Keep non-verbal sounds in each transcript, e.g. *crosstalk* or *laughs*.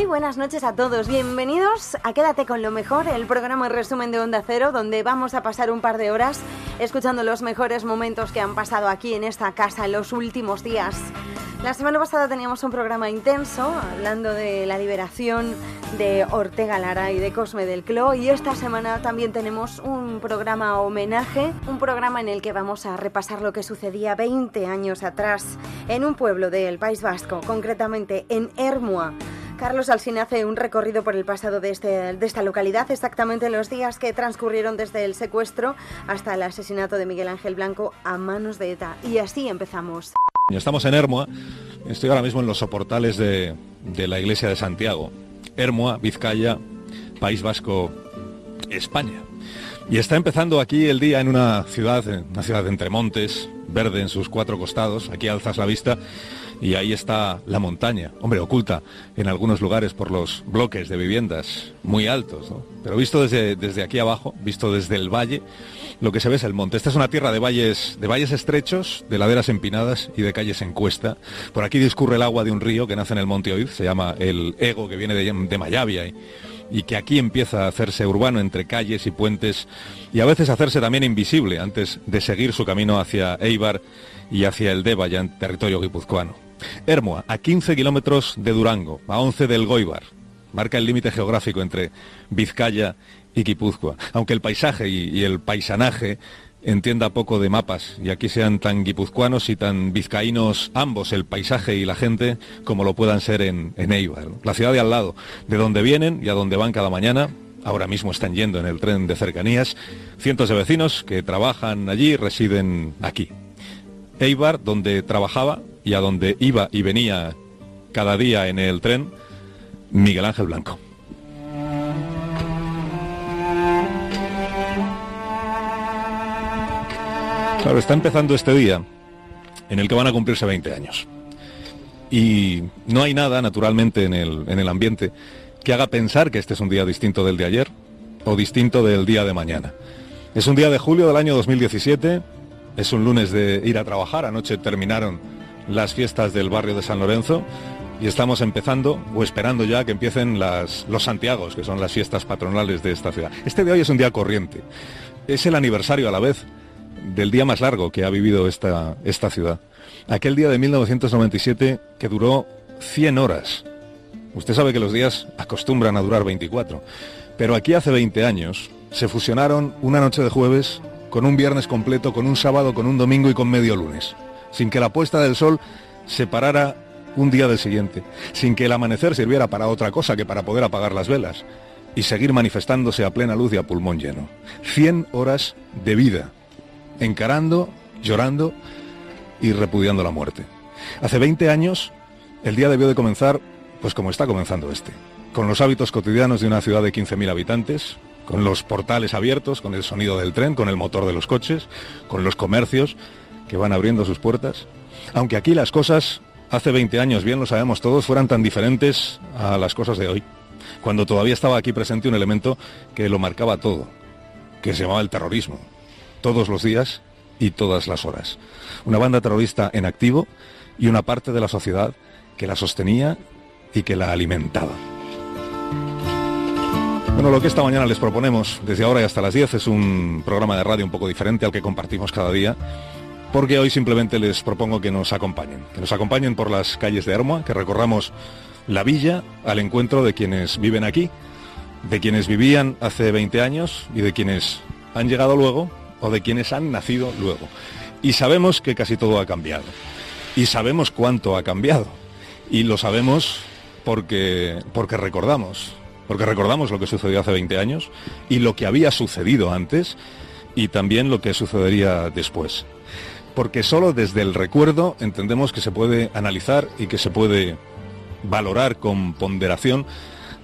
Muy buenas noches a todos, bienvenidos a Quédate con lo mejor, el programa en resumen de Onda Cero, donde vamos a pasar un par de horas escuchando los mejores momentos que han pasado aquí en esta casa en los últimos días. La semana pasada teníamos un programa intenso hablando de la liberación de Ortega Lara y de Cosme del Clo y esta semana también tenemos un programa homenaje, un programa en el que vamos a repasar lo que sucedía 20 años atrás en un pueblo del País Vasco, concretamente en Hermua. Carlos Alsina hace un recorrido por el pasado de, este, de esta localidad, exactamente los días que transcurrieron desde el secuestro hasta el asesinato de Miguel Ángel Blanco a manos de ETA. Y así empezamos. Estamos en Hermoa, estoy ahora mismo en los soportales de, de la iglesia de Santiago. Hermoa, Vizcaya, País Vasco, España. Y está empezando aquí el día en una ciudad, una ciudad entre montes, verde en sus cuatro costados. Aquí alzas la vista y ahí está la montaña, hombre, oculta en algunos lugares por los bloques de viviendas muy altos, ¿no? Pero visto desde, desde aquí abajo, visto desde el valle, lo que se ve es el monte. Esta es una tierra de valles, de valles estrechos, de laderas empinadas y de calles en cuesta. Por aquí discurre el agua de un río que nace en el monte Oid, se llama el Ego, que viene de, de Mayavia. Y, y que aquí empieza a hacerse urbano entre calles y puentes y a veces hacerse también invisible antes de seguir su camino hacia Eibar y hacia el Deva, ya en territorio guipuzcoano. Hermoa, a 15 kilómetros de Durango, a 11 del Goibar. Marca el límite geográfico entre Vizcaya y Guipúzcoa. Aunque el paisaje y, el paisanaje entienda poco de mapas y aquí sean tan guipuzcoanos y tan vizcaínos ambos, el paisaje y la gente, como lo puedan ser en, en Eibar, la ciudad de al lado, de donde vienen y a donde van cada mañana. Ahora mismo están yendo en el tren de cercanías cientos de vecinos que trabajan allí y residen aquí. Eibar, donde trabajaba y a donde iba y venía cada día en el tren Miguel Ángel Blanco. Claro, está empezando este día en el que van a cumplirse 20 años. Y no hay nada, naturalmente, en el, en el ambiente que haga pensar que este es un día distinto del de ayer o distinto del día de mañana. Es un día de julio del año 2017, es un lunes de ir a trabajar, anoche terminaron las fiestas del barrio de San Lorenzo y estamos empezando o esperando ya que empiecen los Santiagos, que son las fiestas patronales de esta ciudad. Este de hoy es un día corriente, es el aniversario a la vez del día más largo que ha vivido esta, esta ciudad. Aquel día de 1997 que duró 100 horas. Usted sabe que los días acostumbran a durar 24, pero aquí hace 20 años se fusionaron una noche de jueves con un viernes completo, con un sábado, con un domingo y con medio lunes, sin que la puesta del sol separara un día del siguiente, sin que el amanecer sirviera para otra cosa que para poder apagar las velas y seguir manifestándose a plena luz y a pulmón lleno. 100 horas de vida, encarando, llorando y repudiando la muerte. Hace 20 años, el día debió de comenzar, pues como está comenzando este, con los hábitos cotidianos de una ciudad de 15.000 habitantes, con los portales abiertos, con el sonido del tren, con el motor de los coches, con los comercios que van abriendo sus puertas. Aunque aquí las cosas, hace 20 años, bien lo sabemos todos, fueran tan diferentes a las cosas de hoy, cuando todavía estaba aquí presente un elemento que lo marcaba todo, que se llamaba el terrorismo, todos los días y todas las horas. Una banda terrorista en activo y una parte de la sociedad que la sostenía y que la alimentaba. Bueno, lo que esta mañana les proponemos desde ahora y hasta las 10 es un programa de radio un poco diferente al que compartimos cada día, porque hoy simplemente les propongo que nos acompañen, que nos acompañen por las calles de Hermoa, que recorramos la villa al encuentro de quienes viven aquí, de quienes vivían hace 20 años y de quienes han llegado luego o de quienes han nacido luego. Y sabemos que casi todo ha cambiado. Y sabemos cuánto ha cambiado. Y lo sabemos porque, porque recordamos. Porque recordamos lo que sucedió hace 20 años y lo que había sucedido antes y también lo que sucedería después. Porque solo desde el recuerdo entendemos que se puede analizar y que se puede valorar con ponderación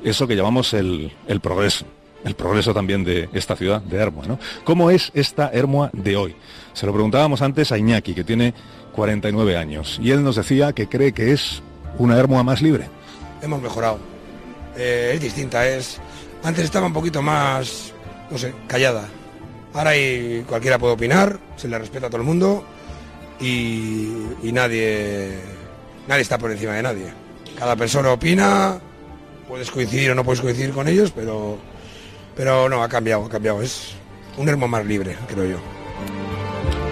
eso que llamamos el, progreso el progreso también de esta ciudad, de Hermoa. ¿no? ¿Cómo es esta Hermoa de hoy? Se lo preguntábamos antes a Iñaki, que tiene 49 años, y él nos decía que cree que es una Hermoa más libre? Hemos mejorado. Eh, es distinta, es... Antes estaba un poquito más, no sé, callada. Ahora hay, cualquiera puede opinar, se le respeta a todo el mundo y, nadie, nadie está por encima de nadie. Cada persona opina, puedes coincidir o no puedes coincidir con ellos, pero, pero no, ha cambiado, ha cambiado. Es un hermo más libre, creo yo.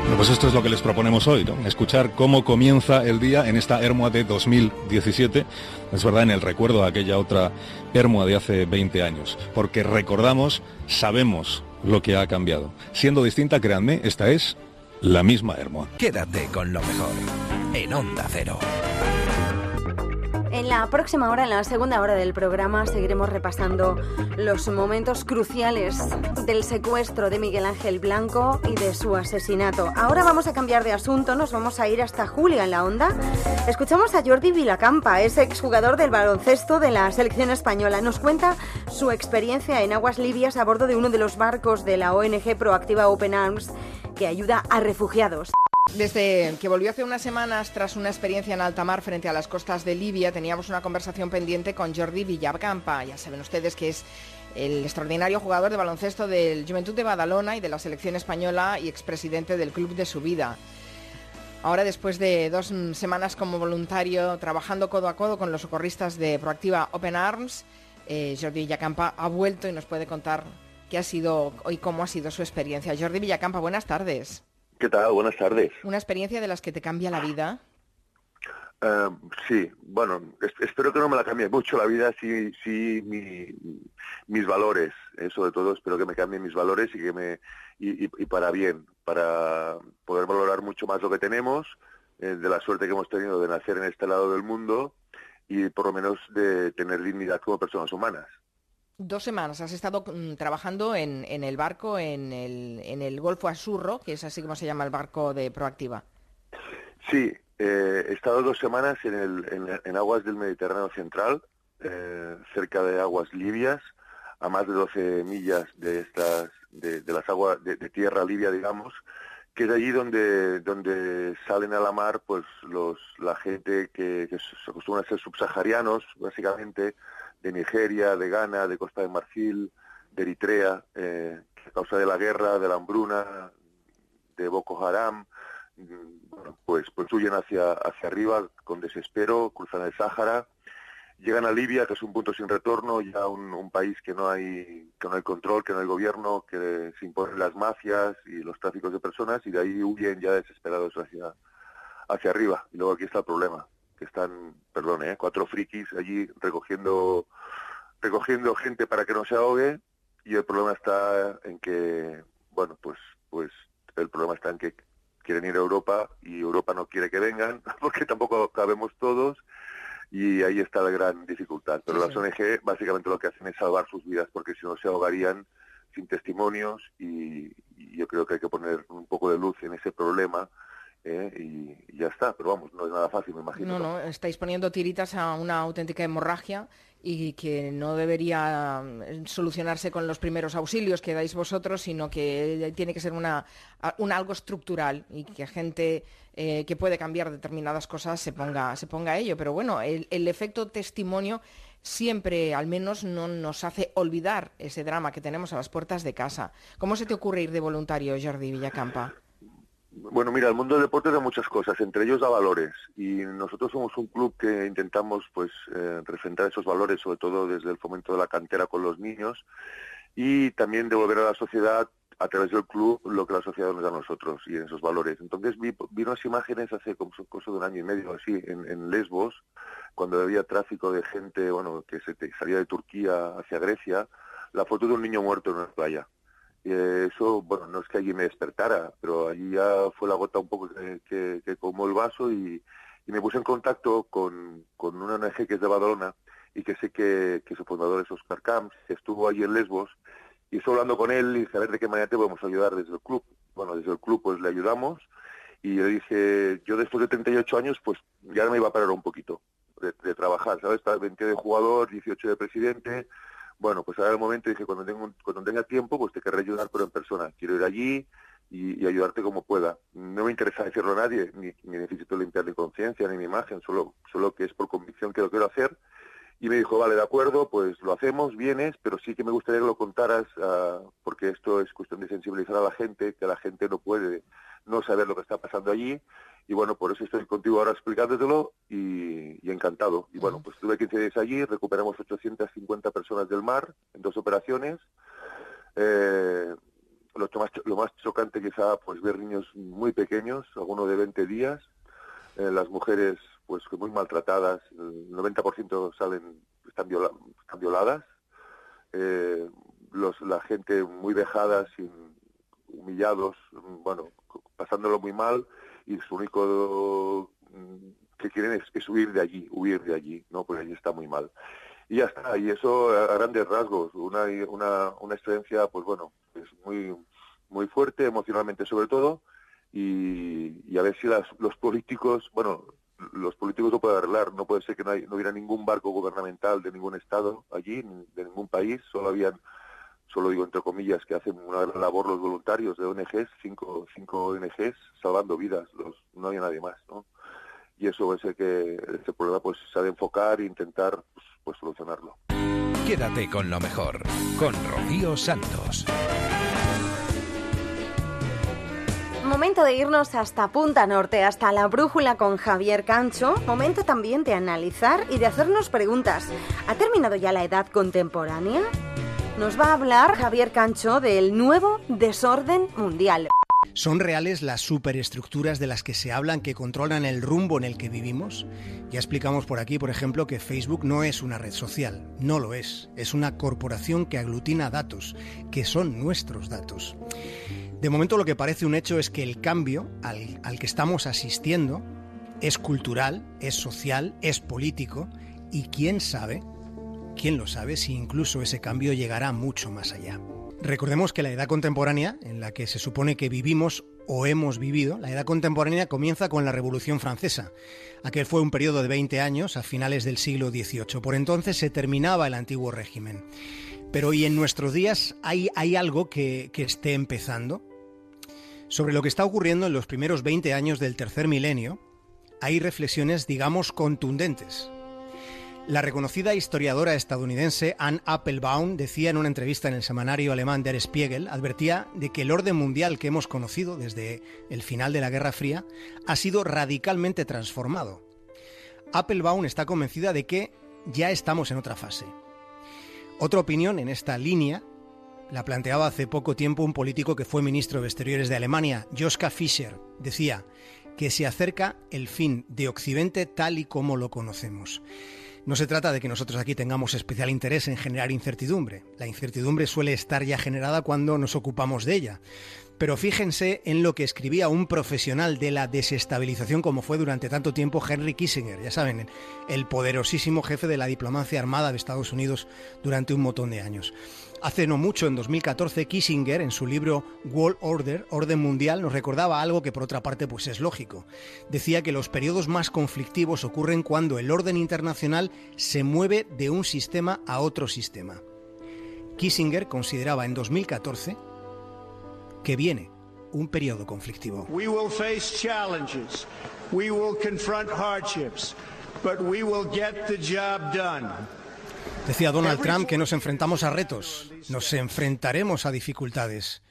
Bueno, pues esto es lo que les proponemos hoy, ¿no? Escuchar cómo comienza el día en esta Hermoa de 2017. Es verdad, en el recuerdo de aquella otra Hermoa de hace 20 años. Porque recordamos, sabemos lo que ha cambiado. Siendo distinta, créanme, esta es la misma Hermoa. Quédate con lo mejor en Onda Cero. En la próxima hora, en la segunda hora del programa, seguiremos repasando los momentos cruciales del secuestro de Miguel Ángel Blanco y de su asesinato. Ahora vamos a cambiar de asunto, nos vamos a ir hasta Julia en la onda. Escuchamos a Jordi Vilacampa, es exjugador del baloncesto de la selección española. Nos cuenta su experiencia en aguas libias a bordo de uno de los barcos de la ONG Proactiva Open Arms que ayuda a refugiados. Desde que volvió hace unas semanas tras una experiencia en alta mar frente a las costas de Libia, teníamos una conversación pendiente con Jordi Villacampa. Ya saben ustedes que es el extraordinario jugador de baloncesto del Juventud de Badalona y de la selección española y expresidente del club de su vida. Ahora, después de dos semanas como voluntario trabajando codo a codo con los socorristas de Proactiva Open Arms, eh, Jordi Villacampa ha vuelto y nos puede contar qué ha sido y cómo ha sido su experiencia. Jordi Villacampa, buenas tardes. ¿Qué tal? Buenas tardes. ¿Una experiencia de las que te cambia la vida? Uh, sí, bueno, es, espero que no me la cambie mucho la vida, sí, sí mi, mis valores, eh, sobre todo espero que me cambien mis valores y que me y, y, y, para bien, para poder valorar mucho más lo que tenemos, eh, de la suerte que hemos tenido de nacer en este lado del mundo y por lo menos de tener dignidad como personas humanas. Dos semanas has estado mm, trabajando en, en, el barco, en el, en el Golfo Asurro, que es así como se llama el barco de Proactiva. Sí, eh, he estado dos semanas en, el, en, aguas del Mediterráneo Central, eh, cerca de aguas libias, a más de 12 millas de estas, de, las aguas de, tierra libia, digamos, que es allí donde, donde salen a la mar, pues los, la gente que, que se acostumbra a ser subsaharianos, básicamente, de Nigeria, de Ghana, de Costa de Marfil, de Eritrea, eh, a causa de la guerra, de la hambruna, de Boko Haram, pues, pues huyen hacia, hacia arriba con desespero, cruzan el Sáhara, llegan a Libia, que es un punto sin retorno, ya un, un, país que no hay que no hay control, que no hay gobierno, que se imponen las mafias y los tráficos de personas, y de ahí huyen ya desesperados hacia, hacia arriba. Y luego aquí está el problema que están, perdón, ¿eh? cuatro frikis allí recogiendo recogiendo gente para que no se ahogue y el problema está en que, bueno, pues pues el problema está en que quieren ir a Europa y Europa no quiere que vengan *laughs* porque tampoco cabemos todos y ahí está la gran dificultad. Pero sí, las ONG básicamente lo que hacen es salvar sus vidas porque si no se ahogarían sin testimonios y, y yo creo que hay que poner un poco de luz en ese problema ¿eh? y, y, ya está. Pero vamos, no es nada fácil, me imagino. No, no, estáis poniendo tiritas a una auténtica hemorragia y que no debería mm, solucionarse con los primeros auxilios que dais vosotros, sino que tiene que ser una, un algo estructural y que gente eh, que puede cambiar determinadas cosas se ponga, se ponga a ello. Pero bueno, el, el efecto testimonio siempre, al menos, no nos hace olvidar ese drama que tenemos a las puertas de casa. ¿Cómo se te ocurre ir de voluntario, Jordi Villacampa? Bueno, mira, el mundo del deporte da muchas cosas, entre ellos da valores. Y nosotros somos un club que intentamos pues eh, esos valores, sobre todo desde el fomento de la cantera con los niños y también devolver a la sociedad a través del club lo que la sociedad nos da a nosotros y esos valores. Entonces vi, vi unas imágenes hace como cosa de un año y medio así en, en Lesbos, cuando había tráfico de gente, bueno, que se te, salía de Turquía hacia Grecia, la foto de un niño muerto en una playa y eso, bueno, no es que allí me despertara, pero allí ya fue la gota un poco que, que, que el vaso y, me puse en contacto con, con una ONG que es de Badalona y que sé que, que su fundador es Oscar Camps, que estuvo allí en Lesbos, y estoy hablando con él y saber de qué manera te podemos ayudar desde el club. Bueno, desde el club pues le ayudamos y le dije, yo después de 38 años pues ya me iba a parar un poquito de, de trabajar, ¿sabes? Estaba 20 de jugador, 18 de presidente, bueno, pues ahora el momento dije, cuando, tengo, cuando tenga tiempo, pues te querré ayudar, pero en persona. Quiero ir allí y, ayudarte como pueda. No me interesa decirlo a nadie, ni, necesito limpiar mi conciencia ni mi imagen, solo, solo que es por convicción que lo quiero hacer. Y me dijo, vale, de acuerdo, pues lo hacemos, vienes, pero sí que me gustaría que lo contaras, ah, porque esto es cuestión de sensibilizar a la gente, que la gente no puede no saber lo que está pasando allí. Y bueno, por eso estoy contigo ahora explicándotelo y, y encantado. Y bueno, pues tuve 15 días allí, recuperamos 850 personas del mar en dos operaciones. Eh, lo más, lo más chocante quizá pues ver niños muy pequeños, algunos de 20 días, eh, las mujeres pues muy maltratadas, el 90% salen están, están violadas, eh, los, la gente muy vejada, humillados, bueno, pasándolo muy mal y su único mm, que quieren es, huir de allí, huir de allí, ¿no? Porque allí está muy mal. Y ya está, y eso a grandes rasgos, una, una, una experiencia, pues bueno, es muy, muy fuerte emocionalmente sobre todo, y, a ver si las, los políticos, bueno, los políticos lo pueden arreglar, no puede ser que no, hubiera ningún barco gubernamental de ningún estado allí, de ningún país, solo habían solo digo entre comillas, que hacen una labor los voluntarios de ONGs, cinco, cinco ONGs salvando vidas, no había nadie más, ¿no? Y eso es el que este problema pues se ha de enfocar e intentar pues, pues solucionarlo. Quédate con lo mejor, con Rocío Santos. Momento de irnos hasta Punta Norte, hasta la brújula con Javier Cancho. Momento también de analizar y de hacernos preguntas. ¿Ha terminado ya la edad contemporánea? Nos va a hablar Javier Cancho del nuevo desorden mundial. ¿Son reales las superestructuras de las que se hablan que controlan el rumbo en el que vivimos? Ya explicamos por aquí, por ejemplo, que Facebook no es una red social, no lo es, es una corporación que aglutina datos, que son nuestros datos. De momento lo que parece un hecho es que el cambio al, al que estamos asistiendo es cultural, es social, es político y quién sabe quién lo sabe si incluso ese cambio llegará mucho más allá. Recordemos que la edad contemporánea, en la que se supone que vivimos o hemos vivido, la edad contemporánea comienza con la Revolución Francesa. Aquel fue un periodo de 20 años a finales del siglo XVIII. Por entonces se terminaba el antiguo régimen. Pero hoy en nuestros días hay, hay algo que, que esté empezando. Sobre lo que está ocurriendo en los primeros 20 años del tercer milenio, hay reflexiones, digamos, contundentes. La reconocida historiadora estadounidense Anne Applebaum decía en una entrevista en el semanario alemán Der Spiegel, advertía de que el orden mundial que hemos conocido desde el final de la Guerra Fría ha sido radicalmente transformado. Applebaum está convencida de que ya estamos en otra fase. Otra opinión en esta línea la planteaba hace poco tiempo un político que fue ministro de Exteriores de Alemania, Joschka Fischer. Decía que se acerca el fin de Occidente tal y como lo conocemos. No se trata de que nosotros aquí tengamos especial interés en generar incertidumbre. La incertidumbre suele estar ya generada cuando nos ocupamos de ella. Pero fíjense en lo que escribía un profesional de la desestabilización como fue durante tanto tiempo Henry Kissinger, ya saben, el poderosísimo jefe de la diplomacia armada de Estados Unidos durante un montón de años. Hace no mucho, en 2014, Kissinger, en su libro World Order, Orden Mundial, nos recordaba algo que por otra parte pues es lógico. Decía que los periodos más conflictivos ocurren cuando el orden internacional se mueve de un sistema a otro sistema. Kissinger consideraba en 2014 que viene un periodo conflictivo. We will face challenges. We will confront hardships, but we will get the job done. Decía Donald Trump que nos enfrentamos a retos, nos enfrentaremos a dificultades,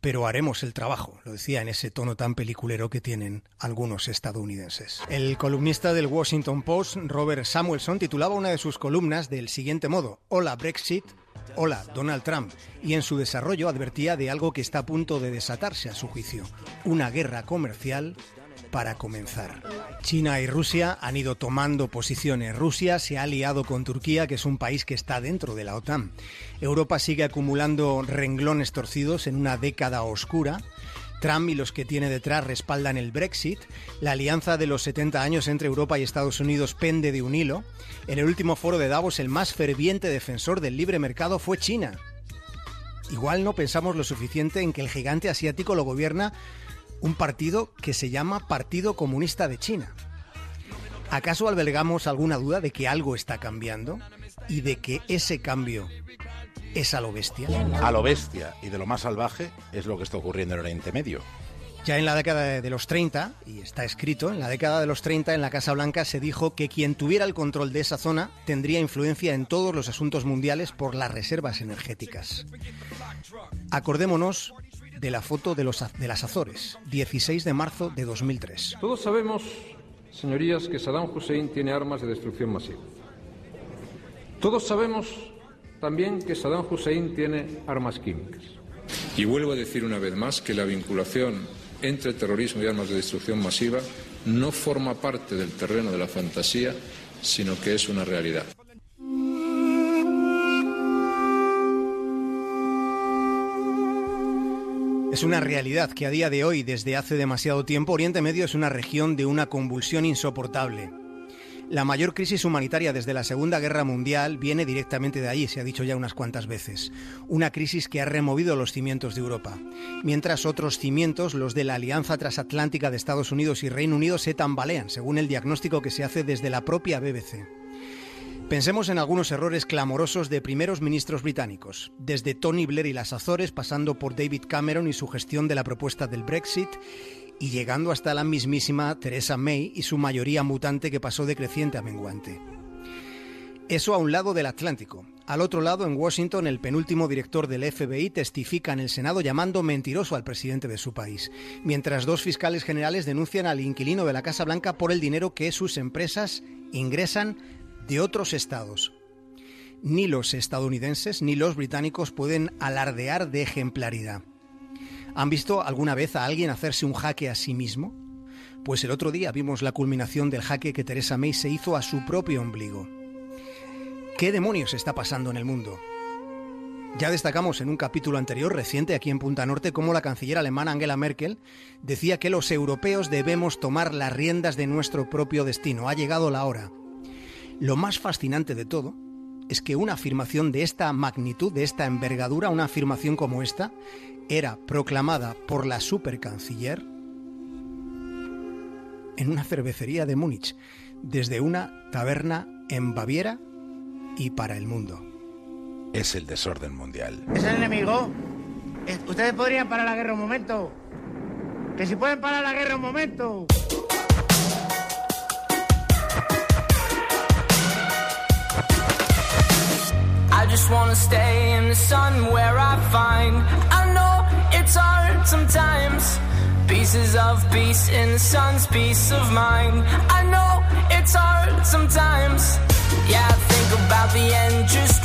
pero haremos el trabajo, lo decía en ese tono tan peliculero que tienen algunos estadounidenses. El columnista del Washington Post, Robert Samuelson, titulaba una de sus columnas del siguiente modo, Hola Brexit, hola Donald Trump, y en su desarrollo advertía de algo que está a punto de desatarse a su juicio, una guerra comercial para comenzar. China y Rusia han ido tomando posiciones. Rusia se ha aliado con Turquía, que es un país que está dentro de la OTAN. Europa sigue acumulando renglones torcidos en una década oscura. Trump y los que tiene detrás respaldan el Brexit. La alianza de los 70 años entre Europa y Estados Unidos pende de un hilo. En el último foro de Davos, el más ferviente defensor del libre mercado fue China. Igual no pensamos lo suficiente en que el gigante asiático lo gobierna un partido que se llama Partido Comunista de China. ¿Acaso albergamos alguna duda de que algo está cambiando y de que ese cambio es a lo bestia. A lo bestia y de lo más salvaje es lo que está ocurriendo en Oriente Medio. Ya en la década de los 30, y está escrito, en la década de los 30 en la Casa Blanca se dijo que quien tuviera el control de esa zona tendría influencia en todos los asuntos mundiales por las reservas energéticas. Acordémonos de la foto de, los, de las Azores, 16 de marzo de 2003. Todos sabemos, señorías, que Saddam Hussein tiene armas de destrucción masiva. Todos sabemos también que Saddam Hussein tiene armas químicas. Y vuelvo a decir una vez más que la vinculación entre terrorismo y armas de destrucción masiva no forma parte del terreno de la fantasía, sino que es una realidad. Es una realidad que a día de hoy, desde hace demasiado tiempo, Oriente Medio es una región de una convulsión insoportable. La mayor crisis humanitaria desde la Segunda Guerra Mundial viene directamente de allí, se ha dicho ya unas cuantas veces. Una crisis que ha removido los cimientos de Europa. Mientras otros cimientos, los de la Alianza Transatlántica de Estados Unidos y Reino Unido, se tambalean, según el diagnóstico que se hace desde la propia BBC. Pensemos en algunos errores clamorosos de primeros ministros británicos, desde Tony Blair y las Azores, pasando por David Cameron y su gestión de la propuesta del Brexit, y llegando hasta la mismísima Theresa May y su mayoría mutante que pasó de creciente a menguante. Eso a un lado del Atlántico. Al otro lado, en Washington, el penúltimo director del FBI testifica en el Senado llamando mentiroso al presidente de su país, mientras dos fiscales generales denuncian al inquilino de la Casa Blanca por el dinero que sus empresas ingresan de otros estados. Ni los estadounidenses ni los británicos pueden alardear de ejemplaridad. ¿Han visto alguna vez a alguien hacerse un jaque a sí mismo? Pues el otro día vimos la culminación del jaque que Teresa May se hizo a su propio ombligo. ¿Qué demonios está pasando en el mundo? Ya destacamos en un capítulo anterior reciente aquí en Punta Norte cómo la canciller alemana Angela Merkel decía que los europeos debemos tomar las riendas de nuestro propio destino. Ha llegado la hora. Lo más fascinante de todo es que una afirmación de esta magnitud, de esta envergadura, una afirmación como esta, era proclamada por la supercanciller en una cervecería de Múnich, desde una taberna en Baviera y para el mundo. Es el desorden mundial. ¿Es el enemigo? ¿Ustedes podrían parar la guerra un momento? Que si pueden parar la guerra un momento. I just wanna stay in the sun where I find I know it's hard sometimes. Pieces of peace in the sun's peace of mind. I know it's hard sometimes. Yeah, I think about the end just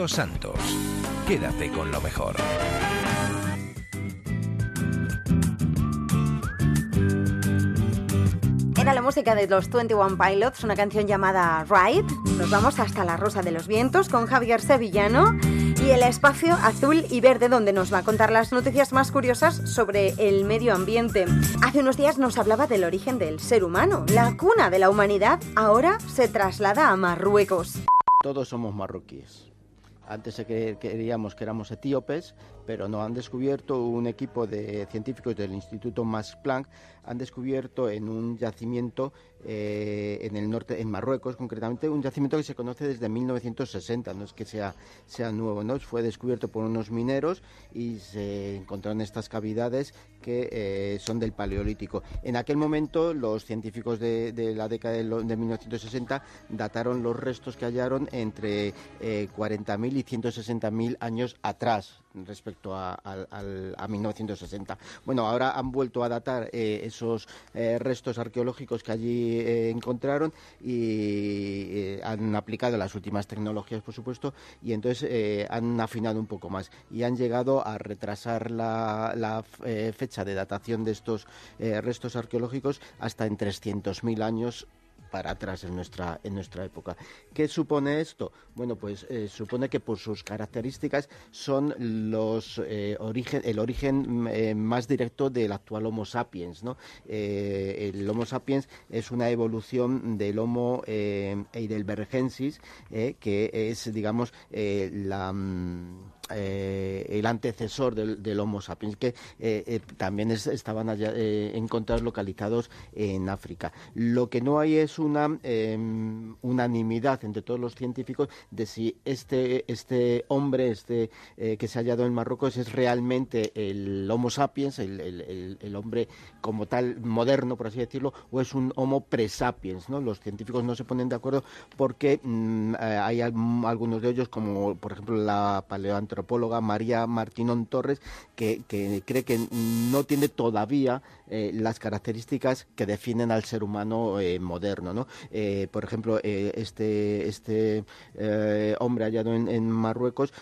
Rocío Santos. Quédate con lo mejor. Era la música de los 21 Pilots, una canción llamada Ride. Nos vamos hasta la Rosa de los Vientos con Javier Sevillano y el espacio azul y verde donde nos va a contar las noticias más curiosas sobre el medio ambiente. Hace unos días nos hablaba del origen del ser humano. La cuna de la humanidad ahora se traslada a Marruecos. Todos somos marroquíes. Antes se cre- creíamos que éramos etíopes, pero no han descubierto un equipo de científicos del Instituto Max Planck han descubierto en un yacimiento eh, en el norte, en Marruecos concretamente, un yacimiento que se conoce desde 1960, no es que sea, sea nuevo, ¿no? Fue descubierto por unos mineros y se encontraron estas cavidades que eh, son del Paleolítico. En aquel momento los científicos de, de la década de, lo- de 1960 dataron los restos que hallaron entre eh, 40.000 y 160.000 años atrás respecto a, al- a 1960. Bueno, ahora han vuelto a datar eh, esos eh, restos arqueológicos que allí eh, encontraron y eh, han aplicado las últimas tecnologías, por supuesto, y entonces eh, han afinado un poco más y han llegado a retrasar la, la, eh, fecha de datación de estos eh, restos arqueológicos hasta en 300.000 años para atrás en nuestra en nuestra época. ¿Qué supone esto? Bueno, pues eh, supone que por sus características son los eh, origen el origen eh, más directo del actual Homo sapiens, ¿no? El Homo sapiens es una evolución del Homo heidelbergensis, que es digamos mm, el antecesor del, Homo sapiens, que también es- estaban encontrados localizados en África. Lo que no hay es una eh, unanimidad entre todos los científicos de si este, este hombre este, eh, que se ha hallado en Marruecos es realmente el Homo sapiens, el, el- hombre como tal moderno, por así decirlo, o es un Homo presapiens. ¿no? Los científicos no se ponen de acuerdo porque mm, eh, hay al- algunos de ellos, como por ejemplo la paleoantropóloga María Martinón Torres, que, que cree que no tiene todavía eh, las características que definen al ser humano eh, Eh, por ejemplo, eh, este, este eh, hombre hallado en, Marruecos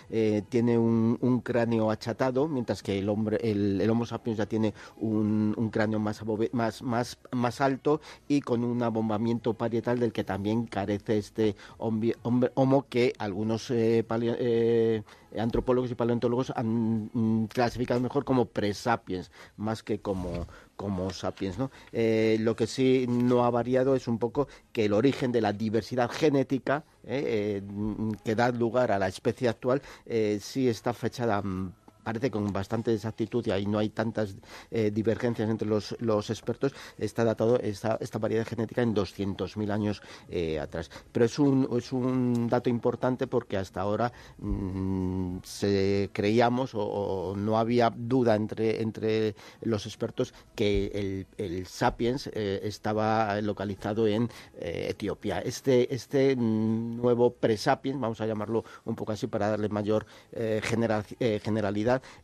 tiene un, cráneo achatado, mientras que el hombre, el, Homo sapiens ya tiene un, cráneo más, más, más, más alto y con un abombamiento parietal del que también carece este hombre, homo que algunos antropólogos y paleontólogos han mm, clasificado mejor como presapiens, más que como, como sapiens. ¿no? Eh, lo que sí no ha variado es un poco que el origen de la diversidad genética eh, eh, mm, que da lugar a la especie actual eh, sí está fechada mm, parece con bastante exactitud y ahí no hay tantas eh, divergencias entre los, los expertos, está datado esta, esta variedad genética en 200.000 años eh, atrás. Pero es un, es un dato importante porque hasta ahora mm, se creíamos o, no había duda entre, entre los expertos que el, el sapiens eh, estaba localizado en Etiopía. Este, este nuevo presapiens, vamos a llamarlo un poco así para darle mayor eh, genera-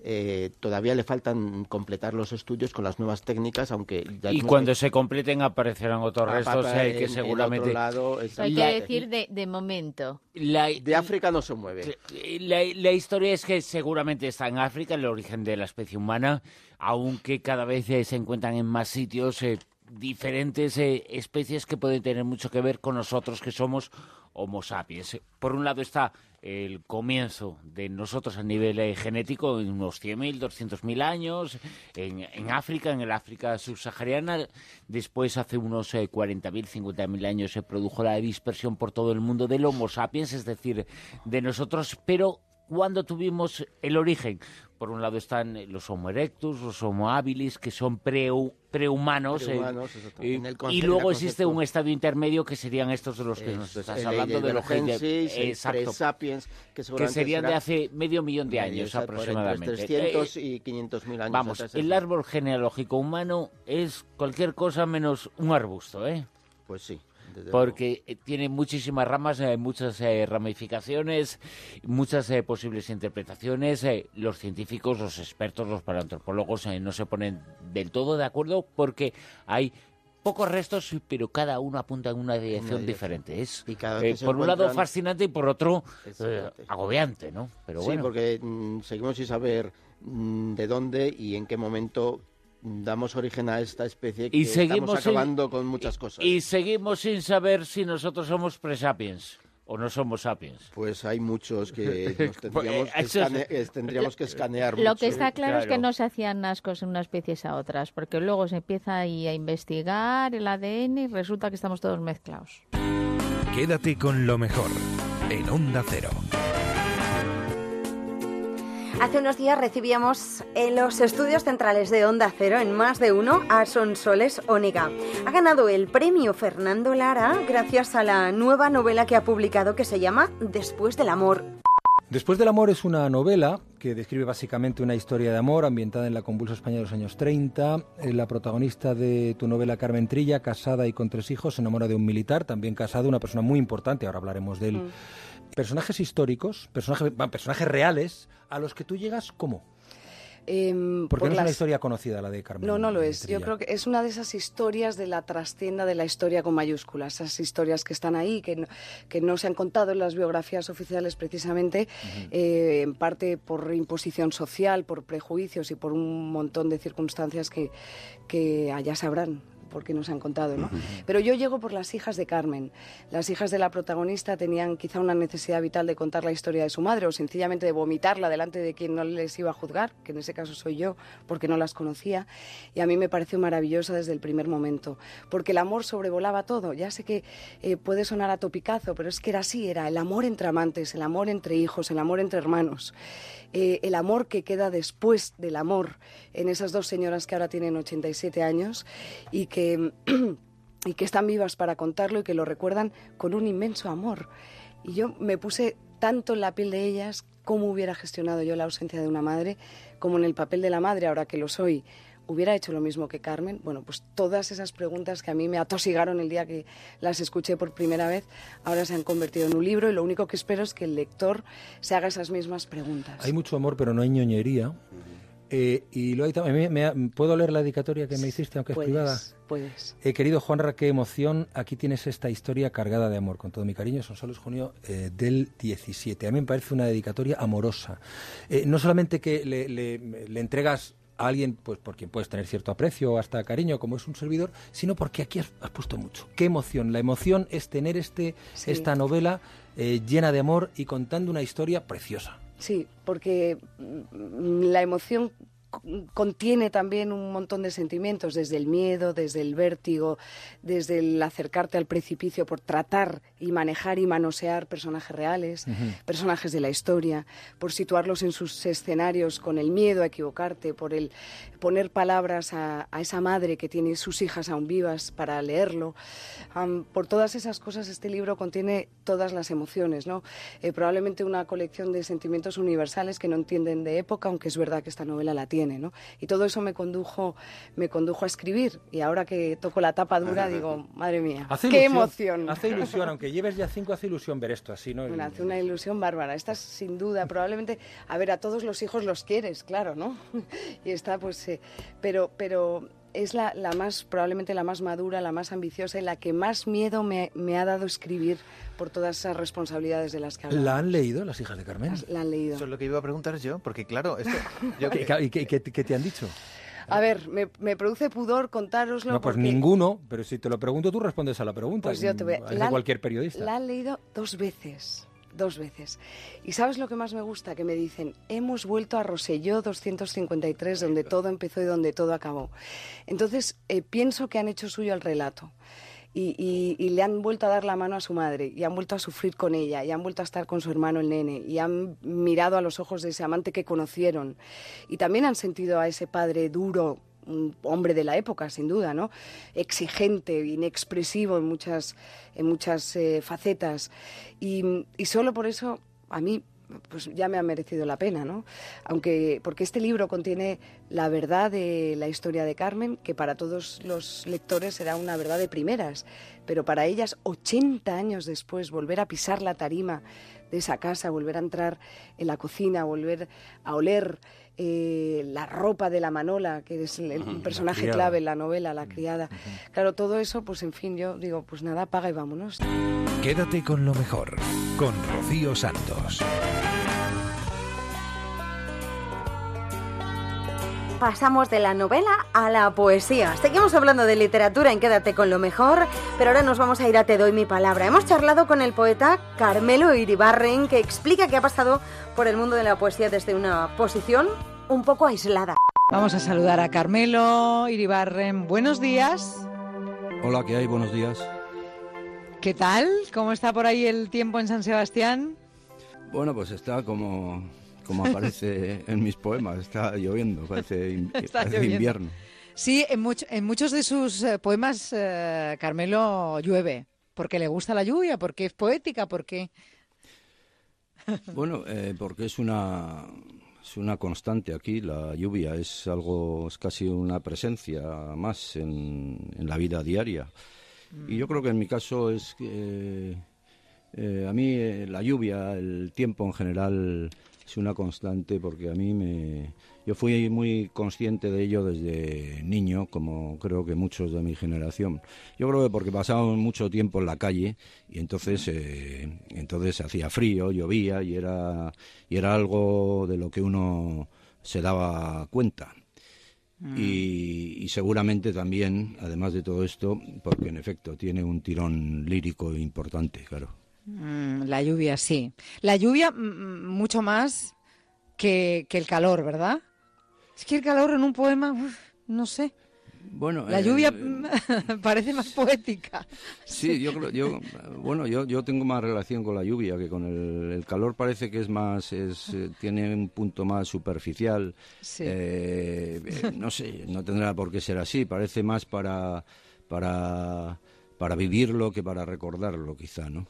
eh, eh, todavía le faltan completar los estudios con las nuevas técnicas, aunque ya Y cuando se completen aparecerán otros restos pa- eh, en- que en seguramente... otro lado, Hay que decir de, de momento. de África no se mueve. La, la historia es que seguramente está en África el origen de la especie humana, aunque cada vez eh, se encuentran en más sitios eh, diferentes eh, especies que pueden tener mucho que ver con nosotros que somos Homo sapiens. Por un lado está el comienzo de nosotros a nivel eh, genético en unos 100.000, 200.000 años, en, África, en el África subsahariana. Después, hace unos eh, 40.000, 50.000 años, se produjo la dispersión por todo el mundo del Homo sapiens, es decir, de nosotros, pero ¿cuándo tuvimos el origen? Por un lado están los Homo erectus, los Homo habilis, que son prehumanos. eh, Prehumanos, exacto. eh, y luego existe un estadio intermedio que serían estos de los que nos estás el hablando, de los Exacto. presapiens, que que serían de hace medio millón de Medio, años aproximadamente. 300 Eh, y 500 mil años. Vamos, atrás, el árbol genealógico humano es cualquier cosa menos un arbusto, ¿eh? Pues sí. Porque eh, tiene muchísimas ramas, eh, muchas eh, ramificaciones, muchas eh, posibles interpretaciones. los científicos, los expertos, los paleoantropólogos no se ponen del todo de acuerdo porque hay pocos restos, pero cada uno apunta en una dirección diferente. Es, Y cada eh, por un lado, fascinante y por otro, eh, agobiante, ¿no? Pero sí, porque mm, seguimos sin saber mm, de dónde y en qué momento damos origen a esta especie que Y seguimos estamos sin- acabando con muchas cosas. Y seguimos sin saber si nosotros somos presapiens o no somos sapiens. Pues hay muchos que *laughs* nos tendríamos, que, Eso es- escane- eh, tendríamos que escanear Lo mucho. que está claro, es que no se hacían ascos en unas especies a otras, porque luego se empieza ahí a investigar el ADN y resulta que estamos todos mezclados. Quédate con lo mejor en Onda Cero. Hace unos días recibíamos en los estudios centrales de Onda Cero, en más de uno, a Sonsoles Ónega. Ha ganado el premio Fernando Lara gracias a la nueva novela que ha publicado que se llama Después del amor. Después del amor es una novela que describe básicamente una historia de amor ambientada en la convulsa España de los años 30. Eh, La protagonista de tu novela, Carmen Trilla, casada y con tres hijos, se enamora de un militar, también casado, una persona muy importante, ahora hablaremos de él. Mm. Personajes históricos, personajes reales, a los que tú llegas, ¿cómo? Em, Porque por no es una historia conocida la de Carmen. No, no lo es. Yo creo que es una de esas historias de la trastienda de la historia con mayúsculas. Esas historias que están ahí, que no, que no se han contado en las biografías oficiales precisamente, eh, en parte por imposición social, por prejuicios y por un montón de circunstancias que, que allá sabrán porque nos han contado, ¿no? Pero yo llego por las hijas de Carmen. Las hijas de la protagonista tenían quizá una necesidad vital de contar la historia de su madre o sencillamente de vomitarla delante de quien no les iba a juzgar, que en ese caso soy yo, porque no las conocía. Y a mí me pareció maravillosa desde el primer momento, porque el amor sobrevolaba todo. Ya sé que eh, puede sonar a topicazo, pero es que era así, era el amor entre amantes, el amor entre hijos, el amor entre hermanos, eh, el amor que queda después del amor en esas dos señoras que ahora tienen 87 años y que *clears throat* y que están vivas para contarlo y que lo recuerdan con un inmenso amor. Y yo me puse tanto en la piel de ellas, cómo hubiera gestionado yo la ausencia de una madre, como en el papel de la madre, ahora que lo soy, hubiera hecho lo mismo que Carmen. Bueno, pues todas esas preguntas que a mí me atosigaron el día que las escuché por primera vez, ahora se han convertido en un libro y lo único que espero es que el lector se haga esas mismas preguntas. Hay mucho amor, pero no hay ñoñería. Eh, y lo hay tam- me- me- ¿Puedo leer la dedicatoria que me hiciste, aunque es Puedes, privada? Puedes. Eh, querido Juanra, qué emoción. Aquí tienes esta historia cargada de amor. Con todo mi cariño, son solos junio eh, del 17. A mí me parece una dedicatoria amorosa. Eh, no solamente que le, le- le entregas a alguien pues por quien puedes tener cierto aprecio o hasta cariño, como es un servidor, sino porque aquí has, has puesto mucho. Qué emoción. La emoción es tener este, Sí. esta novela eh, llena de amor y contando una historia preciosa. Sí, porque mm, la emoción contiene también un montón de sentimientos, desde el miedo, desde el vértigo, desde el acercarte al precipicio por tratar y manejar y manosear personajes reales, personajes de la historia, por situarlos en sus escenarios con el miedo a equivocarte, por el poner palabras a, a esa madre que tiene sus hijas aún vivas para leerlo. Am, por todas esas cosas este libro contiene todas las emociones, ¿no? Eh, probablemente una colección de sentimientos universales que no entienden de época, aunque es verdad que esta novela la tiene, ¿no? Y todo eso me condujo, me condujo a escribir y ahora que toco la tapa dura *laughs* digo, madre mía, Hace qué ilusión, emoción. Hace ilusión, *laughs* aunque lleves ya cinco, hace ilusión ver esto así, ¿no? Me hace una ilusión bárbara. Esta es sin duda, *laughs* probablemente, a ver, a todos los hijos los quieres, claro, ¿no? y está, pues, eh, pero, pero es la, la más, probablemente la más madura, la más ambiciosa y la que más miedo me, me ha dado escribir por todas esas responsabilidades de las que hablaba. ¿La han leído las hijas de Carmen? La han leído. Eso es lo que iba a preguntar yo, porque claro, esto, yo *laughs* ¿Qué, que- y qué- qué- qué te han dicho? A ver, me, me produce pudor contároslo No, pues porque- ninguno, pero si te lo pregunto tú respondes a la pregunta. Pues yo te voy a- la cualquier periodista. La han leído dos veces, dos veces. ¿Y sabes lo que más me gusta? Que me dicen, hemos vuelto a Roselló 253, donde todo empezó y donde todo acabó. Entonces, eh, pienso que han hecho suyo el relato. Y, y- y le han vuelto a dar la mano a su madre, y han vuelto a sufrir con ella, y han vuelto a estar con su hermano el nene, y han mirado a los ojos de ese amante que conocieron. Y también han sentido a ese padre duro, un hombre de la época, sin duda, ¿no? Exigente, inexpresivo en muchas, en muchas eh, facetas. Y, y solo por eso, a mí, pues ya me ha merecido la pena, ¿no? Aunque, porque este libro contiene la verdad de la historia de Carmen, que para todos los lectores será una verdad de primeras, pero para ellas, 80 años después, volver a pisar la tarima de esa casa, volver a entrar en la cocina, volver a oler eh, la ropa de la Manola, que es el, personaje clave en la novela, la criada. Claro, todo eso, pues en fin, yo digo, pues nada, apaga y vámonos. Quédate con lo mejor, con Rocío Santos. Pasamos de la novela a la poesía. Seguimos hablando de literatura en Quédate con lo mejor, pero ahora nos vamos a ir a Te doy mi palabra. Hemos charlado con el poeta Carmelo Iribarren, que explica que ha pasado por el mundo de la poesía desde una posición un poco aislada. Vamos a saludar a Carmelo Iribarren. Buenos días. Hola, ¿qué hay? Buenos días. ¿Qué tal? ¿Cómo está por ahí el tiempo en San Sebastián? Bueno, pues está como, como aparece en mis poemas, está lloviendo, parece, in- *laughs* Está parece lloviendo. invierno. Sí, en, much- en muchos de sus eh, poemas eh, Carmelo llueve. Porque le gusta la lluvia, porque es poética, porque... Bueno, eh, porque es una, es una constante aquí, la lluvia es algo, es casi una presencia más en, en la vida diaria. Y yo creo que en mi caso es que eh, a mí la lluvia, el tiempo en general es una constante porque a mí me... Yo fui muy consciente de ello desde niño, como creo que muchos de mi generación. Yo creo que porque pasábamos mucho tiempo en la calle y entonces, eh, entonces hacía frío, llovía y era, y era algo de lo que uno se daba cuenta. Y, y seguramente también, además de todo esto, porque en efecto tiene un tirón lírico importante, claro. Mm, la lluvia, sí. La lluvia mm, mucho más que, que el calor, ¿verdad? Es que el calor en un poema, uf, no sé. Bueno, La eh, lluvia mm, *laughs* parece más poética. Sí, yo creo, yo, bueno, yo, yo tengo más relación con la lluvia que con el, el calor. Parece que es más, es, eh, tiene un punto más superficial. Sí. Eh, eh, no sé, no tendrá por qué ser así. Parece más para, para, para vivirlo que para recordarlo, quizá, ¿no?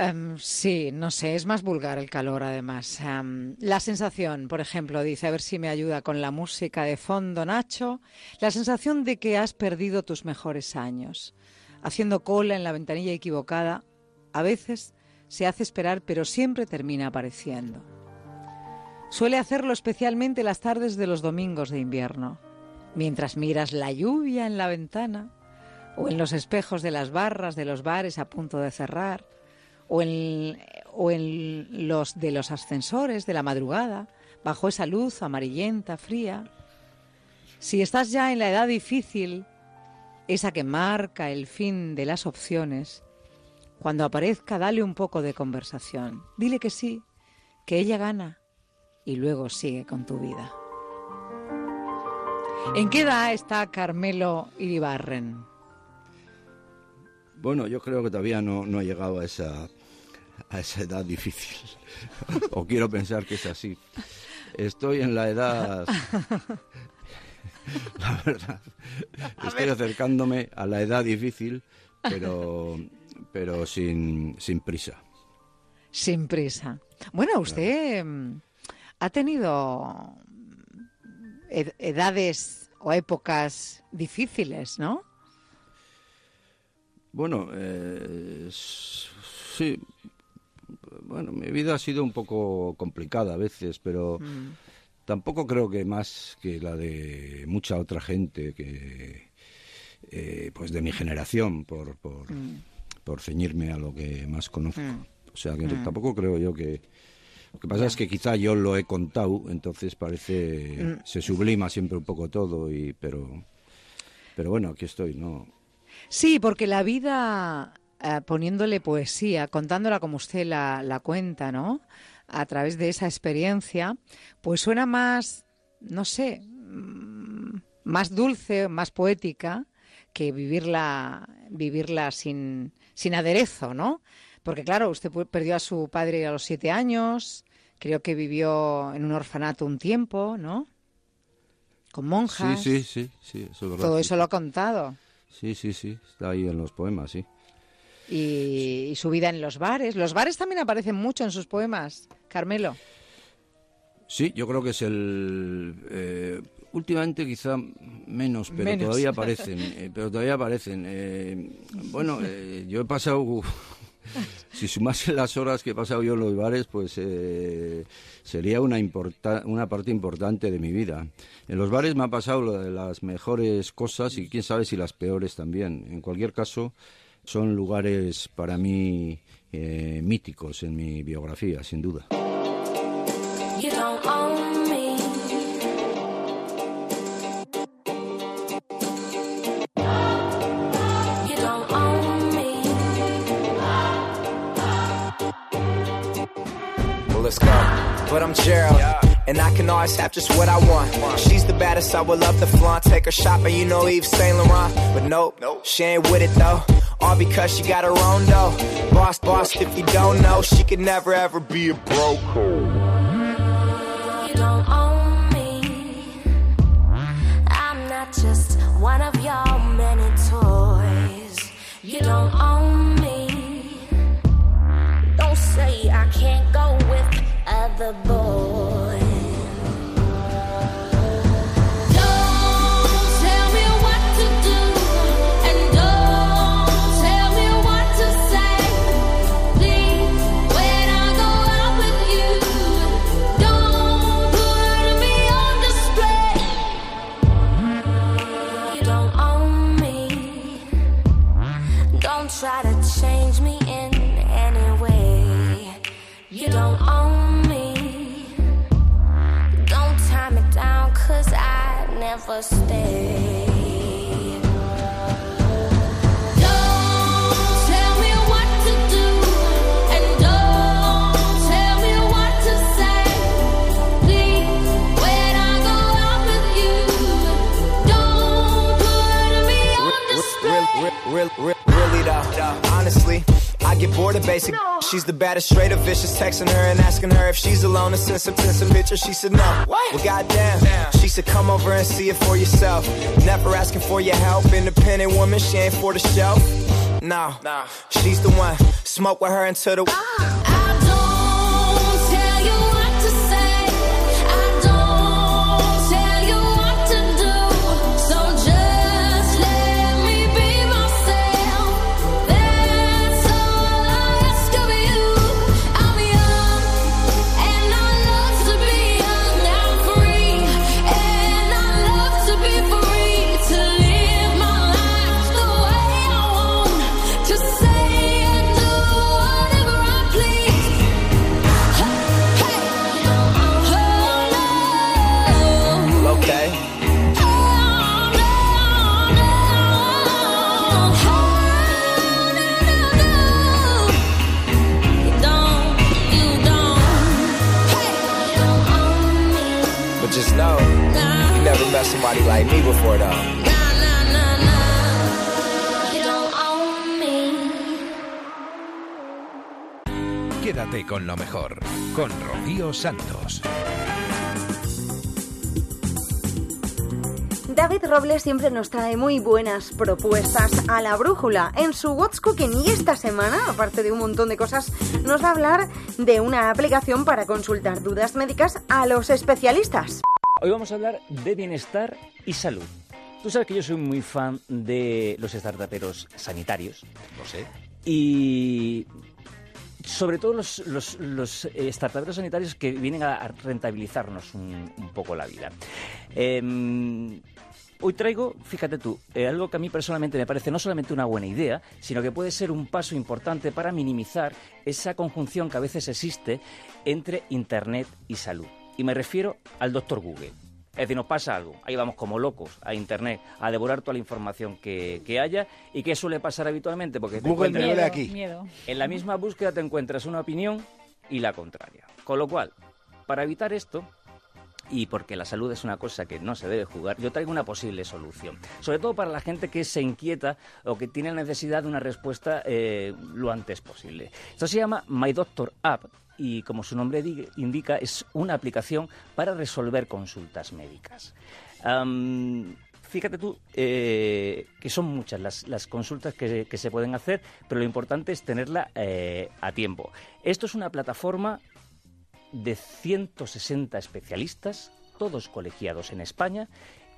Em, sí, no sé, es más vulgar el calor además. Em, la sensación, por ejemplo, dice, a ver si me ayuda con la música de fondo, Nacho, la sensación de que has perdido tus mejores años, haciendo cola en la ventanilla equivocada, a veces se hace esperar, pero siempre termina apareciendo. Suele hacerlo especialmente las tardes de los domingos de invierno, mientras miras la lluvia en la ventana o en los espejos de las barras de los bares a punto de cerrar o en, o en los de los ascensores de la madrugada, bajo esa luz amarillenta, fría. Si estás ya en la edad difícil, esa que marca el fin de las opciones, cuando aparezca dale un poco de conversación. Dile que sí, que ella gana y luego sigue con tu vida. ¿En qué edad está Carmelo Iribarren? Bueno, yo creo que todavía no, no llegado a esa, *laughs* a esa edad difícil. *laughs* o quiero pensar que es así. Estoy en la edad... *laughs* La verdad. Estoy acercándome a la edad difícil, pero, pero sin, sin prisa. Sin prisa. Bueno, usted mm, ha tenido ed- edades o épocas difíciles, ¿no? Bueno, eh, sí. Bueno, mi vida ha sido un poco complicada a veces, pero Mm. tampoco creo que más que la de mucha otra gente que, eh, pues de mi generación, por, por, Mm. por ceñirme a lo que más conozco. Mm. O sea, que tampoco creo yo que... Lo que pasa es que quizá yo lo he contado, entonces parece... Se sublima siempre un poco todo, y pero... Pero bueno, aquí estoy, ¿no? Sí, porque la vida, eh, poniéndole poesía, contándola como usted la, la cuenta, ¿no? A través de esa experiencia, pues suena más, no sé, mm, más dulce, más poética que vivirla, vivirla sin, sin aderezo, ¿no? Porque claro, usted perdió a su padre a los siete años, creo que vivió en un orfanato un tiempo, ¿no? Con monjas. Sí, sí, sí, sí, eso es verdad. Todo eso lo ha contado. Sí, sí, sí, está ahí en los poemas, sí. Y, y su vida en los bares. Los bares también aparecen mucho en sus poemas, Carmelo. Sí, yo creo que es el... eh, últimamente quizá menos, pero Menos. todavía *laughs* aparecen. eh, pero todavía aparecen. eh, bueno, eh, yo he pasado si sumase las horas que he pasado yo en los bares, pues eh, sería una, importa- una parte importante de mi vida. En los bares me ha pasado lo de las mejores cosas y quién sabe si las peores también. En cualquier caso, son lugares para mí eh, míticos en mi biografía, sin duda. Let's go. But I'm Gerald, and I can always have just what I want. She's the baddest, I would love to flaunt. Take her shopping, you know Eve Saint Laurent. But nope, she ain't with it though. All because she got her own dough. Boss, boss, if you don't know, she could never ever be a broke. You don't own me. I'm not just one of your many toys. You don't own me. Don't say I can't go with other boys. On display. Real, real, real, really though, honestly, I get bored of basic. She's the baddest, straight up vicious. Texting her and asking her if she's alone and send some, send some pictures. She said no. Well, goddamn. She said come over and see it for yourself. Never asking for your help. Independent woman, she ain't for the show. No, she's the one. Smoke with her until the. Don't never met somebody like me before, though. You don't own me. Quédate con lo mejor, con Rocío Santos. David Robles siempre nos trae muy buenas propuestas a la brújula en su What's Cooking y esta semana, aparte de un montón de cosas, nos va a hablar de una aplicación para consultar dudas médicas a los especialistas. Hoy vamos a hablar de bienestar y salud. Tú sabes que yo soy muy fan de los startuperos sanitarios. Lo sé. Y sobre todo los, los, los eh, startuperos sanitarios que vienen a rentabilizarnos un, un poco la vida. Em, Hoy traigo, fíjate tú, eh, algo que a mí personalmente me parece no solamente una buena idea, sino que puede ser un paso importante para minimizar esa conjunción que a veces existe entre Internet y salud. Y me refiero al doctor Google. Es decir, nos pasa algo, ahí vamos como locos a Internet a devorar toda la información que, que haya. ¿Y qué suele pasar habitualmente? Porque te Google huele aquí. En la misma búsqueda te encuentras una opinión y la contraria. Con lo cual, para evitar esto, y porque la salud es una cosa que no se debe jugar, yo traigo una posible solución. Sobre todo para la gente que se inquieta o que tiene necesidad de una respuesta eh, lo antes posible. Esto se llama My Doctor App y como su nombre di- indica es una aplicación para resolver consultas médicas. Fíjate tú eh, que son muchas las, consultas que, que se pueden hacer, pero lo importante es tenerla eh, a tiempo. Esto es una plataforma de 160 especialistas, todos colegiados en España,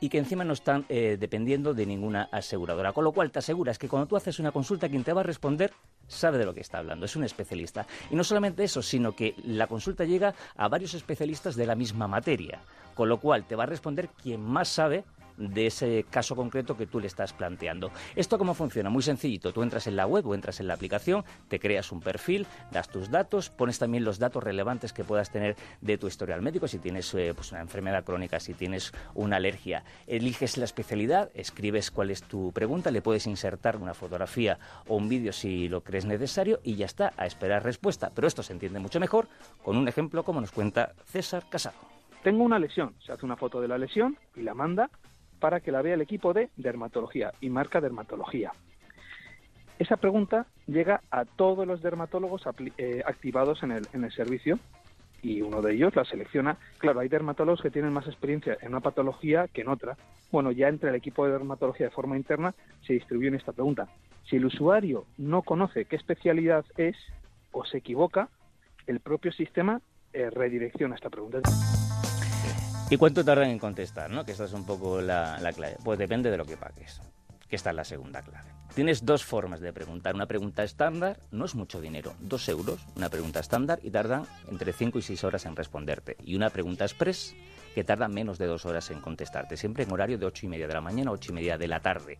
y que encima no están eh, dependiendo de ninguna aseguradora. Con lo cual te aseguras que cuando tú haces una consulta, quien te va a responder sabe de lo que está hablando, es un especialista. Y no solamente eso, sino que la consulta llega a varios especialistas de la misma materia. Con lo cual te va a responder quien más sabe de ese caso concreto que tú le estás planteando. ¿Esto cómo funciona? Muy sencillito. Tú entras en la web o entras en la aplicación, te creas un perfil, das tus datos, pones también los datos relevantes que puedas tener de tu historial médico, si tienes eh, pues una enfermedad crónica, si tienes una alergia. Eliges la especialidad, escribes cuál es tu pregunta, le puedes insertar una fotografía o un vídeo si lo crees necesario y ya está, a esperar respuesta. Pero esto se entiende mucho mejor con un ejemplo como nos cuenta César Casado. Tengo una lesión, se hace una foto de la lesión y la manda para que la vea el equipo de dermatología y marca dermatología. Esa pregunta llega a todos los dermatólogos eh, activados en el, en servicio y uno de ellos la selecciona. Claro, hay dermatólogos que tienen más experiencia en una patología que en otra. Bueno, ya entre el equipo de dermatología de forma interna se distribuye esta pregunta. Si el usuario no conoce qué especialidad es o se equivoca, el propio sistema eh, redirecciona esta pregunta. ¿Y cuánto tardan en contestar? ¿no? Que esta es un poco la, la clave. Pues depende de lo que pagues. Que esta es la segunda clave. Tienes dos formas de preguntar. Una pregunta estándar no es mucho dinero, dos euros, una pregunta estándar y tardan entre 5 y 6 horas en responderte. Y una pregunta express que tarda menos de dos horas en contestarte, siempre en horario de ocho y media de la mañana a ocho y media de la tarde.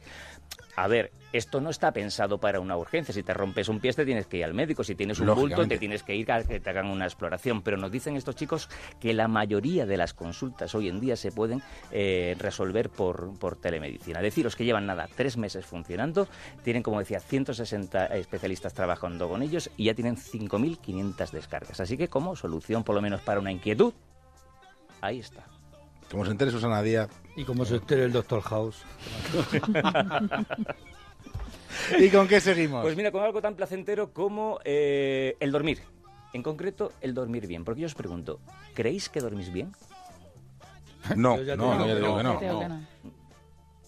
A ver, esto no está pensado para una urgencia. Si te rompes un pie, te tienes que ir al médico. Si tienes un bulto, te tienes que ir a que te hagan una exploración. Pero nos dicen estos chicos que la mayoría de las consultas hoy en día se pueden eh, resolver por, por telemedicina. Deciros que llevan nada, tres meses funcionando. Tienen, como decía, 160 especialistas trabajando con ellos y ya tienen 5.500 descargas. Así que como solución, por lo menos para una inquietud, ahí está. Como se entere Susana Díaz. Y como se entere el Doctor House. *laughs* ¿Y con qué seguimos? Pues mira, con algo tan placentero como eh, el dormir. En concreto, el dormir bien. Porque yo os pregunto, ¿creéis que dormís bien? No, Yo no, no, ya digo que no. Creo que no.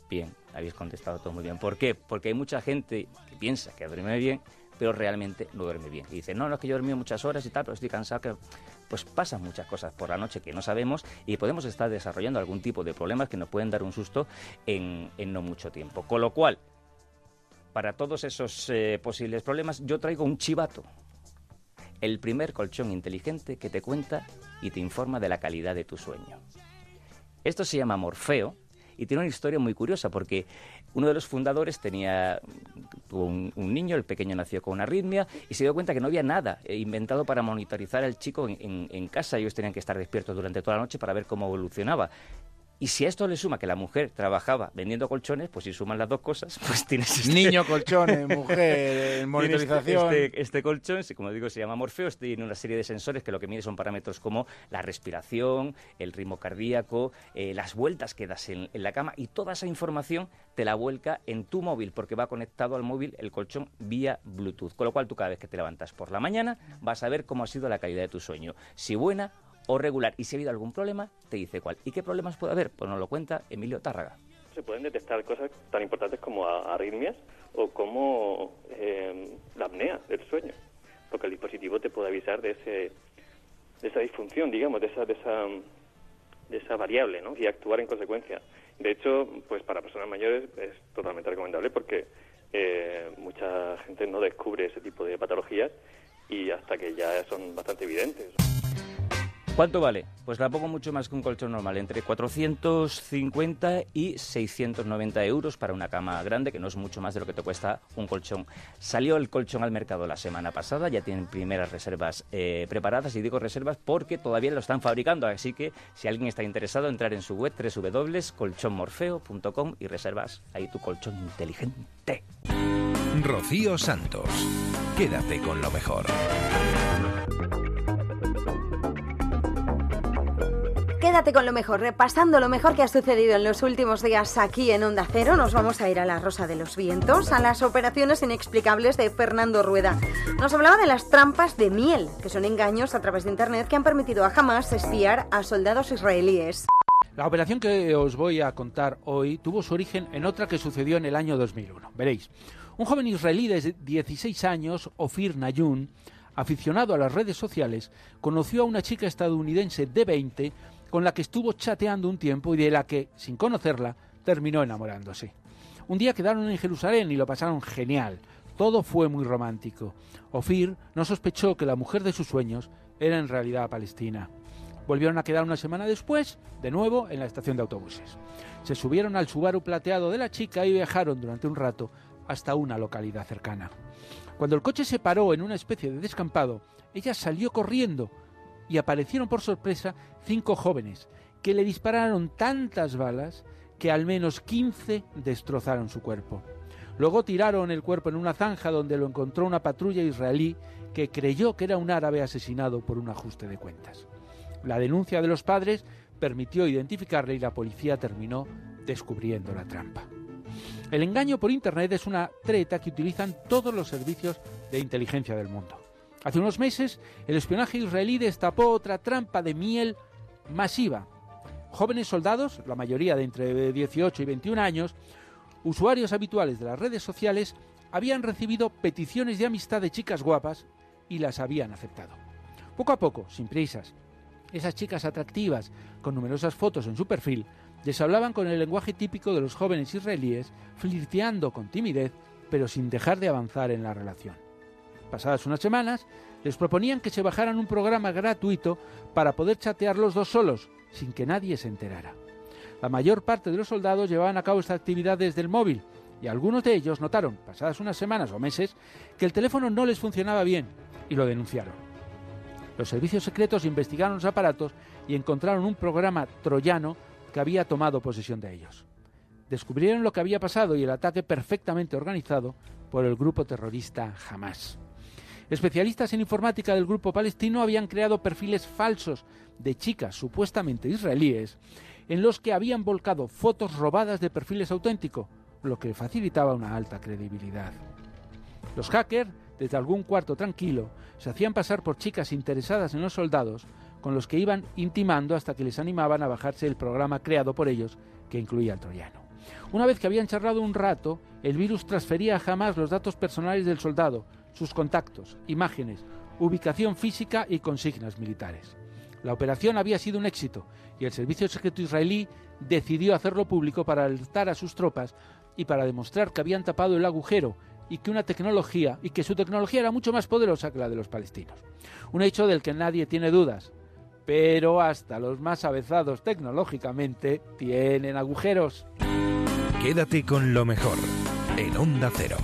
Bien, habéis contestado todo muy bien. ¿Por qué? Porque hay mucha gente que piensa que duerme bien, pero realmente no duerme bien. Y dice, no, no es que yo he dormido muchas horas y tal, pero estoy cansado. Que... Pues pasan muchas cosas por la noche que no sabemos y podemos estar desarrollando algún tipo de problemas que nos pueden dar un susto en, no mucho tiempo. Con lo cual, para todos esos eh, posibles problemas, yo traigo un chivato. El primer colchón inteligente que te cuenta y te informa de la calidad de tu sueño. Esto se llama Morfeo y tiene una historia muy curiosa porque uno de los fundadores tenía un, un niño, el pequeño nació con una arritmia y se dio cuenta que no había nada eh, inventado para monitorizar al chico en, en- en casa. Ellos tenían que estar despiertos durante toda la noche para ver cómo evolucionaba. Y si a esto le suma que la mujer trabajaba vendiendo colchones, pues si suman las dos cosas, *laughs* pues tienes este- Niño, colchones, mujer, *laughs* eh, monitorización. Este, este- este colchón, como digo, se llama Morfeo, tiene una serie de sensores que lo que mide son parámetros como la respiración, el ritmo cardíaco, eh, las vueltas que das en, en la cama y toda esa información te la vuelca en tu móvil porque va conectado al móvil el colchón vía Bluetooth. Con lo cual tú cada vez que te levantas por la mañana vas a ver cómo ha sido la calidad de tu sueño. Si buena o regular. Y si ha habido algún problema, te dice cuál. ¿Y qué problemas puede haber? Pues nos lo cuenta Emilio Tárraga. Se pueden detectar cosas tan importantes como arritmias o como eh, la apnea del sueño, porque el dispositivo te puede avisar de, ese, de esa disfunción, digamos, de esa, de esa, de esa variable, ¿no? Y actuar en consecuencia. De hecho, pues para personas mayores es totalmente recomendable porque eh, mucha gente no descubre ese tipo de patologías y hasta que ya son bastante evidentes. ¿Cuánto vale? Pues pongo mucho más que un colchón normal, entre 450 y 690 euros para una cama grande, que no es mucho más de lo que te cuesta un colchón. Salió el colchón al mercado la semana pasada, ya tienen primeras reservas eh, preparadas, y digo reservas porque todavía lo están fabricando, así que si alguien está interesado, entrar en su web www.colchonmorfeo.com y reservas ahí tu colchón inteligente. Rocío Santos. Quédate con lo mejor. Quédate con lo mejor, repasando lo mejor que ha sucedido en los últimos días aquí en Onda Cero. Nos vamos a ir a la Rosa de los Vientos, a las operaciones inexplicables de Fernando Rueda. Nos hablaba de las trampas de miel, que son engaños a través de Internet que han permitido a Hamas espiar a soldados israelíes. La operación que os voy a contar hoy tuvo su origen en otra que sucedió en el año 2001. Veréis, un joven israelí de 16 años, Ofir Nayun, aficionado a las redes sociales, conoció a una chica estadounidense de 20 con la que estuvo chateando un tiempo y de la que, sin conocerla, terminó enamorándose. Un día quedaron en Jerusalén y lo pasaron genial. Todo fue muy romántico. Ofir no sospechó que la mujer de sus sueños era en realidad palestina. Volvieron a quedar una semana después, de nuevo, en la estación de autobuses. Se subieron al Subaru plateado de la chica y viajaron durante un rato hasta una localidad cercana. Cuando el coche se paró en una especie de descampado, ella salió corriendo y aparecieron por sorpresa cinco jóvenes que le dispararon tantas balas que al menos 15 destrozaron su cuerpo. Luego tiraron el cuerpo en una zanja donde lo encontró una patrulla israelí que creyó que era un árabe asesinado por un ajuste de cuentas. La denuncia de los padres permitió identificarle y la policía terminó descubriendo la trampa. El engaño por Internet es una treta que utilizan todos los servicios de inteligencia del mundo. Hace unos meses, el espionaje israelí destapó otra trampa de miel masiva. Jóvenes soldados, la mayoría de entre 18 y 21 años, usuarios habituales de las redes sociales, habían recibido peticiones de amistad de chicas guapas y las habían aceptado. Poco a poco, sin prisas, esas chicas atractivas, con numerosas fotos en su perfil, les hablaban con el lenguaje típico de los jóvenes israelíes, flirteando con timidez, pero sin dejar de avanzar en la relación. Pasadas unas semanas, les proponían que se bajaran un programa gratuito para poder chatear los dos solos, sin que nadie se enterara. La mayor parte de los soldados llevaban a cabo esta actividad desde el móvil, y algunos de ellos notaron, pasadas unas semanas o meses, que el teléfono no les funcionaba bien, y lo denunciaron. Los servicios secretos investigaron los aparatos y encontraron un programa troyano que había tomado posesión de ellos. Descubrieron lo que había pasado y el ataque perfectamente organizado por el grupo terrorista Hamas. Especialistas en informática del grupo palestino habían creado perfiles falsos de chicas supuestamente israelíes en los que habían volcado fotos robadas de perfiles auténticos, lo que facilitaba una alta credibilidad. Los hackers, desde algún cuarto tranquilo, se hacían pasar por chicas interesadas en los soldados, con los que iban intimando hasta que les animaban a bajarse el programa creado por ellos, que incluía el troyano. Una vez que habían charlado un rato, el virus transfería jamás los datos personales del soldado, sus contactos, imágenes, ubicación física y consignas militares. La operación había sido un éxito y el servicio secreto israelí decidió hacerlo público para alertar a sus tropas y para demostrar que habían tapado el agujero y que una tecnología y que su tecnología era mucho más poderosa que la de los palestinos. Un hecho del que nadie tiene dudas, pero hasta los más avezados tecnológicamente tienen agujeros. Quédate con lo mejor en Onda Cero.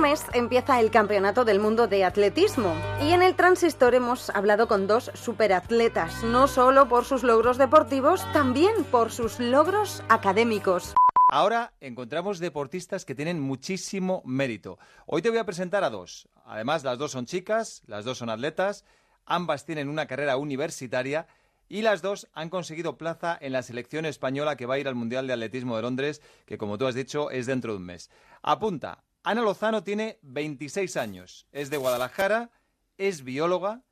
Mes empieza el Campeonato del Mundo de Atletismo y en el Transistor hemos hablado con dos superatletas, no solo por sus logros deportivos, también por sus logros académicos. Ahora encontramos deportistas que tienen muchísimo mérito. Hoy te voy a presentar a dos. Además, las dos son chicas, las dos son atletas, ambas tienen una carrera universitaria y las dos han conseguido plaza en la selección española que va a ir al Mundial de Atletismo de Londres, que como tú has dicho es dentro de un mes. Apunta, Ana Lozano tiene 26 años, es de Guadalajara, es bióloga,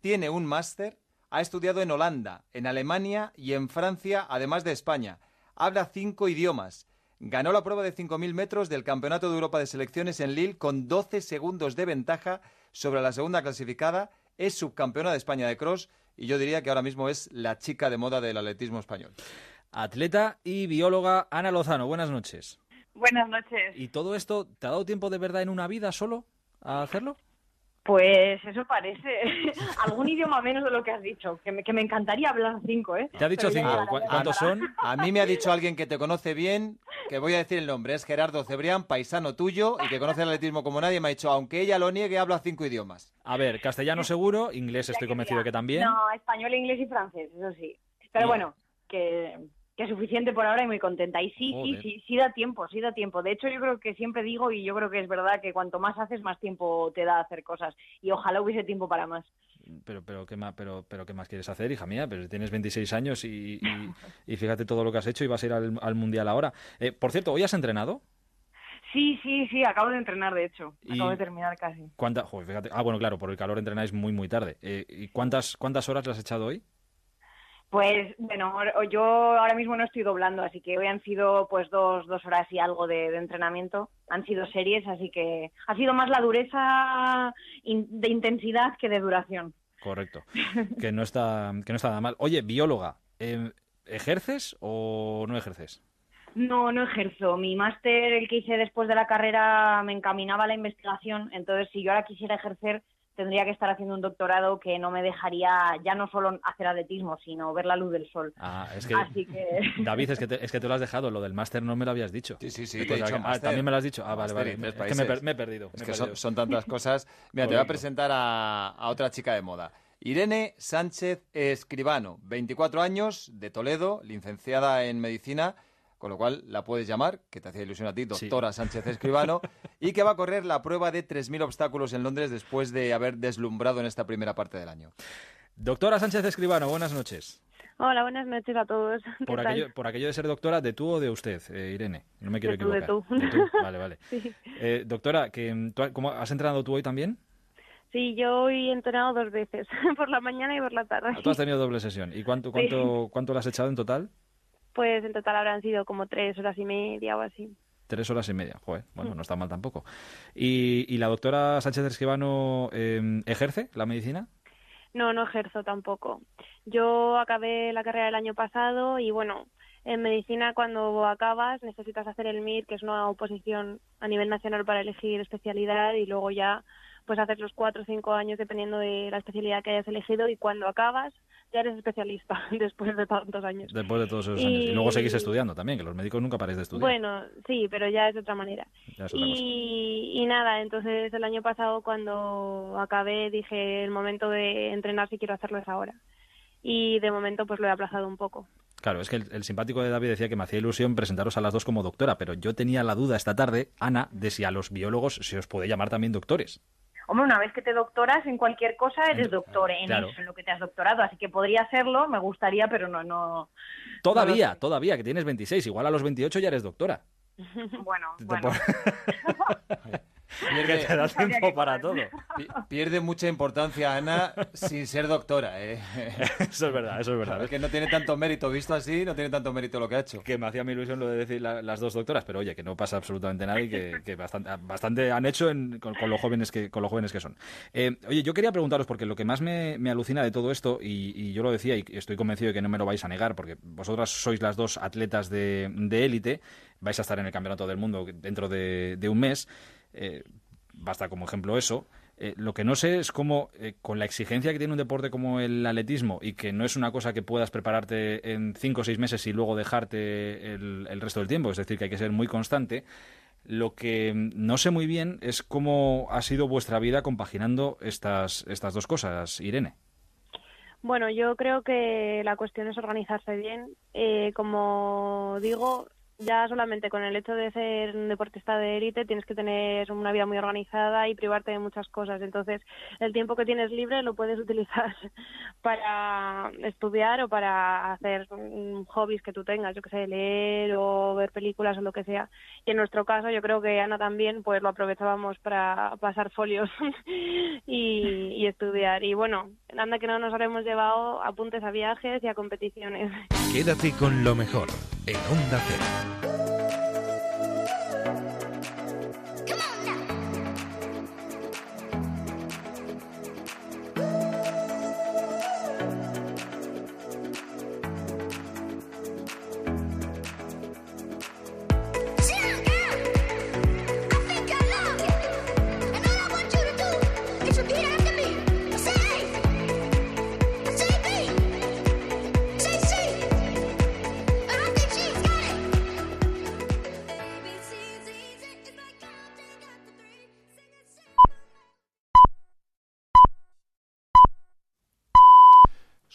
tiene un máster, ha estudiado en Holanda, en Alemania y en Francia, además de España. Habla cinco idiomas. Ganó la prueba de 5.000 metros del Campeonato de Europa de Selecciones en Lille con 12 segundos de ventaja sobre la segunda clasificada. Es subcampeona de España de cross y yo diría que ahora mismo es la chica de moda del atletismo español. Atleta y bióloga Ana Lozano, buenas noches. Buenas noches. ¿Y todo esto te ha dado tiempo de verdad en una vida solo a hacerlo? Pues eso parece. *laughs* Algún idioma menos de lo que has dicho. Que me, que me encantaría hablar cinco, ¿eh? Te ha dicho Pero cinco. llegará, ¿Cu- ya ¿Cuántos son? A mí me ha dicho alguien que te conoce bien, que voy a decir el nombre, es Gerardo Cebrián, paisano tuyo y que conoce el atletismo como nadie. Me ha dicho, aunque ella lo niegue, habla cinco idiomas. A ver, castellano seguro, inglés estoy convencido que también. No, español, inglés y francés, eso sí. Pero bueno, que, que suficiente por ahora y muy contenta. Y sí, sí, Joder. sí, sí da tiempo, sí da tiempo. De hecho, yo creo que siempre digo, y yo creo que es verdad, que cuanto más haces, más tiempo te da hacer cosas. Y ojalá hubiese tiempo para más. Pero, pero, ¿qué más, pero, pero, ¿qué más quieres hacer, hija mía? Pero tienes 26 años y, y- *laughs* y fíjate todo lo que has hecho y vas a ir al, al Mundial ahora. Eh, por cierto, ¿hoy has entrenado? Sí, sí, sí, acabo de entrenar, de hecho. Acabo de terminar casi. ¿Cuánta, joder, fíjate. Ah, bueno, claro, por el calor entrenáis muy, muy tarde. Eh, ¿Y cuántas, cuántas horas le has echado hoy? Pues bueno, yo ahora mismo no estoy doblando, así que hoy han sido pues dos, dos horas y algo de, de entrenamiento. Han sido series, así que ha sido más la dureza in- de intensidad que de duración. Correcto. Que no está, que no está nada mal. Oye, bióloga, eh, ¿ejerces o no ejerces? No, no ejerzo. Mi máster, el que hice después de la carrera, me encaminaba a la investigación. Entonces, si yo ahora quisiera ejercer, tendría que estar haciendo un doctorado que no me dejaría ya no solo hacer atletismo, sino ver la luz del sol. Ah, es que, Así que... *laughs* David, es que, te, es que te lo has dejado. Lo del máster no me lo habías dicho. Sí, sí, sí. Te he dicho ah, también me lo has dicho. Ah, vale, vale. Es que me, he perdido. Es me que son, perdido. son tantas *laughs* cosas. Mira, te voy a presentar a, a otra chica de moda. Irene Sánchez Escribano, 24 años, de Toledo, licenciada en medicina, con lo cual la puedes llamar, que te hacía ilusión a ti, doctora Sánchez Escribano, *laughs* y que va a correr la prueba de 3.000 obstáculos en Londres después de haber deslumbrado en esta primera parte del año. Doctora Sánchez Escribano, buenas noches. Hola, buenas noches a todos. *laughs* ¿Qué Por tal? aquello, por aquello de ser doctora, ¿de tú o de usted, eh, Irene? No me quiero De tú, de tú. Vale, vale. *laughs* Sí. Eh, doctora, que, mm, ¿tú, ¿cómo, ¿has entrenado tú hoy también? Sí, yo hoy he entrenado dos veces, por la mañana y por la tarde. Ah, Tú has tenido doble sesión. ¿Y cuánto, Sí. cuánto, cuánto has echado en total? Pues en total habrán sido como tres horas y media o así. Tres horas y media. Joder, bueno, Mm. no está mal tampoco. ¿Y, y la doctora Sánchez Escribano eh, ejerce la medicina? No, no ejerzo tampoco. Yo acabé la carrera el año pasado y bueno, en medicina cuando acabas necesitas hacer el MIR, que es una oposición a nivel nacional para elegir especialidad y luego ya pues haces los cuatro o cinco años dependiendo de la especialidad que hayas elegido y cuando acabas ya eres especialista *laughs* después de tantos años. Después de todos esos Y- años. Y luego seguís estudiando también, que los médicos nunca paráis de estudiar. Bueno, sí, pero ya es de otra manera. Ya es otra cosa. Y, y nada, entonces el año pasado cuando acabé dije el momento de entrenar si quiero hacerlo es ahora. Y de momento pues lo he aplazado un poco. Claro, es que el, el simpático de David decía que me hacía ilusión presentaros a las dos como doctora, pero yo tenía la duda esta tarde, Ana, de si a los biólogos se os puede llamar también doctores. Hombre, una vez que te doctoras en cualquier cosa, eres doctor en claro. eso, en lo que te has doctorado. Así que podría hacerlo, me gustaría, pero no, no. Todavía, todavía, que tienes 26, igual a los 28 ya eres doctora. *laughs* Bueno, Te *laughs* *laughs* bueno. Que te da tiempo para todo. Pi- Pierde mucha importancia Ana sin ser doctora, ¿eh? *laughs* Eso es verdad, eso es verdad. Es que no tiene tanto mérito, visto así, no tiene tanto mérito lo que ha hecho. Que me hacía mi ilusión lo de decir la- las dos doctoras, pero oye, que no pasa absolutamente nada y que, que bastante, bastante han hecho en- con, con los jóvenes que, con los jóvenes que son. Eh, oye, yo quería preguntaros, porque lo que más me, me alucina de todo esto, y, y yo lo decía y estoy convencido de que no me lo vais a negar, porque vosotras sois las dos atletas de de élite, vais a estar en el Campeonato del Mundo dentro de, de un mes, eh, basta como ejemplo eso. Eh, lo que no sé es cómo, eh, con la exigencia que tiene un deporte como el atletismo y que no es una cosa que puedas prepararte en cinco o seis meses y luego dejarte el, resto del tiempo, es decir, que hay que ser muy constante, lo que no sé muy bien es cómo ha sido vuestra vida compaginando estas, estas dos cosas, Irene. Bueno, yo creo que la cuestión es organizarse bien. Como digo, ya solamente con el hecho de ser un deportista de élite tienes que tener una vida muy organizada y privarte de muchas cosas. Entonces, el tiempo que tienes libre lo puedes *laughs* utilizar para estudiar o para hacer hobbies que tú tengas, yo que sé, leer o ver películas o lo que sea. Y en nuestro caso, yo creo que Ana también, pues lo aprovechábamos para pasar folios *laughs* y, y estudiar. Y bueno, anda que no nos habremos llevado apuntes a viajes y a competiciones. Quédate con lo mejor en Onda Cero.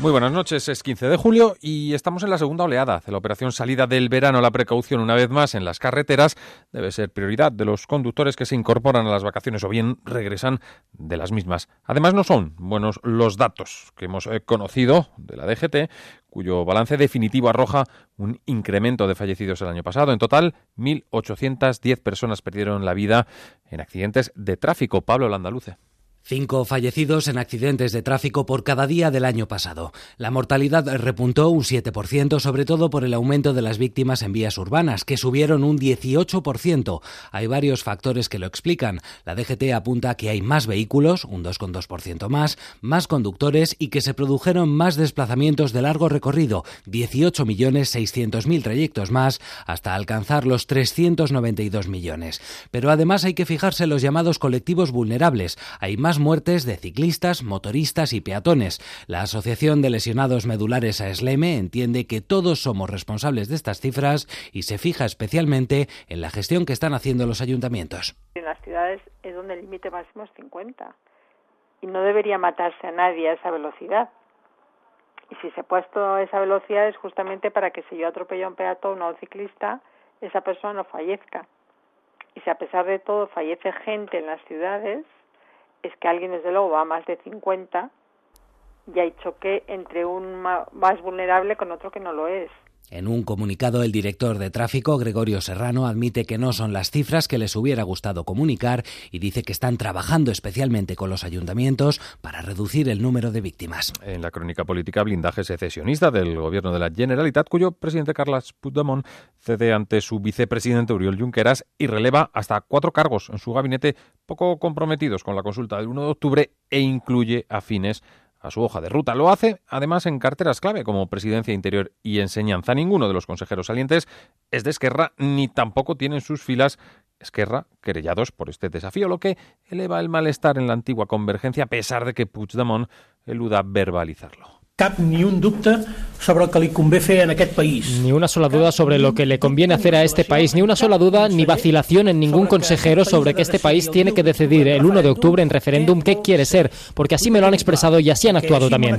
Muy buenas noches, es 15 de julio y estamos en la segunda oleada de la operación salida del verano. La precaución una vez más en las carreteras debe ser prioridad de los conductores que se incorporan a las vacaciones o bien regresan de las mismas. Además no son buenos los datos que hemos eh, conocido de la DGT, cuyo balance definitivo arroja un incremento de fallecidos el año pasado. En total, 1.810 personas perdieron la vida en accidentes de tráfico. Pablo Landaluce. Cinco fallecidos en accidentes de tráfico por cada día del año pasado. La mortalidad repuntó un 7%, sobre todo por el aumento de las víctimas en vías urbanas, que subieron un 18%. Hay varios factores que lo explican. La DGT apunta que hay más vehículos, un 2,2% más, más conductores y que se produjeron más desplazamientos de largo recorrido, 18.600.000 trayectos más, hasta alcanzar los 392 millones. Pero además hay que fijarse en los llamados colectivos vulnerables. Hay más muertes de ciclistas, motoristas y peatones. La Asociación de Lesionados Medulares ASLEME entiende que todos somos responsables de estas cifras y se fija especialmente en la gestión que están haciendo los ayuntamientos. En las ciudades es donde el límite máximo es 50 y no debería matarse a nadie a esa velocidad. Y si se ha puesto esa velocidad es justamente para que si yo atropello a un peatón o a un ciclista, esa persona no fallezca. Y si a pesar de todo fallece gente en las ciudades, es que alguien desde luego va a más de 50 y hay choque entre un más vulnerable con otro que no lo es. En un comunicado, el director de tráfico, Gregorio Serrano, admite que no son las cifras que les hubiera gustado comunicar y dice que están trabajando especialmente con los ayuntamientos para reducir el número de víctimas. En la crónica política, blindaje secesionista del gobierno de la Generalitat, cuyo presidente Carles Puigdemont cede ante su vicepresidente Oriol Junqueras y releva hasta cuatro cargos en su gabinete poco comprometidos con la consulta del 1 de octubre e incluye afines a su hoja de ruta. Lo hace, además, en carteras clave como Presidencia Interior y Enseñanza. Ninguno de los consejeros salientes es de Esquerra, ni tampoco tiene en sus filas Esquerra querellados por este desafío, lo que eleva el malestar en la antigua convergencia, a pesar de que Puigdemont eluda verbalizarlo. Cap ni un dubte sobre el que li convé fer en aquest país. Ni una sola duda sobre lo que le conviene hacer a este país, ni una sola duda ni vacilación en ningún consejero sobre que este país tiene que decidir el 1 de octubre en referéndum qué quiere ser, porque así me lo han expresado y así han actuado también.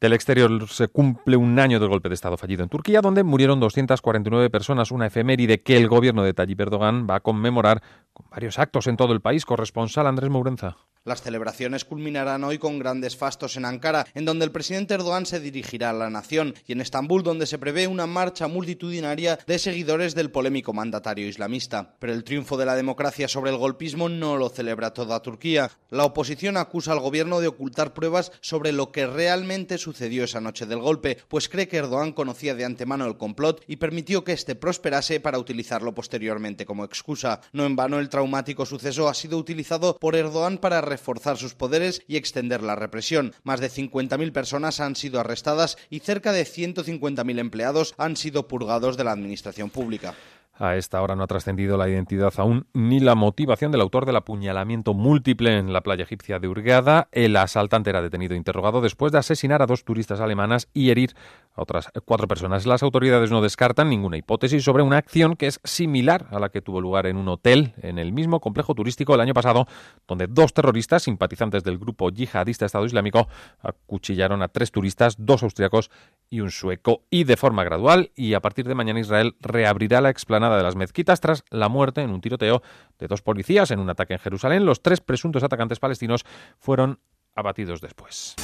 Del exterior se cumple un año del golpe de Estado fallido en Turquía, donde murieron 249 personas, una efeméride que el gobierno de Tayyip Erdogan va a conmemorar con varios actos en todo el país. Corresponsal Andrés Mourenza. Las celebraciones culminarán hoy con grandes fastos en Ankara, en donde el presidente Erdogan se dirigirá a la nación, y en Estambul, donde se prevé una marcha multitudinaria de seguidores del polémico mandatario islamista. Pero el triunfo de la democracia sobre el golpismo no lo celebra toda Turquía. La oposición acusa al gobierno de ocultar pruebas sobre lo que realmente sucedió esa noche del golpe, pues cree que Erdogan conocía de antemano el complot y permitió que éste prosperase para utilizarlo posteriormente como excusa. No en vano el traumático suceso ha sido utilizado por Erdogan para reforzar sus poderes y extender la represión. Más de 50.000 personas han sido arrestadas y cerca de 150.000 empleados han sido purgados de la administración pública. A esta hora no ha trascendido la identidad aún ni la motivación del autor del apuñalamiento múltiple en la playa egipcia de Hurghada. El asaltante era detenido e interrogado después de asesinar a dos turistas alemanas y herir a otras cuatro personas. Las autoridades no descartan ninguna hipótesis sobre una acción que es similar a la que tuvo lugar en un hotel en el mismo complejo turístico el año pasado, donde dos terroristas simpatizantes del grupo yihadista Estado Islámico acuchillaron a tres turistas, dos austriacos y un sueco. Y de forma gradual, y a partir de mañana Israel reabrirá la explanada de las mezquitas tras la muerte en un tiroteo de dos policías en un ataque en Jerusalén. Los tres presuntos atacantes palestinos fueron abatidos después.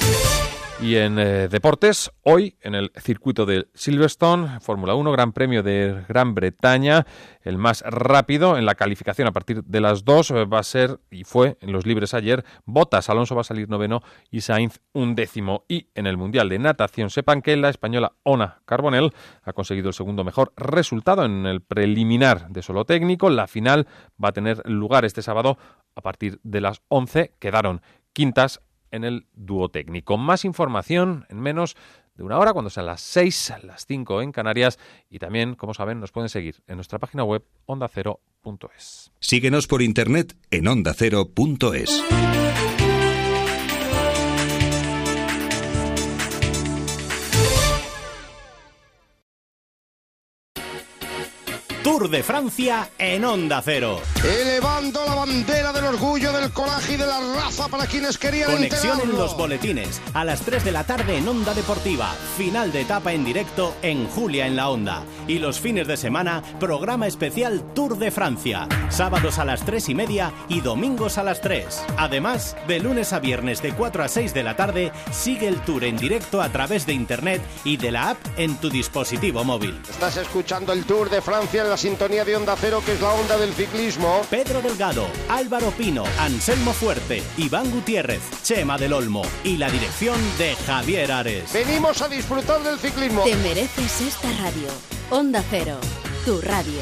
Y en eh, deportes, hoy en el circuito de Silverstone, Fórmula 1, Gran Premio de Gran Bretaña, el más rápido en la calificación a partir de las dos eh, va a ser, y fue en los libres ayer, Botas, Alonso va a salir noveno y Sainz un décimo. Y en el Mundial de Natación, sepan que la española Ona Carbonell ha conseguido el segundo mejor resultado en el preliminar de solo técnico. La final va a tener lugar este sábado a partir de las 11. Quedaron quintas en el dúo técnico. Más información en menos de una hora, cuando sean las 6, las 5 en Canarias. Y también, como saben, nos pueden seguir en nuestra página web ondacero.es. Síguenos por internet en ondacero.es. Tour de Francia en Onda Cero. Elevando la bandera del orgullo, del coraje y de la raza para quienes querían Conexión en enterarlo. los boletines. A las 3 de la tarde en Onda Deportiva. Final de etapa en directo en Julia en la Onda. Y los fines de semana, programa especial Tour de Francia. Sábados a las 3 y media y domingos a las 3. Además, de lunes a viernes de 4 a 6 de la tarde, sigue el tour en directo a través de internet y de la app en tu dispositivo móvil. Estás escuchando el Tour de Francia en la sintonía de Onda Cero, que es la onda del ciclismo. Pedro Delgado, Álvaro Pino, Anselmo Fuerte, Iván Gutiérrez, Chema del Olmo y la dirección de Javier Ares. Venimos a disfrutar del ciclismo. Te mereces esta radio. Onda Cero, tu radio.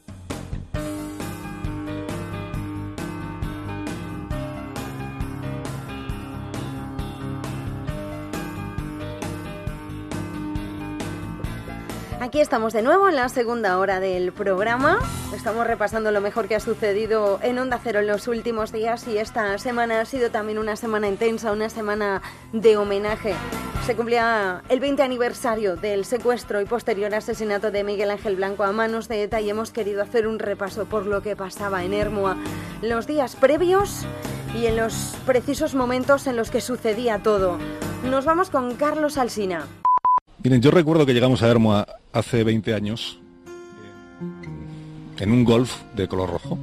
Aquí estamos de nuevo en la segunda hora del programa. Estamos repasando lo mejor que ha sucedido en Onda Cero en los últimos días y esta semana ha sido también una semana intensa, una semana de homenaje. Se cumplía el 20 aniversario del secuestro y posterior asesinato de Miguel Ángel Blanco a manos de ETA y hemos querido hacer un repaso por lo que pasaba en Hermoa los días previos y en los precisos momentos en los que sucedía todo. Nos vamos con Carlos Alsina. Miren, yo recuerdo que llegamos a Hermoa hace 20 años en un Golf de color rojo,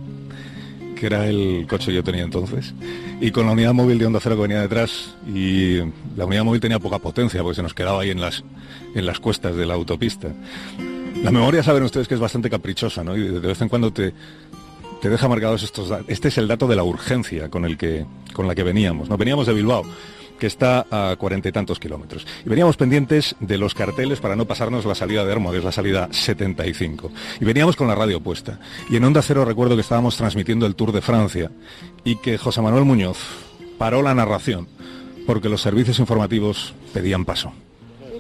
que era el coche que yo tenía entonces, y con la unidad móvil de Onda Cero que venía detrás, y la unidad móvil tenía poca potencia porque se nos quedaba ahí en las, en las cuestas de la autopista. La memoria saben ustedes que es bastante caprichosa, ¿no? Y de vez en cuando te, te deja marcados estos. Este es el dato de la urgencia con, el que, con la que veníamos, ¿no? Veníamos de Bilbao que está a cuarenta y tantos kilómetros. Y veníamos pendientes de los carteles para no pasarnos la salida de Hermo, es la salida 75. Y veníamos con la radio puesta. Y en Onda Cero recuerdo que estábamos transmitiendo el Tour de Francia y que José Manuel Muñoz paró la narración porque los servicios informativos pedían paso.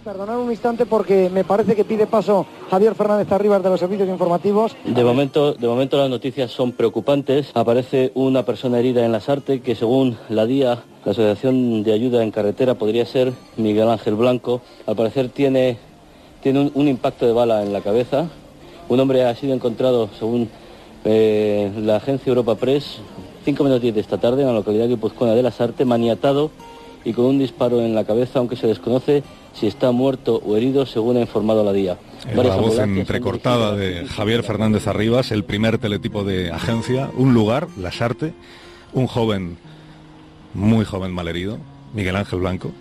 Perdonad un instante porque me parece que pide paso Javier Fernández Arribas de los servicios informativos. De momento, de momento las noticias son preocupantes. Aparece una persona herida en la Sarte que según la DIA, la Asociación de Ayuda en Carretera, podría ser Miguel Ángel Blanco. Al parecer tiene, tiene un, impacto de bala en la cabeza. Un hombre ha sido encontrado, según eh, la agencia Europa Press, 5 menos 10 de esta tarde en la localidad guipuzcoana de la Sarte, maniatado y con un disparo en la cabeza, aunque se desconoce si está muerto o herido, según ha informado la DIA. La voz entrecortada de Javier Fernández Arribas, el primer teletipo de agencia, un lugar, La Sarte, un joven, muy joven malherido, Miguel Ángel Blanco,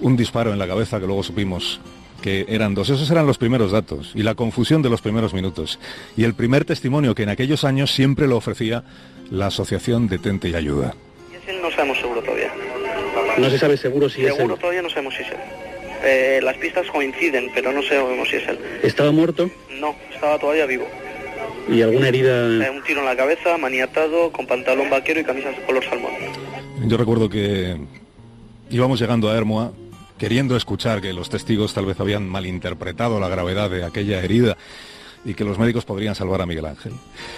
un disparo en la cabeza que luego supimos que eran dos. Esos eran los primeros datos y la confusión de los primeros minutos. Y el primer testimonio que en aquellos años siempre lo ofrecía la Asociación Detente y Ayuda. No sabemos seguro todavía. No se sabe seguro si es Seguro él. todavía no sabemos si es él. Eh, las pistas coinciden, pero no sabemos si es él. ¿Estaba muerto? No, estaba todavía vivo. ¿Y alguna herida? Eh, un tiro en la cabeza, maniatado, con pantalón vaquero y camisas de color salmón. Yo recuerdo que íbamos llegando a Hermoa queriendo escuchar que los testigos tal vez habían malinterpretado la gravedad de aquella herida y que los médicos podrían salvar a Miguel Ángel.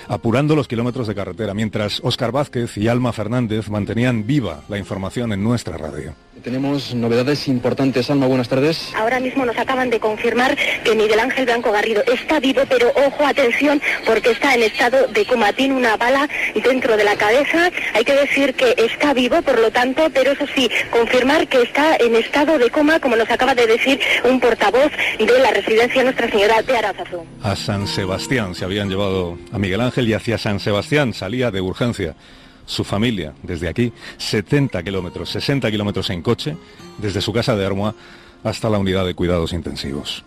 Apurando los kilómetros de carretera, mientras Óscar Vázquez y Alma Fernández mantenían viva la información en nuestra radio. Tenemos novedades importantes. Alma, buenas tardes. Ahora mismo nos acaban de confirmar que Miguel Ángel Blanco Garrido está vivo, pero ojo, atención, porque está en estado de coma. Tiene una bala dentro de la cabeza. Hay que decir que está vivo, por lo tanto, pero eso sí, confirmar que está en estado de coma, como nos acaba de decir un portavoz de la residencia Nuestra Señora de Arázazú. A San Sebastián se habían llevado a Miguel Ángel y hacia San Sebastián salía de urgencia su familia desde aquí 70 kilómetros, 60 kilómetros en coche, desde su casa de Armoa hasta la unidad de cuidados intensivos.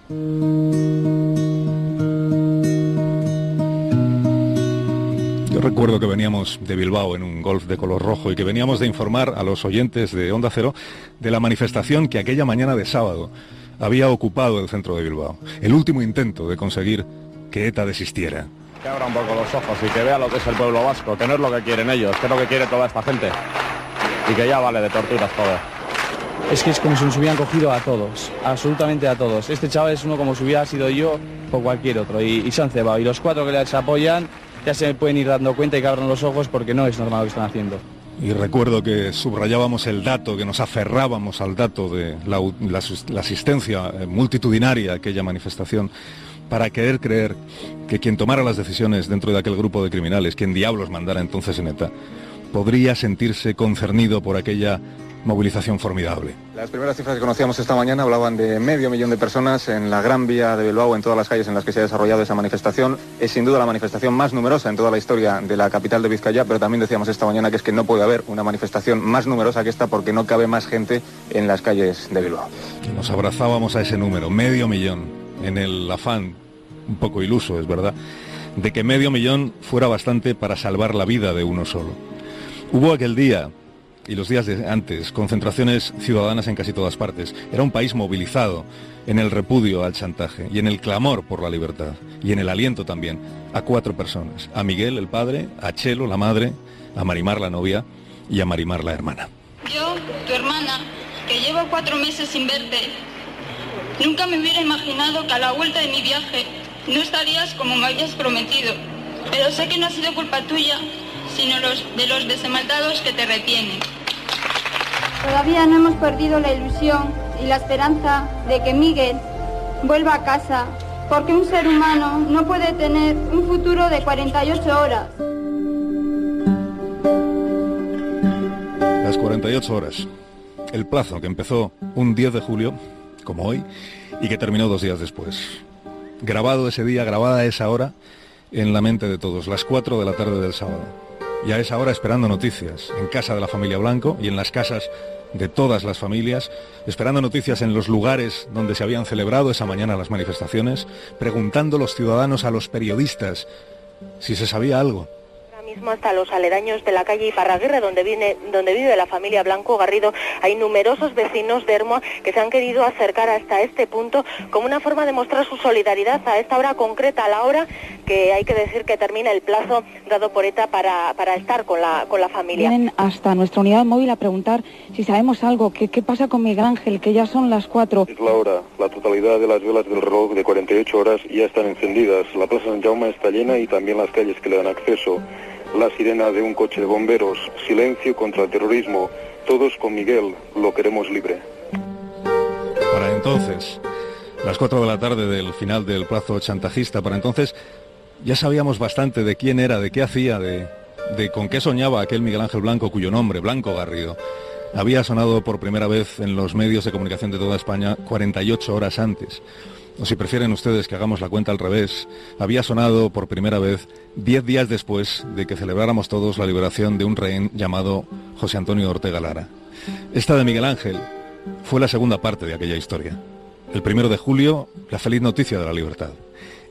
Yo recuerdo que veníamos de Bilbao en un golf de color rojo y que veníamos de informar a los oyentes de Onda Cero de la manifestación que aquella mañana de sábado había ocupado el centro de Bilbao. El último intento de conseguir que ETA desistiera. Que abra un poco los ojos y que vea lo que es el pueblo vasco, que no es lo que quieren ellos, que es lo que quiere toda esta gente. Y que ya vale de torturas todo. Es que es como si nos hubieran cogido a todos, absolutamente a todos. Este chaval es uno como si hubiera sido yo o cualquier otro y, y se han cebado. Y los cuatro que les apoyan ya se pueden ir dando cuenta y que abran los ojos porque no es normal lo que están haciendo. Y recuerdo que subrayábamos el dato, que nos aferrábamos al dato de la, la, la asistencia eh, multitudinaria a aquella manifestación para querer creer que quien tomara las decisiones dentro de aquel grupo de criminales, quien diablos mandara entonces en ETA, podría sentirse concernido por aquella movilización formidable. Las primeras cifras que conocíamos esta mañana hablaban de medio millón de personas en la Gran Vía de Bilbao, en todas las calles en las que se ha desarrollado esa manifestación. Es sin duda la manifestación más numerosa en toda la historia de la capital de Vizcaya, pero también decíamos esta mañana que es que no puede haber una manifestación más numerosa que esta porque no cabe más gente en las calles de Bilbao. Nos abrazábamos a ese número, medio millón, en el afán, un poco iluso, es verdad, de que medio millón fuera bastante para salvar la vida de uno solo. Hubo aquel día y los días antes, concentraciones ciudadanas en casi todas partes. Era un país movilizado en el repudio al chantaje y en el clamor por la libertad y en el aliento también a cuatro personas, a Miguel el padre, a Chelo la madre, a Marimar la novia y a Marimar la hermana. Yo, tu hermana, que llevo cuatro meses sin verte, nunca me hubiera imaginado que a la vuelta de mi viaje no estarías como me habías prometido, pero sé que no ha sido culpa tuya sino los de los desemaltados que te retienen. Todavía no hemos perdido la ilusión y la esperanza de que Miguel vuelva a casa, porque un ser humano no puede tener un futuro de 48 horas. Las 48 horas. El plazo que empezó un 10 de julio, como hoy, y que terminó dos días después. Grabado ese día, grabada esa hora en la mente de todos, las 4 de la tarde del sábado. Y a esa hora esperando noticias en casa de la familia Blanco y en las casas de todas las familias, esperando noticias en los lugares donde se habían celebrado esa mañana las manifestaciones, preguntando los ciudadanos a los periodistas si se sabía algo mismo hasta los aledaños de la calle Iparraguirre, donde, viene, donde vive la familia Blanco Garrido, hay numerosos vecinos de Hermoa que se han querido acercar hasta este punto como una forma de mostrar su solidaridad a esta hora concreta, a la hora que hay que decir que termina el plazo dado por ETA para, para estar con la, con la familia. Vienen hasta nuestra unidad móvil a preguntar si sabemos algo, qué, qué pasa con Miguel Ángel, que ya son las cuatro. Es la hora, la totalidad de las velas del reloj de 48 horas ya están encendidas. La Plaza San Jaume está llena y también las calles que le dan acceso la sirena de un coche de bomberos, silencio contra el terrorismo, todos con Miguel, lo queremos libre. Para entonces, las 4 de la tarde del final del plazo chantajista, para entonces ya sabíamos bastante de quién era, de qué hacía, de, de con qué soñaba aquel Miguel Ángel Blanco, cuyo nombre, Blanco Garrido, había sonado por primera vez en los medios de comunicación de toda España 48 horas antes o si prefieren ustedes que hagamos la cuenta al revés, había sonado por primera vez diez días después de que celebráramos todos la liberación de un rehén llamado José Antonio Ortega Lara. Esta de Miguel Ángel fue la segunda parte de aquella historia. El primero de julio, la feliz noticia de la libertad.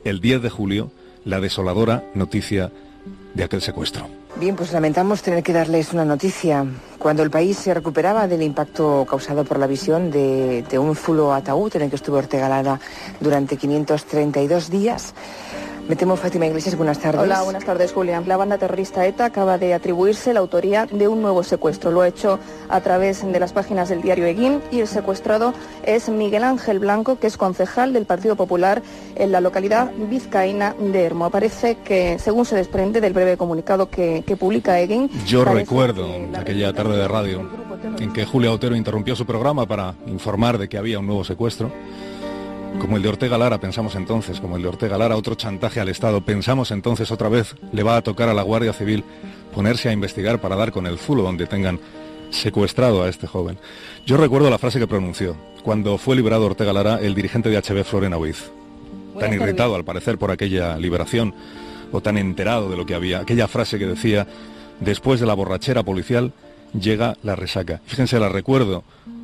El 10 de julio, la desoladora noticia de aquel secuestro. Bien, pues lamentamos tener que darles una noticia. Cuando el país se recuperaba del impacto causado por la visión de, un fulo ataúd en el que estuvo Ortega Lara durante 532 días, me temo Fátima Iglesias, buenas tardes. Hola, buenas tardes, Julián. La banda terrorista ETA acaba de atribuirse la autoría de un nuevo secuestro. Lo ha hecho a través de las páginas del diario Eguín y el secuestrado es Miguel Ángel Blanco, que es concejal del Partido Popular en la localidad vizcaína de Hermo. Parece que, según se desprende del breve comunicado que, publica Eguín... Yo recuerdo aquella tarde de radio en que Julia Otero interrumpió su programa para informar de que había un nuevo secuestro como el de Ortega Lara, pensamos entonces, como el de Ortega Lara, otro chantaje al Estado, pensamos entonces otra vez, le va a tocar a la Guardia Civil ponerse a investigar para dar con el zulo donde tengan secuestrado a este joven. Yo recuerdo la frase que pronunció cuando fue liberado Ortega Lara, el dirigente de HB Florena Huiz. Tan irritado al parecer por aquella liberación, o tan enterado de lo que había, aquella frase que decía, después de la borrachera policial llega la resaca. Fíjense, la recuerdo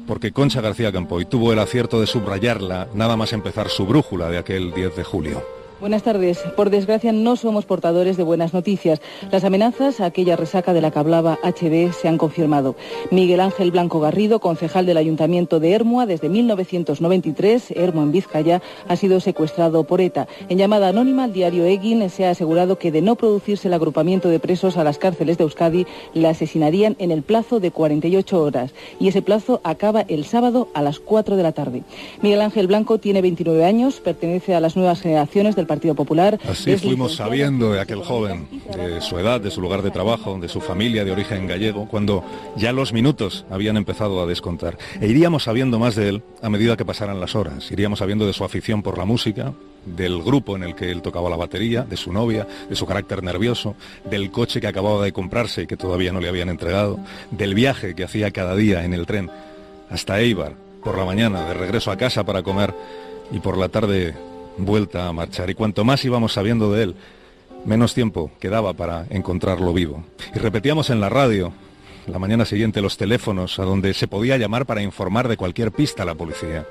porque Concha García Campoy tuvo el acierto de subrayarla nada más empezar su brújula de aquel 10 de julio. Buenas tardes. Por desgracia no somos portadores de buenas noticias. Las amenazas a aquella resaca de la que hablaba HB se han confirmado. Miguel Ángel Blanco Garrido, concejal del Ayuntamiento de Hermua desde 1993, Hermo en Vizcaya, ha sido secuestrado por ETA. En llamada anónima al diario Egin se ha asegurado que de no producirse el agrupamiento de presos a las cárceles de Euskadi, le asesinarían en el plazo de 48 horas. Y ese plazo acaba el sábado a las 4 de la tarde. Miguel Ángel Blanco tiene 29 años, pertenece a las nuevas generaciones del Partido Popular. Así fuimos sabiendo de aquel joven, de su edad, de su lugar de trabajo, de su familia de origen gallego, cuando ya los minutos habían empezado a descontar. E iríamos sabiendo más de él a medida que pasaran las horas. Iríamos sabiendo de su afición por la música, del grupo en el que él tocaba la batería, de su novia, de su carácter nervioso, del coche que acababa de comprarse y que todavía no le habían entregado, del viaje que hacía cada día en el tren hasta Eibar, por la mañana, de regreso a casa para comer y por la tarde vuelta a marchar. Y cuanto más íbamos sabiendo de él, menos tiempo quedaba para encontrarlo vivo. Y repetíamos en la radio, la mañana siguiente, los teléfonos a donde se podía llamar para informar de cualquier pista a la policía.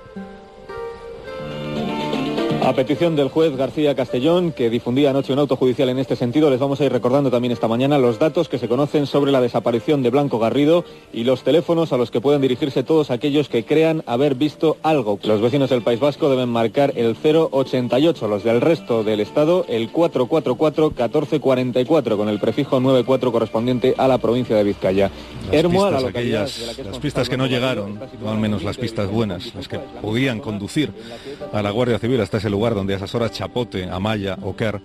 A petición del juez García Castellón, que difundía anoche un auto judicial en este sentido, les vamos a ir recordando también esta mañana los datos que se conocen sobre la desaparición de Blanco Garrido y los teléfonos a los que pueden dirigirse todos aquellos que crean haber visto algo. Los vecinos del País Vasco deben marcar el 088, los del resto del Estado el 444-1444, con el prefijo 94 correspondiente a la provincia de Vizcaya. Las pistas localidad aquellas- de la que es las pistas que no llegaron, o al menos las pistas buenas, las que podían conducir a la Guardia Civil hasta ese lugar donde a esas horas Chapote, Amaya, Oker,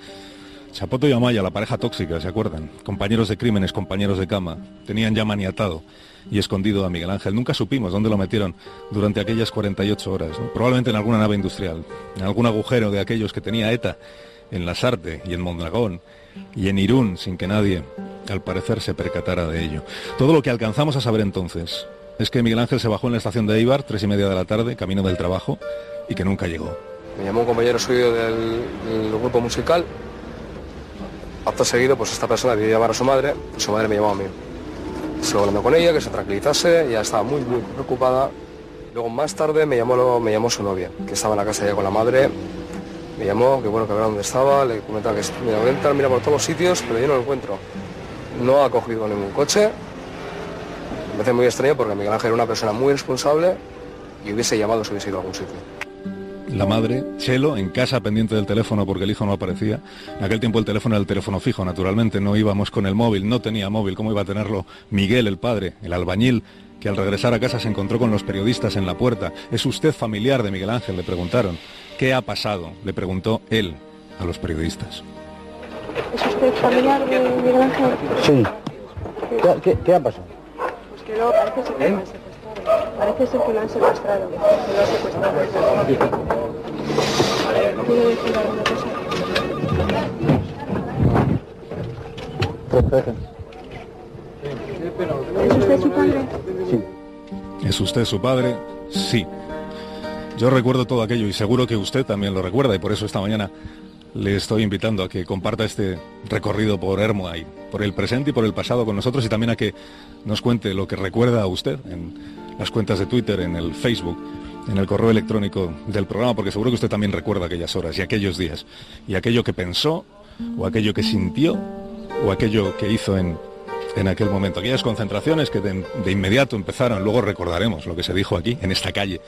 Chapote y Amaya, la pareja tóxica, ¿se acuerdan? Compañeros de crímenes, compañeros de cama, tenían ya maniatado y escondido a Miguel Ángel. Nunca supimos dónde lo metieron durante aquellas 48 horas, probablemente en alguna nave industrial, en algún agujero de aquellos que tenía ETA en Lasarte y en Mondragón y en Irún sin que nadie, al parecer, se percatara de ello. Todo lo que alcanzamos a saber entonces es que Miguel Ángel se bajó en la estación de Eibar, tres y media de la tarde, camino del trabajo, y que nunca llegó. Me llamó un compañero suyo del, grupo musical. Acto seguido, pues esta persona decidió llamar a su madre y su madre me llamó a mí. Estuve hablando con ella, que se tranquilizase, ella estaba muy, muy preocupada. Luego más tarde me llamó, me llamó su novia, que estaba en la casa ya con la madre. Me llamó, que bueno, que ver dónde estaba, le comentaba que mira, voy a mira por todos los sitios, pero yo no lo encuentro. No ha cogido ningún coche. Me parece muy extraño porque Miguel Ángel era una persona muy responsable y hubiese llamado si hubiese ido a algún sitio. La madre, Chelo, en casa pendiente del teléfono porque el hijo no aparecía. En aquel tiempo el teléfono era el teléfono fijo, naturalmente, no íbamos con el móvil, no tenía móvil, ¿cómo iba a tenerlo Miguel, el padre, el albañil, que al regresar a casa se encontró con los periodistas en la puerta? ¿Es usted familiar de Miguel Ángel? Le preguntaron. ¿Qué ha pasado? Le preguntó él a los periodistas. ¿Es usted familiar de Miguel Ángel? Sí. ¿Qué, qué, qué ha pasado? Pues que luego parece que lo secuestrado. Parece ser que lo han secuestrado. Que lo han secuestrado. ¿Quiere decir alguna cosa? ¿Es usted su padre? ¿Es usted su padre? Sí. Yo recuerdo todo aquello y seguro que usted también lo recuerda y por eso esta mañana le estoy invitando a que comparta este recorrido por Hermoa y por el presente y por el pasado con nosotros y también a que nos cuente lo que recuerda a usted en las cuentas de Twitter, en el Facebook, en el correo electrónico del programa, porque seguro que usted también recuerda aquellas horas y aquellos días y aquello que pensó o aquello que sintió o aquello que hizo en, en aquel momento. Aquellas concentraciones que de, de inmediato empezaron, luego recordaremos lo que se dijo aquí, en esta calle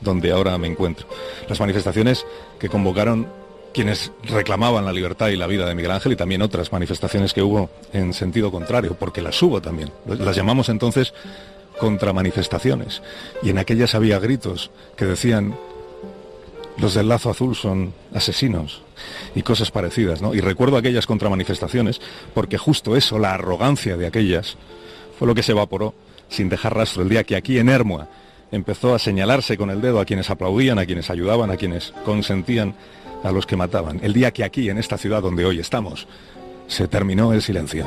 donde ahora me encuentro. Las manifestaciones que convocaron quienes reclamaban la libertad y la vida de Miguel Ángel y también otras manifestaciones que hubo en sentido contrario, porque las hubo también. Las llamamos entonces contramanifestaciones. Y en aquellas había gritos que decían los del lazo azul son asesinos y cosas parecidas, ¿no? Y recuerdo aquellas contramanifestaciones porque justo eso, la arrogancia de aquellas, fue lo que se evaporó sin dejar rastro el día que aquí en Hermua empezó a señalarse con el dedo a quienes aplaudían, a quienes ayudaban, a quienes consentían, a los que mataban. El día que aquí, en esta ciudad donde hoy estamos, se terminó el silencio.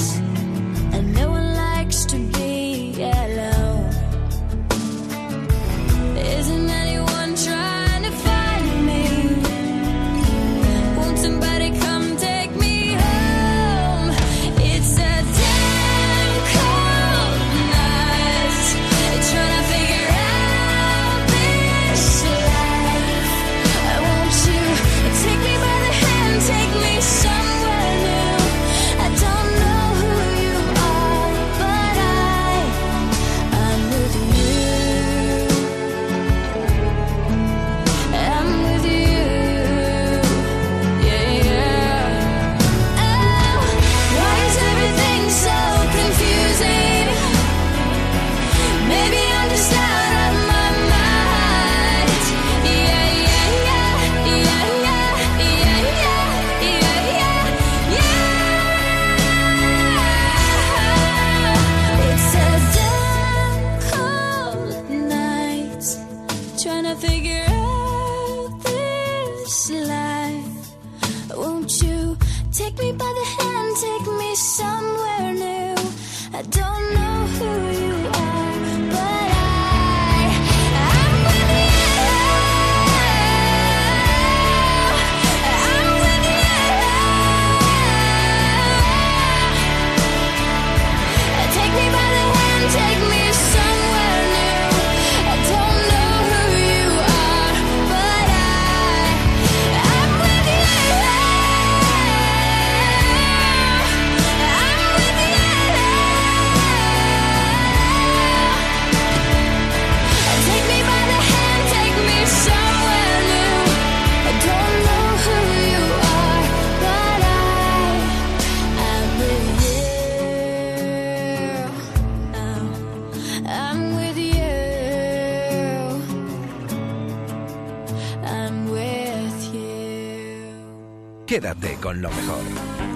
Con lo mejor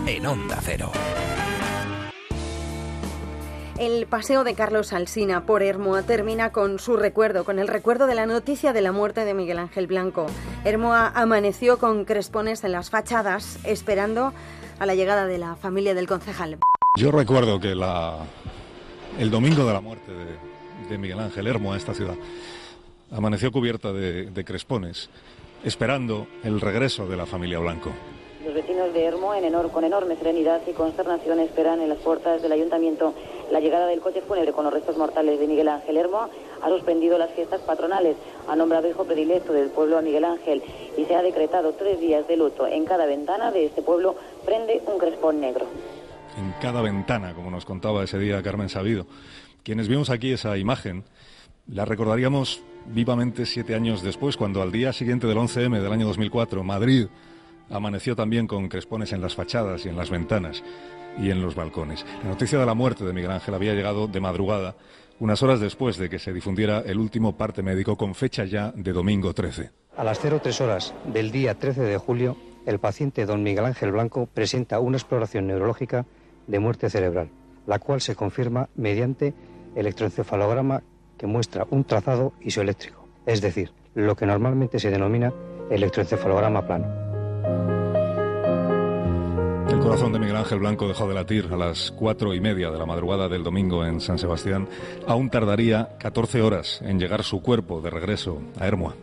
en Onda Cero. El paseo de Carlos Alsina por Hermoa termina con su recuerdo, con el recuerdo de la noticia de la muerte de Miguel Ángel Blanco. Hermoa amaneció con crespones en las fachadas, esperando a la llegada de la familia del concejal. Yo recuerdo que la, el domingo de la muerte de, de Miguel Ángel Hermoa, esta ciudad, amaneció cubierta de, de crespones, esperando el regreso de la familia Blanco. Los vecinos de Hermo, en enor- con enorme serenidad y consternación, esperan en las puertas del ayuntamiento la llegada del coche fúnebre con los restos mortales de Miguel Ángel Hermo. Ha suspendido las fiestas patronales, ha nombrado hijo predilecto del pueblo a Miguel Ángel y se ha decretado tres días de luto. En cada ventana de este pueblo prende un crespón negro. en cada ventana, como nos contaba ese día Carmen Sabido. Quienes vimos aquí esa imagen, la recordaríamos vivamente siete años después, cuando al día siguiente del 11M del año 2004, Madrid amaneció también con crespones en las fachadas y en las ventanas y en los balcones. La noticia de la muerte de Miguel Ángel había llegado de madrugada, unas horas después de que se difundiera el último parte médico con fecha ya de domingo 13. A las 03 horas del día 13 de julio, el paciente don Miguel Ángel Blanco presenta una exploración neurológica de muerte cerebral, la cual se confirma mediante electroencefalograma que muestra un trazado isoeléctrico, es decir, lo que normalmente se denomina electroencefalograma plano. El corazón de Miguel Ángel Blanco dejó de latir a las cuatro y media de la madrugada del domingo en San Sebastián. Aún tardaría 14 horas en llegar su cuerpo de regreso a Hermoa.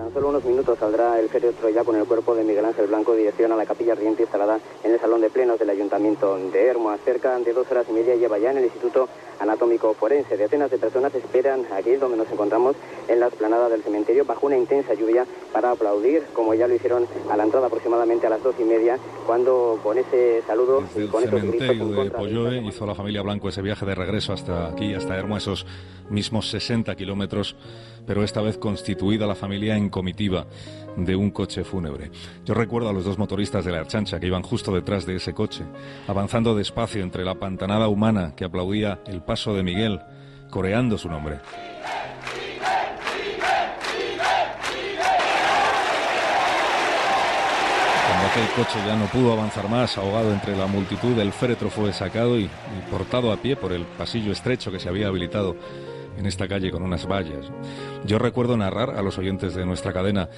Tan solo unos minutos saldrá el féretro ya con el cuerpo de Miguel Ángel Blanco dirección a la capilla ardiente instalada en el salón de plenos del ayuntamiento de Hermoa. Cerca de dos horas y media lleva ya en el Instituto Anatómico Forense. Decenas de personas esperan aquí donde nos encontramos en la explanada del cementerio bajo una intensa lluvia para aplaudir, como ya lo hicieron a la entrada aproximadamente a las dos y media, cuando con ese saludo y El con cementerio en de Polloe hizo a la familia Blanco ese viaje de regreso hasta aquí, hasta Hermoa, esos mismos 60 kilómetros, pero esta vez constituida la familia en comitiva de un coche fúnebre. Yo recuerdo a los dos motoristas de la Archancha que iban justo detrás de ese coche, avanzando despacio entre la pantanada humana que aplaudía el paso de Miguel, coreando su nombre. Cuando aquel coche ya no pudo avanzar más, ahogado entre la multitud, el féretro fue sacado y, y portado a pie por el pasillo estrecho que se había habilitado en esta calle con unas vallas. Yo recuerdo narrar a los oyentes de nuestra cadena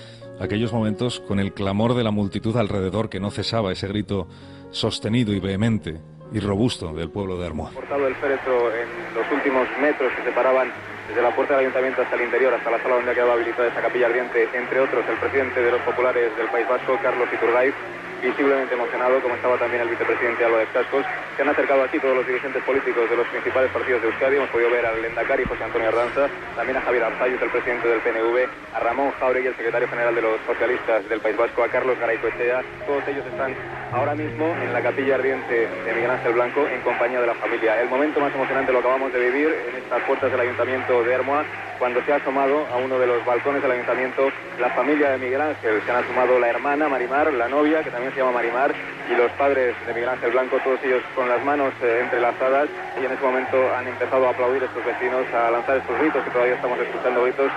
aquellos momentos con el clamor de la multitud alrededor que no cesaba ese grito sostenido y vehemente y robusto del pueblo de Hermoa. portado el féretro en los últimos metros que separaban desde la puerta del ayuntamiento hasta el interior, hasta la sala donde ha quedado habilitada esta capilla ardiente, entre otros el presidente de los populares del País Vasco, Carlos Iturgaiz, visiblemente emocionado, como estaba también el vicepresidente Álvarez Cascos. Se han acercado aquí todos los dirigentes políticos de los principales partidos de Euskadi. Hemos podido ver al Lendakari José Antonio Arranza, también a Javier Arzayus, el presidente del PNV, a Ramón Jauregui, el secretario general de los socialistas del País Vasco, a Carlos Garaycoechea. Todos ellos están ahora mismo en la capilla ardiente de Miguel Ángel Blanco en compañía de la familia. El momento más emocionante lo acabamos de vivir en estas puertas del ayuntamiento de Hermoa, cuando se ha asomado a uno de los balcones del ayuntamiento la familia de Miguel Ángel. Se han asomado la hermana Marimar, la novia, que también se llama Marimar, y los padres de Miguel Ángel Blanco, todos ellos con las manos eh, entrelazadas, y en ese momento han empezado a aplaudir estos vecinos, a lanzar estos gritos, que todavía estamos escuchando gritos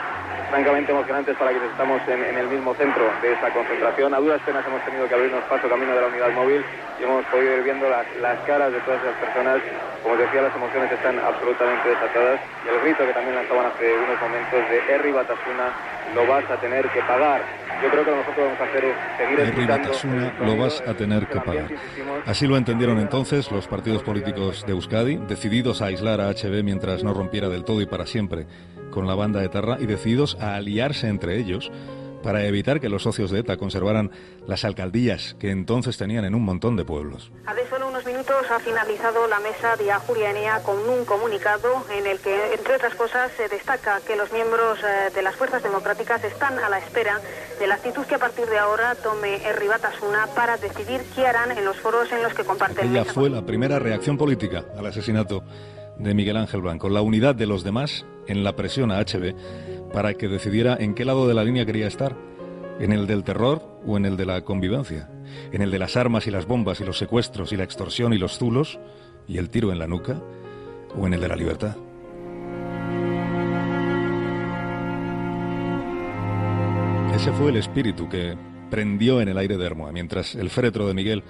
francamente emocionantes para quienes estamos en, en el mismo centro de esa concentración. A duras penas hemos tenido que abrirnos paso camino de la unidad móvil y hemos podido ir viendo las, las caras de todas esas personas. Como decía, las emociones están absolutamente desatadas y el grito que también lanzaban hace unos momentos de Herri Batasuna, lo vas a tener que pagar. Yo creo que lo que nosotros vamos a hacer es seguir escuchando. Batasuna, lo vas a tener que pagar. Así lo entendieron entonces los partidos políticos de Euskadi, decididos a aislar a HB mientras no rompiera del todo y para siempre con la banda etarra y decididos a aliarse entre ellos para evitar que los socios de ETA conservaran las alcaldías que entonces tenían en un montón de pueblos. Hace solo unos minutos ha finalizado la mesa de Ajuria Enea con un comunicado en el que, entre otras cosas, se destaca que los miembros eh, de las fuerzas democráticas están a la espera de la actitud que a partir de ahora tome Herri Batasuna para decidir qué harán en los foros en los que comparten Ella fue la primera reacción política al asesinato de Miguel Ángel Blanco, la unidad de los demás en la presión a HB para que decidiera en qué lado de la línea quería estar, en el del terror o en el de la convivencia, en el de las armas y las bombas y los secuestros y la extorsión y los zulos y el tiro en la nuca o en el de la libertad. Ese fue el espíritu que prendió en el aire de Hermoa, mientras el féretro de Miguel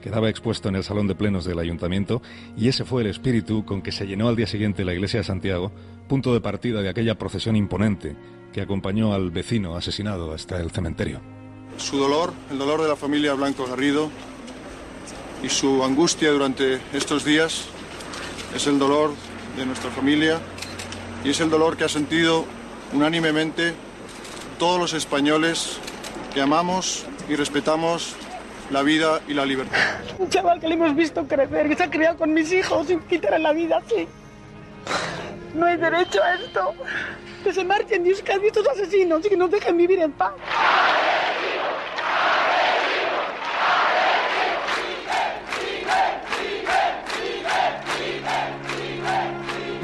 quedaba expuesto en el salón de plenos del ayuntamiento, y ese fue el espíritu con que se llenó al día siguiente la iglesia de Santiago, punto de partida de aquella procesión imponente que acompañó al vecino asesinado hasta el cementerio. Su dolor, el dolor de la familia Blanco Garrido y su angustia durante estos días es el dolor de nuestra familia y es el dolor que ha sentido unánimemente todos los españoles que amamos y respetamos la vida y la libertad. Un chaval que le hemos visto crecer, que se ha criado con mis hijos sin quitarle la vida así. No hay derecho a esto. Que se marchen de Euskadi estos asesinos y que nos dejen vivir en paz.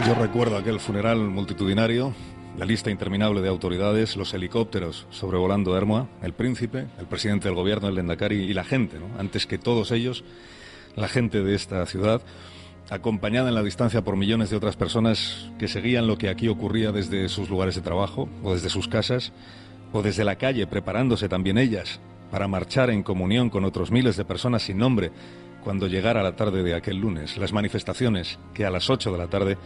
Yo recuerdo aquel funeral multitudinario, la lista interminable de autoridades, los helicópteros sobrevolando Hermoa, el príncipe, el presidente del gobierno, el Lendakari y la gente, antes que todos ellos, la gente de esta ciudad, acompañada en la distancia por millones de otras personas que seguían lo que aquí ocurría desde sus lugares de trabajo o desde sus casas o desde la calle, preparándose también ellas para marchar en comunión con otros miles de personas sin nombre cuando llegara la tarde de aquel lunes, las manifestaciones que a las 8 de la tarde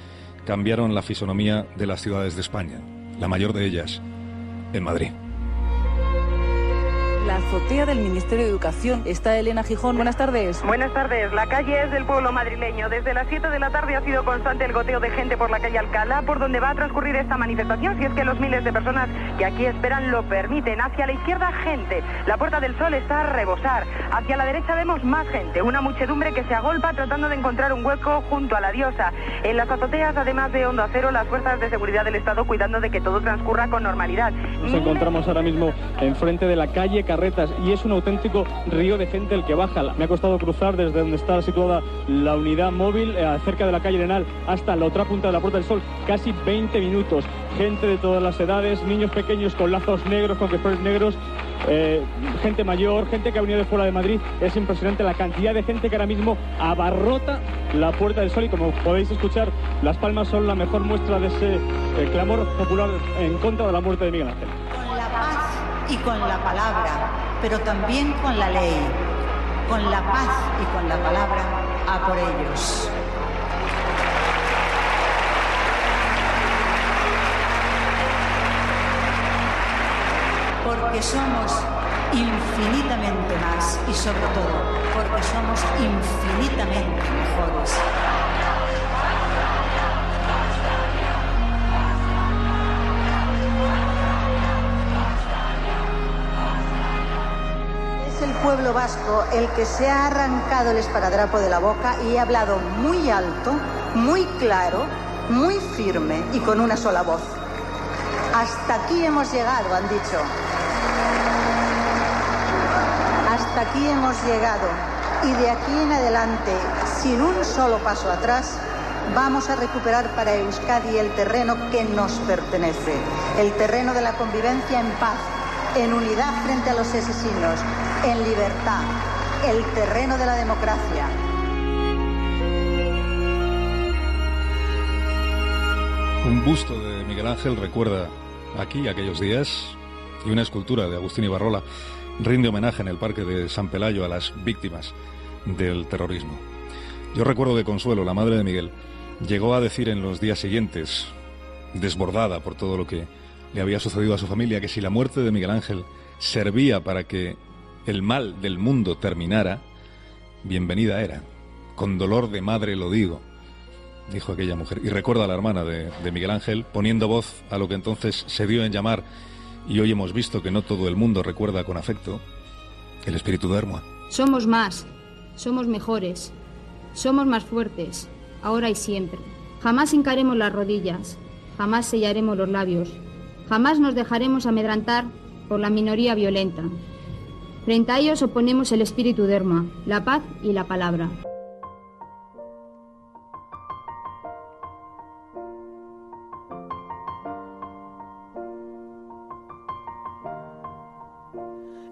cambiaron la fisonomía de las ciudades de España, la mayor de ellas en Madrid. La azotea del Ministerio de Educación. Está Elena Gijón. Buenas tardes. Buenas tardes. La calle es del pueblo madrileño. Desde las 7 de la tarde ha sido constante el goteo de gente por la calle Alcalá, por donde va a transcurrir esta manifestación, si es que los miles de personas que aquí esperan lo permiten. Hacia la izquierda, gente. La Puerta del Sol está a rebosar. Hacia la derecha vemos más gente. Una muchedumbre que se agolpa tratando de encontrar un hueco junto a la diosa. En las azoteas, además de Hondo Acero, las fuerzas de seguridad del Estado cuidando de que todo transcurra con normalidad. Nos encontramos ahora mismo enfrente de la calle Y es un auténtico río de gente el que baja. Me ha costado cruzar desde donde está situada la unidad móvil, eh, cerca de la calle Arenal, hasta la otra punta de la Puerta del Sol. Casi 20 minutos. Gente de todas las edades, niños pequeños con lazos negros, con quepores negros, eh, gente mayor, gente que ha venido de fuera de Madrid. Es impresionante la cantidad de gente que ahora mismo abarrota la Puerta del Sol y como podéis escuchar, las palmas son la mejor muestra de ese eh, clamor popular en contra de la muerte de Miguel Ángel. Y con la palabra, pero también con la ley. Con la paz y con la palabra, a por ellos. Porque somos infinitamente más y sobre todo porque somos infinitamente mejores. El pueblo vasco el que se ha arrancado el esparadrapo de la boca y ha hablado muy alto, muy claro, muy firme y con una sola voz. Hasta aquí hemos llegado, han dicho. Hasta aquí hemos llegado y de aquí en adelante, sin un solo paso atrás, vamos a recuperar para Euskadi el terreno que nos pertenece, el terreno de la convivencia en paz, en unidad frente a los asesinos, en libertad, el terreno de la democracia. Un busto de Miguel Ángel recuerda aquí aquellos días y una escultura de Agustín Ibarrola rinde homenaje en el Parque de San Pelayo a las víctimas del terrorismo. Yo recuerdo que Consuelo, la madre de Miguel, llegó a decir en los días siguientes, desbordada por todo lo que le había sucedido a su familia, que si la muerte de Miguel Ángel servía para que el mal del mundo terminara, bienvenida era. Con dolor de madre lo digo, dijo aquella mujer. Y recuerda a la hermana de, Miguel Ángel poniendo voz a lo que entonces se dio en llamar, y hoy hemos visto que no todo el mundo recuerda con afecto, el espíritu de Hermoa. Somos más, somos mejores, somos más fuertes, ahora y siempre. Jamás hincaremos las rodillas, jamás sellaremos los labios, jamás nos dejaremos amedrantar por la minoría violenta. Frente a ellos oponemos el espíritu de Hermoa, la paz y la palabra.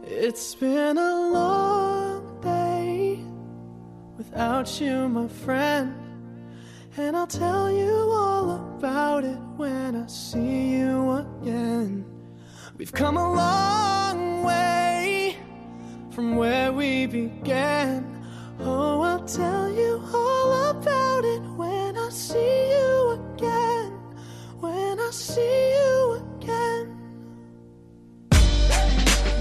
It's been a long day without you, my friend. And I'll tell you all about it when I see you again. We've come a long way from where we began. Oh, I'll tell you all about it when I see you again. When I see you again.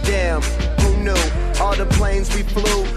Damn, who knew? All the planes we flew,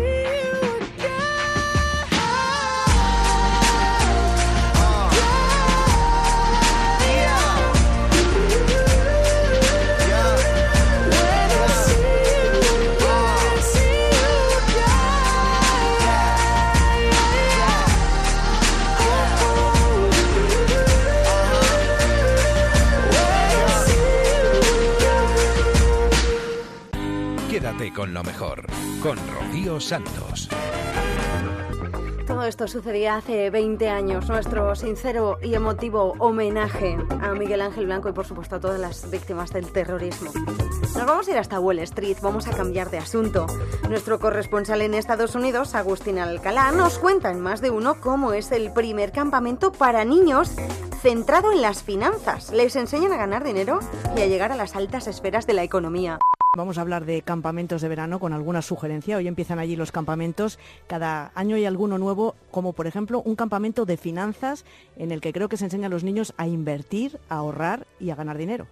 Con lo mejor, con Rocío Santos. Todo esto sucedía hace 20 años. Nuestro sincero y emotivo homenaje a Miguel Ángel Blanco y por supuesto a todas las víctimas del terrorismo. Nos vamos a ir hasta Wall Street, vamos a cambiar de asunto. Nuestro corresponsal en Estados Unidos, Agustín Alcalá, nos cuenta en más de uno cómo es el primer campamento para niños centrado en las finanzas. Les enseñan a ganar dinero y a llegar a las altas esferas de la economía. Vamos a hablar de campamentos de verano con alguna sugerencia. Hoy empiezan allí los campamentos. Cada año hay alguno nuevo, como por ejemplo un campamento de finanzas en el que creo que se enseña a los niños a invertir, a ahorrar y a ganar dinero.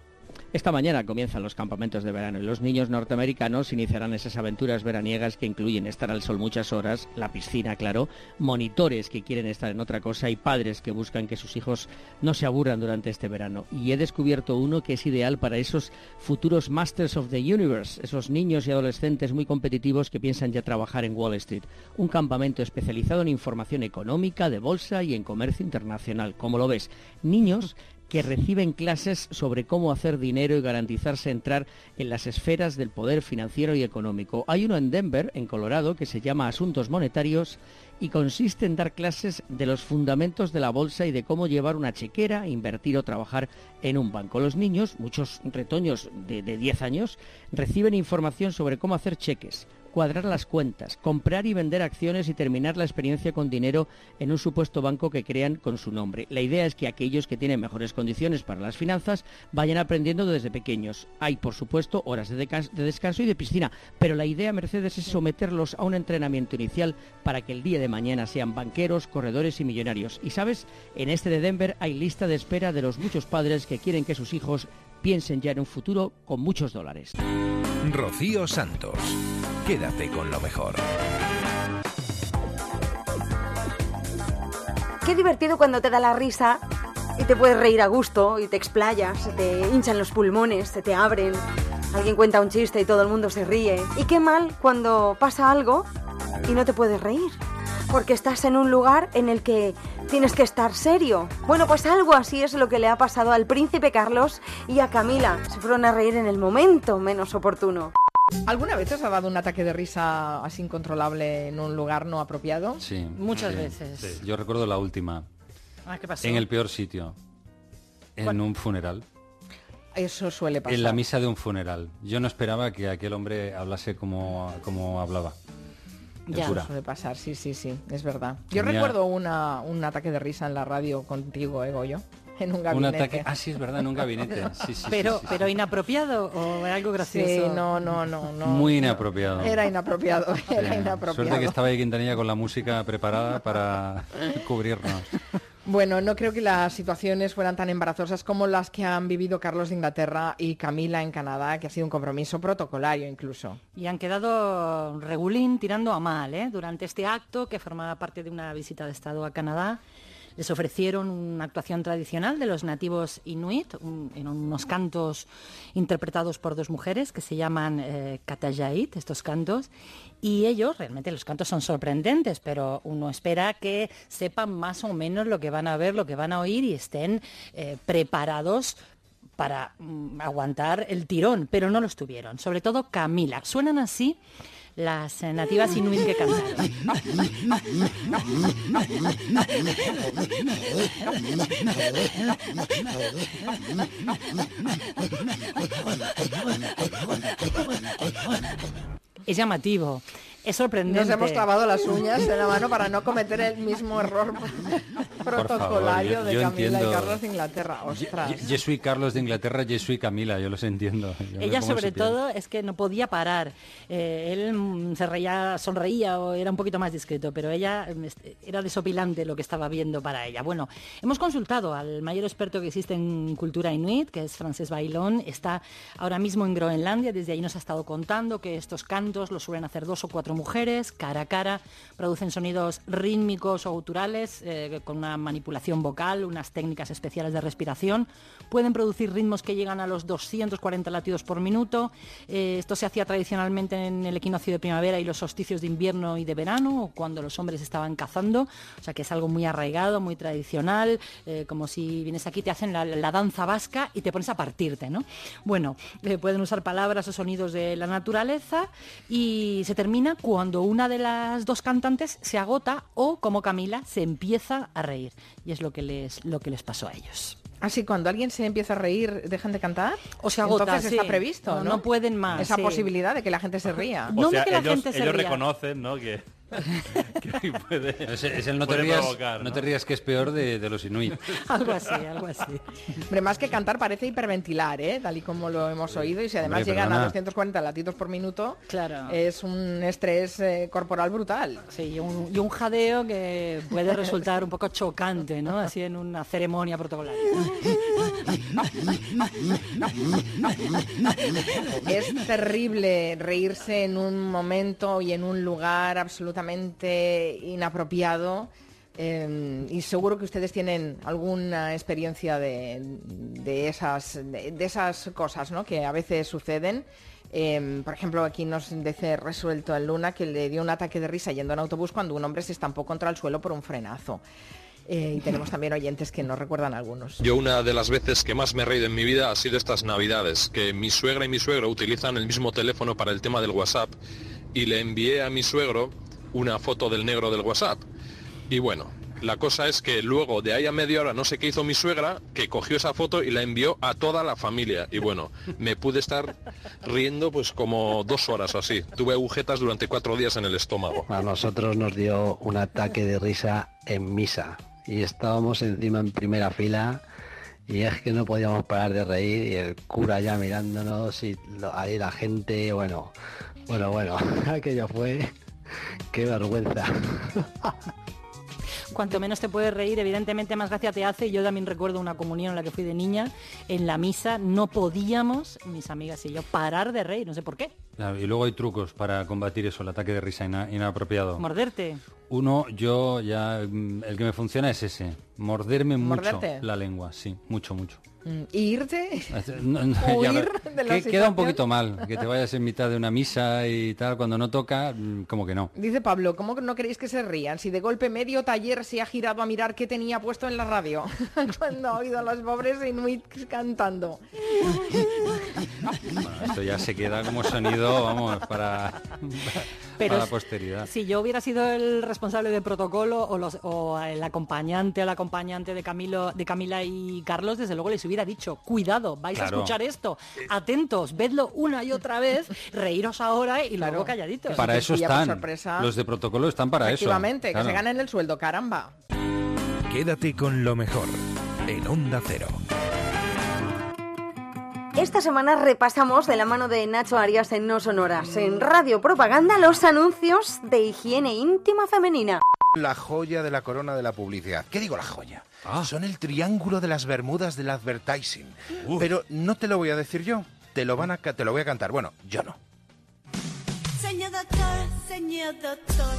Esta mañana comienzan los campamentos de verano y los niños norteamericanos iniciarán esas aventuras veraniegas que incluyen estar al sol muchas horas, la piscina, claro, monitores que quieren estar en otra cosa y padres que buscan que sus hijos no se aburran durante este verano. Y he descubierto uno que es ideal para esos futuros Masters of the Universe, esos niños y adolescentes muy competitivos que piensan ya trabajar en Wall Street. Un campamento especializado en información económica, de bolsa y en comercio internacional. Como lo ves, niños que reciben clases sobre cómo hacer dinero y garantizarse entrar en las esferas del poder financiero y económico. Hay uno en Denver, en Colorado, que se llama Asuntos Monetarios y consiste en dar clases de los fundamentos de la bolsa y de cómo llevar una chequera, invertir o trabajar en un banco. Los niños, muchos retoños de, de 10 años, reciben información sobre cómo hacer cheques, cuadrar las cuentas, comprar y vender acciones y terminar la experiencia con dinero en un supuesto banco que crean con su nombre. La idea es que aquellos que tienen mejores condiciones para las finanzas vayan aprendiendo desde pequeños. Hay, por supuesto, horas de, de descanso y de piscina, pero la idea, Mercedes, es someterlos a un entrenamiento inicial para que el día de mañana sean banqueros, corredores y millonarios. Y sabes, en este de Denver hay lista de espera de los muchos padres que quieren que sus hijos piensen ya en un futuro con muchos dólares. Rocío Santos. Quédate con lo mejor. Qué divertido cuando te da la risa y te puedes reír a gusto y te explayas, se te hinchan los pulmones, se te abren. Alguien cuenta un chiste y todo el mundo se ríe. Y qué mal cuando pasa algo y no te puedes reír. Porque estás en un lugar en el que tienes que estar serio. Bueno, pues algo así es lo que le ha pasado al príncipe Carlos y a Camila. Se fueron a reír en el momento menos oportuno. ¿Alguna vez os ha dado un ataque de risa así incontrolable en un lugar no apropiado? Sí. Muchas sí, veces. sí. Yo recuerdo la última. Ah, ¿qué pasó? En el peor sitio. En un funeral. Eso suele pasar. En la misa de un funeral. Yo no esperaba que aquel hombre hablase como, como hablaba. El Ya, cura. suele pasar, sí, sí, sí, es verdad. Yo Tenía- recuerdo una, un ataque de risa en la radio contigo, Ego, yo, *laughs* en un Un gabinete. ataque. Ah, sí, es verdad, en un gabinete. *laughs* Sí, sí, sí, pero, sí, sí. pero inapropiado o algo gracioso. Sí, no, no, no, no. Muy inapropiado. Era inapropiado, *laughs* era Sí. inapropiado. Suerte que estaba ahí Quintanilla con la música preparada para cubrirnos. Bueno, no creo que las situaciones fueran tan embarazosas como las que han vivido Carlos de Inglaterra y Camila en Canadá, que ha sido un compromiso protocolario incluso. Y han quedado regulín tirando a mal, ¿eh? Durante este acto, que formaba parte de una visita de Estado a Canadá, les ofrecieron una actuación tradicional de los nativos inuit, en unos cantos interpretados por dos mujeres que se llaman eh, Katajait, estos cantos, y ellos, realmente los cantos son sorprendentes, pero uno espera que sepan más o menos lo que van a ver, lo que van a oír y estén eh, preparados para mm, aguantar el tirón, pero no lo estuvieron. Sobre todo Camila. Suenan así las eh, nativas inuit que cantaron. Es llamativo, es sorprendente. Nos hemos clavado las uñas en la mano para no cometer el mismo error protocolario yo- de yo Camila entiendo. y Carlos de Inglaterra. Ostras. Yo soy Carlos de Inglaterra, yo soy Camila, yo los entiendo. Yo Ella sobre todo es que no podía parar. Eh, él se reía, sonreía o era un poquito más discreto, pero ella mm, est- era desopilante lo que estaba viendo para ella. Bueno, hemos consultado al mayor experto que existe en cultura inuit, que es Francés Bailón. Está ahora mismo en Groenlandia, desde ahí nos ha estado contando que estos cantos los suelen hacer dos o cuatro mujeres, cara a cara, producen sonidos rítmicos o guturales eh, con una manipulación vocal, unas técnicas especiales de respiración. Pueden producir ritmos que llegan a los 240 latidos por minuto. Eh, esto se hacía tradicionalmente en el equinoccio de primavera y los solsticios de invierno y de verano, cuando los hombres estaban cazando. O sea que es algo muy arraigado, muy tradicional, eh, como si vienes aquí, te hacen la, la danza vasca y te pones a partirte, ¿no? Bueno, eh, pueden usar palabras o sonidos de la naturaleza y se termina cuando una de las dos cantantes se agota o, como Camila, se empieza a reír. Y es lo que les, lo que les pasó a ellos. Así, cuando alguien se empieza a reír, ¿dejan de cantar? O se agota, Entonces sí. está previsto, No, ¿no? no pueden más, Esa sí. posibilidad de que la gente se ría. No o sea, de que la ellos, gente se ellos ría. reconocen, ¿no? Que, *laughs* que puede, Es, es el no te, rías, provocar, no te rías que es peor de, de los inuit. *laughs* algo así, algo así. Hombre, más que cantar parece hiperventilar, ¿eh? Tal y como lo hemos oído. Y si además Hombre, llegan perdona. a 240 latidos por minuto, Claro. es un estrés eh, corporal brutal. Sí, y un, y un jadeo que puede resultar un poco chocante, ¿no? Así en una ceremonia protocolaria. Es terrible reírse en un momento y en un lugar absolutamente inapropiado. eh, y seguro que ustedes tienen alguna experiencia de, esas, de, esas cosas que a veces suceden. Eh, por ejemplo, aquí nos dice resuelto en Luna que le dio un ataque de risa yendo en autobús cuando un hombre se estampó contra el suelo por un frenazo. Eh, y tenemos también oyentes que nos recuerdan algunos. Yo una de las veces que más me he reído en mi vida ha sido estas navidades, que mi suegra y mi suegro utilizan el mismo teléfono para el tema del WhatsApp y le envié a mi suegro una foto del negro del WhatsApp. Y bueno, la cosa es que luego de ahí a media hora no sé qué hizo mi suegra, que cogió esa foto y la envió a toda la familia. Y bueno, me pude estar riendo pues como dos horas así. Tuve agujetas durante cuatro días en el estómago. A nosotros nos dio un ataque de risa en misa y estábamos encima en primera fila y es que no podíamos parar de reír y el cura ya mirándonos y ahí la gente, bueno, bueno, bueno, *laughs* aquello fue, *laughs* qué vergüenza. *laughs* Cuanto menos te puedes reír, evidentemente más gracia te hace. Yo también recuerdo una comunión en la que fui de niña. En la misa no podíamos, mis amigas y yo, parar de reír. No sé por qué. Y luego hay trucos para combatir eso, el ataque de risa ina- inapropiado. Morderte. Uno, yo ya, mm, el que me funciona es ese, morderme mucho ¿Morderte? la lengua, sí, mucho, mucho. Mm, ¿Y irte? No, no, *laughs* Huir ya ver, de la que- queda un poquito mal, que te vayas en mitad de una misa y tal, cuando no toca, mm, como que no. Dice Pablo, ¿cómo que no queréis que se rían? Si de golpe medio taller se ha girado a mirar qué tenía puesto en la radio *laughs* cuando ha oído a los pobres inuits cantando. Bueno, esto ya se queda como sonido, vamos, para, Pero para la posteridad. Si yo hubiera sido el responsable de protocolo o, los, o el acompañante o la acompañante de Camilo, de Camila y Carlos, desde luego les hubiera dicho, cuidado, vais Claro. a escuchar esto, atentos, vedlo una y otra vez, reíros ahora y luego calladitos. Para eso están, sorpresa. los de protocolo están para eso. Efectivamente, que claro. se ganen el sueldo, caramba. Quédate con lo mejor en Onda Cero. Esta semana repasamos de la mano de Nacho Arias en No Sonoras, en Radio Propaganda, los anuncios de higiene íntima femenina. La joya de la corona de la publicidad. ¿Qué digo la joya? Son el triángulo de las Bermudas del advertising. Pero no te lo voy a decir yo. Te lo van a te lo voy a cantar. Bueno, yo no. Señor doctor, señor doctor,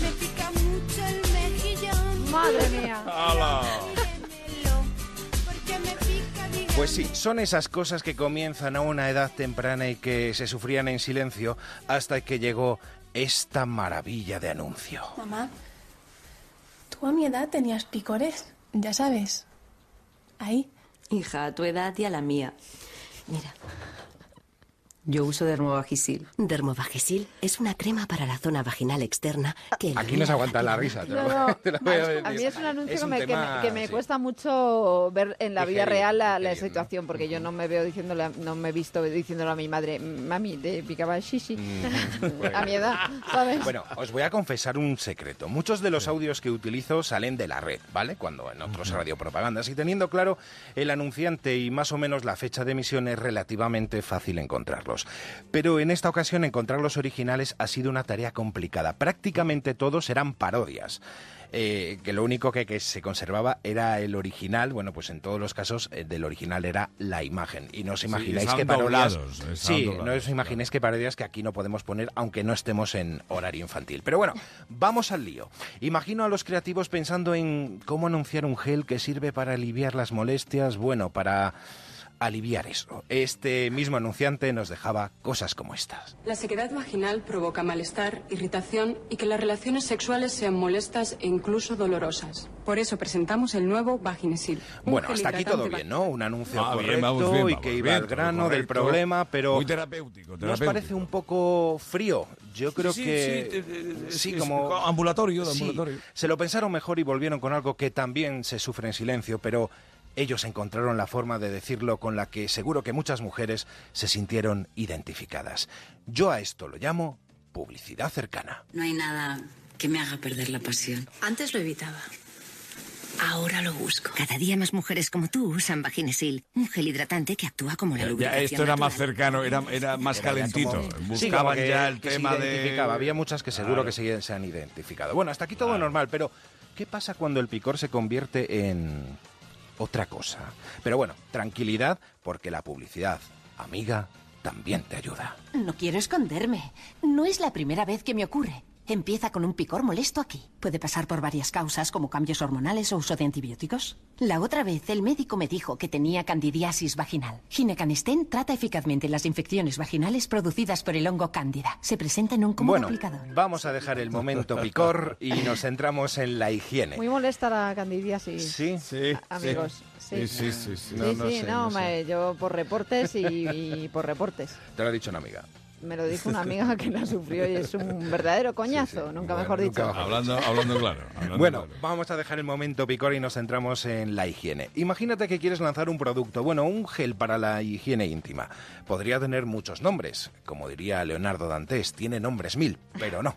me pica mucho el mejillón. Madre mía. Mírenmelo, porque me pica, diga- Pues sí, son esas cosas que comienzan a una edad temprana y que se sufrían en silencio hasta que llegó esta maravilla de anuncio. Mamá, tú a mi edad tenías picores, ya sabes. Ahí. Hija, a tu edad y a la mía. Mira. Yo uso Dermovagisil. Dermovagisil es una crema para la zona vaginal externa que Aquí no se aguanta la risa. te lo- No, no. te lo voy a mí es un anuncio Es que un me, que tema, me- que me sí. cuesta mucho ver en la vida real la, situación, porque yo no me veo diciéndole, a- no me he visto diciéndole a mi madre, mami, te picaba el shishi. *laughs* a mi edad, ¿sabes? Bueno, os voy a confesar un secreto. Muchos de los audios que utilizo salen de la red, ¿vale? Cuando en otros radiopropagandas. Y teniendo claro el anunciante y más o menos la fecha de emisión es relativamente fácil encontrarlos. Pero en esta ocasión encontrar los originales ha sido una tarea complicada. Prácticamente todos eran parodias. eh, que lo único que, que se conservaba era el original, bueno, pues en todos los casos eh, del original era la imagen. Y no os imagináis que parodias... doblados, estaban Sí, no os imaginéis que parodias que aquí no podemos poner, aunque no estemos en horario infantil. Pero bueno, vamos al lío. Imagino a los creativos pensando en cómo anunciar un gel que sirve para aliviar las molestias, bueno, para aliviar eso. Este mismo anunciante nos dejaba cosas como estas. La sequedad vaginal provoca malestar, irritación y que las relaciones sexuales sean molestas e incluso dolorosas. Por eso presentamos el nuevo Vaginesil. Bueno, hasta aquí todo bien, ¿no? Un anuncio Ah, correcto bien, vamos bien, y que iba bien, al grano del problema, pero... Muy terapéutico, ¿No os terapéutico. parece un poco frío? Yo creo Sí, que... sí, sí, como... ambulatorio, de Sí, ambulatorio. se lo pensaron mejor y volvieron con algo que también se sufre en silencio, pero ellos encontraron la forma de decirlo con la que seguro que muchas mujeres se sintieron identificadas. Yo a esto lo llamo publicidad cercana. No hay nada que me haga perder la pasión. Antes lo evitaba. Ahora lo busco. Cada día más mujeres como tú usan Vaginesil, un gel hidratante que actúa como la Ya, lubricación. esto era más cercano, era, era más Era ya calentito. como- Buscaban ya el que se tema de... identificaba. Había muchas que seguro Claro. que se, se han identificado. Bueno, hasta aquí todo normal, pero ¿qué pasa cuando el picor se convierte en otra cosa? Pero bueno, tranquilidad, porque la publicidad, amiga, también te ayuda. No quiero esconderme. No es la primera vez que me ocurre. Empieza con un picor molesto aquí. Puede pasar por varias causas como cambios hormonales o uso de antibióticos. La otra vez el médico me dijo que tenía candidiasis vaginal. Ginecanestén trata eficazmente las infecciones vaginales producidas por el hongo cándida. Se presenta en un cómodo Bueno, aplicador. vamos a dejar el momento picor y nos centramos en la higiene. Muy molesta la candidiasis. Sí, sí. Amigos. Sí, Sí, sí, sí, sí. Sí, No, no sí, sé, no, no sé. me- yo por reportes y, y por reportes. Te lo ha dicho una amiga. Me lo dijo una *laughs* amiga que la sufrió y es un verdadero coñazo, nunca mejor dicho. Hablando, hablando claro. *laughs* hablando Bueno, claro. vamos a dejar el momento picor y nos centramos en la higiene. Imagínate que quieres lanzar un producto, bueno, un gel para la higiene íntima. Podría tener muchos nombres, como diría Leonardo Dantes, tiene nombres mil, pero no.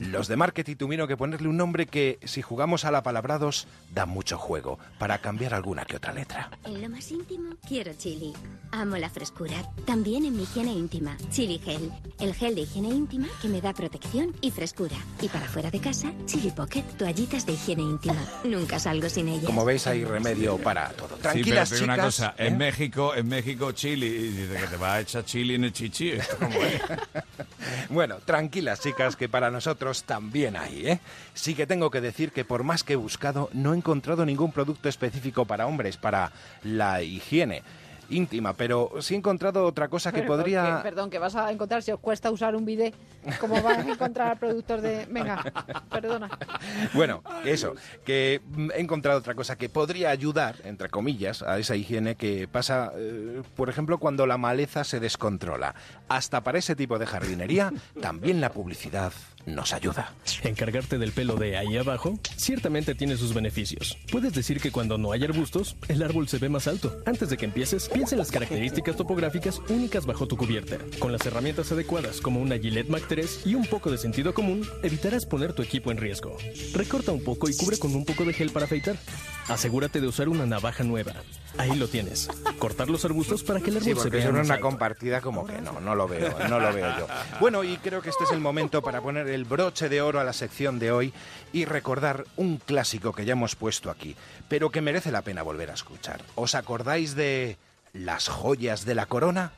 Los de marketing tuvieron que ponerle un nombre que, si jugamos a la palabrados, da mucho juego, para cambiar alguna que otra letra. En lo más íntimo, quiero chili. Amo la frescura. También en mi higiene íntima. Chili Gel. El gel de higiene íntima que me da protección y frescura. Y para fuera de casa, Chili Pocket. Toallitas de higiene íntima. Nunca salgo sin ellas. Como veis, hay remedio para todo. Sí, pero Tranquilas, te digo una chicas. cosa, ¿eh? en México, en México, chili, y dice que te va a echar chili en el chichi, ¿esto cómo es? *laughs* Bueno, tranquilas, chicas, que para nosotros también hay, ¿eh? Sí que tengo que decir que por más que he buscado, no he encontrado ningún producto específico para hombres, para la higiene íntima, pero sí he encontrado otra cosa que Pero, podría... que- perdón, que vas a encontrar si os cuesta usar un bidet. ¿Cómo vas a encontrar productos de.? Venga, perdona. *laughs* Bueno, eso, que mm, he encontrado otra cosa que podría ayudar, entre comillas, a esa higiene que pasa, eh, por ejemplo, cuando la maleza se descontrola. Hasta para ese tipo de jardinería, también la publicidad nos ayuda. Encargarte del pelo de ahí abajo ciertamente tiene sus beneficios. Puedes decir que cuando no hay arbustos, el árbol se ve más alto. Antes de que empieces, piensa en las características topográficas únicas bajo tu cubierta. Con las herramientas adecuadas como una Gillette Mac 3 y un poco de sentido común, evitarás poner tu equipo en riesgo. Recorta un poco y cubre con un poco de gel para afeitar. Asegúrate de usar una navaja nueva. Ahí lo tienes. Cortar los arbustos para que el árbol Sí, se vea es una compartida como que no, no lo veo, no lo veo yo. Bueno, y creo que este es el momento para poner el broche de oro a la sección de hoy y recordar un clásico que ya hemos puesto aquí, pero que merece la pena volver a escuchar. ¿Os acordáis de las joyas de la corona?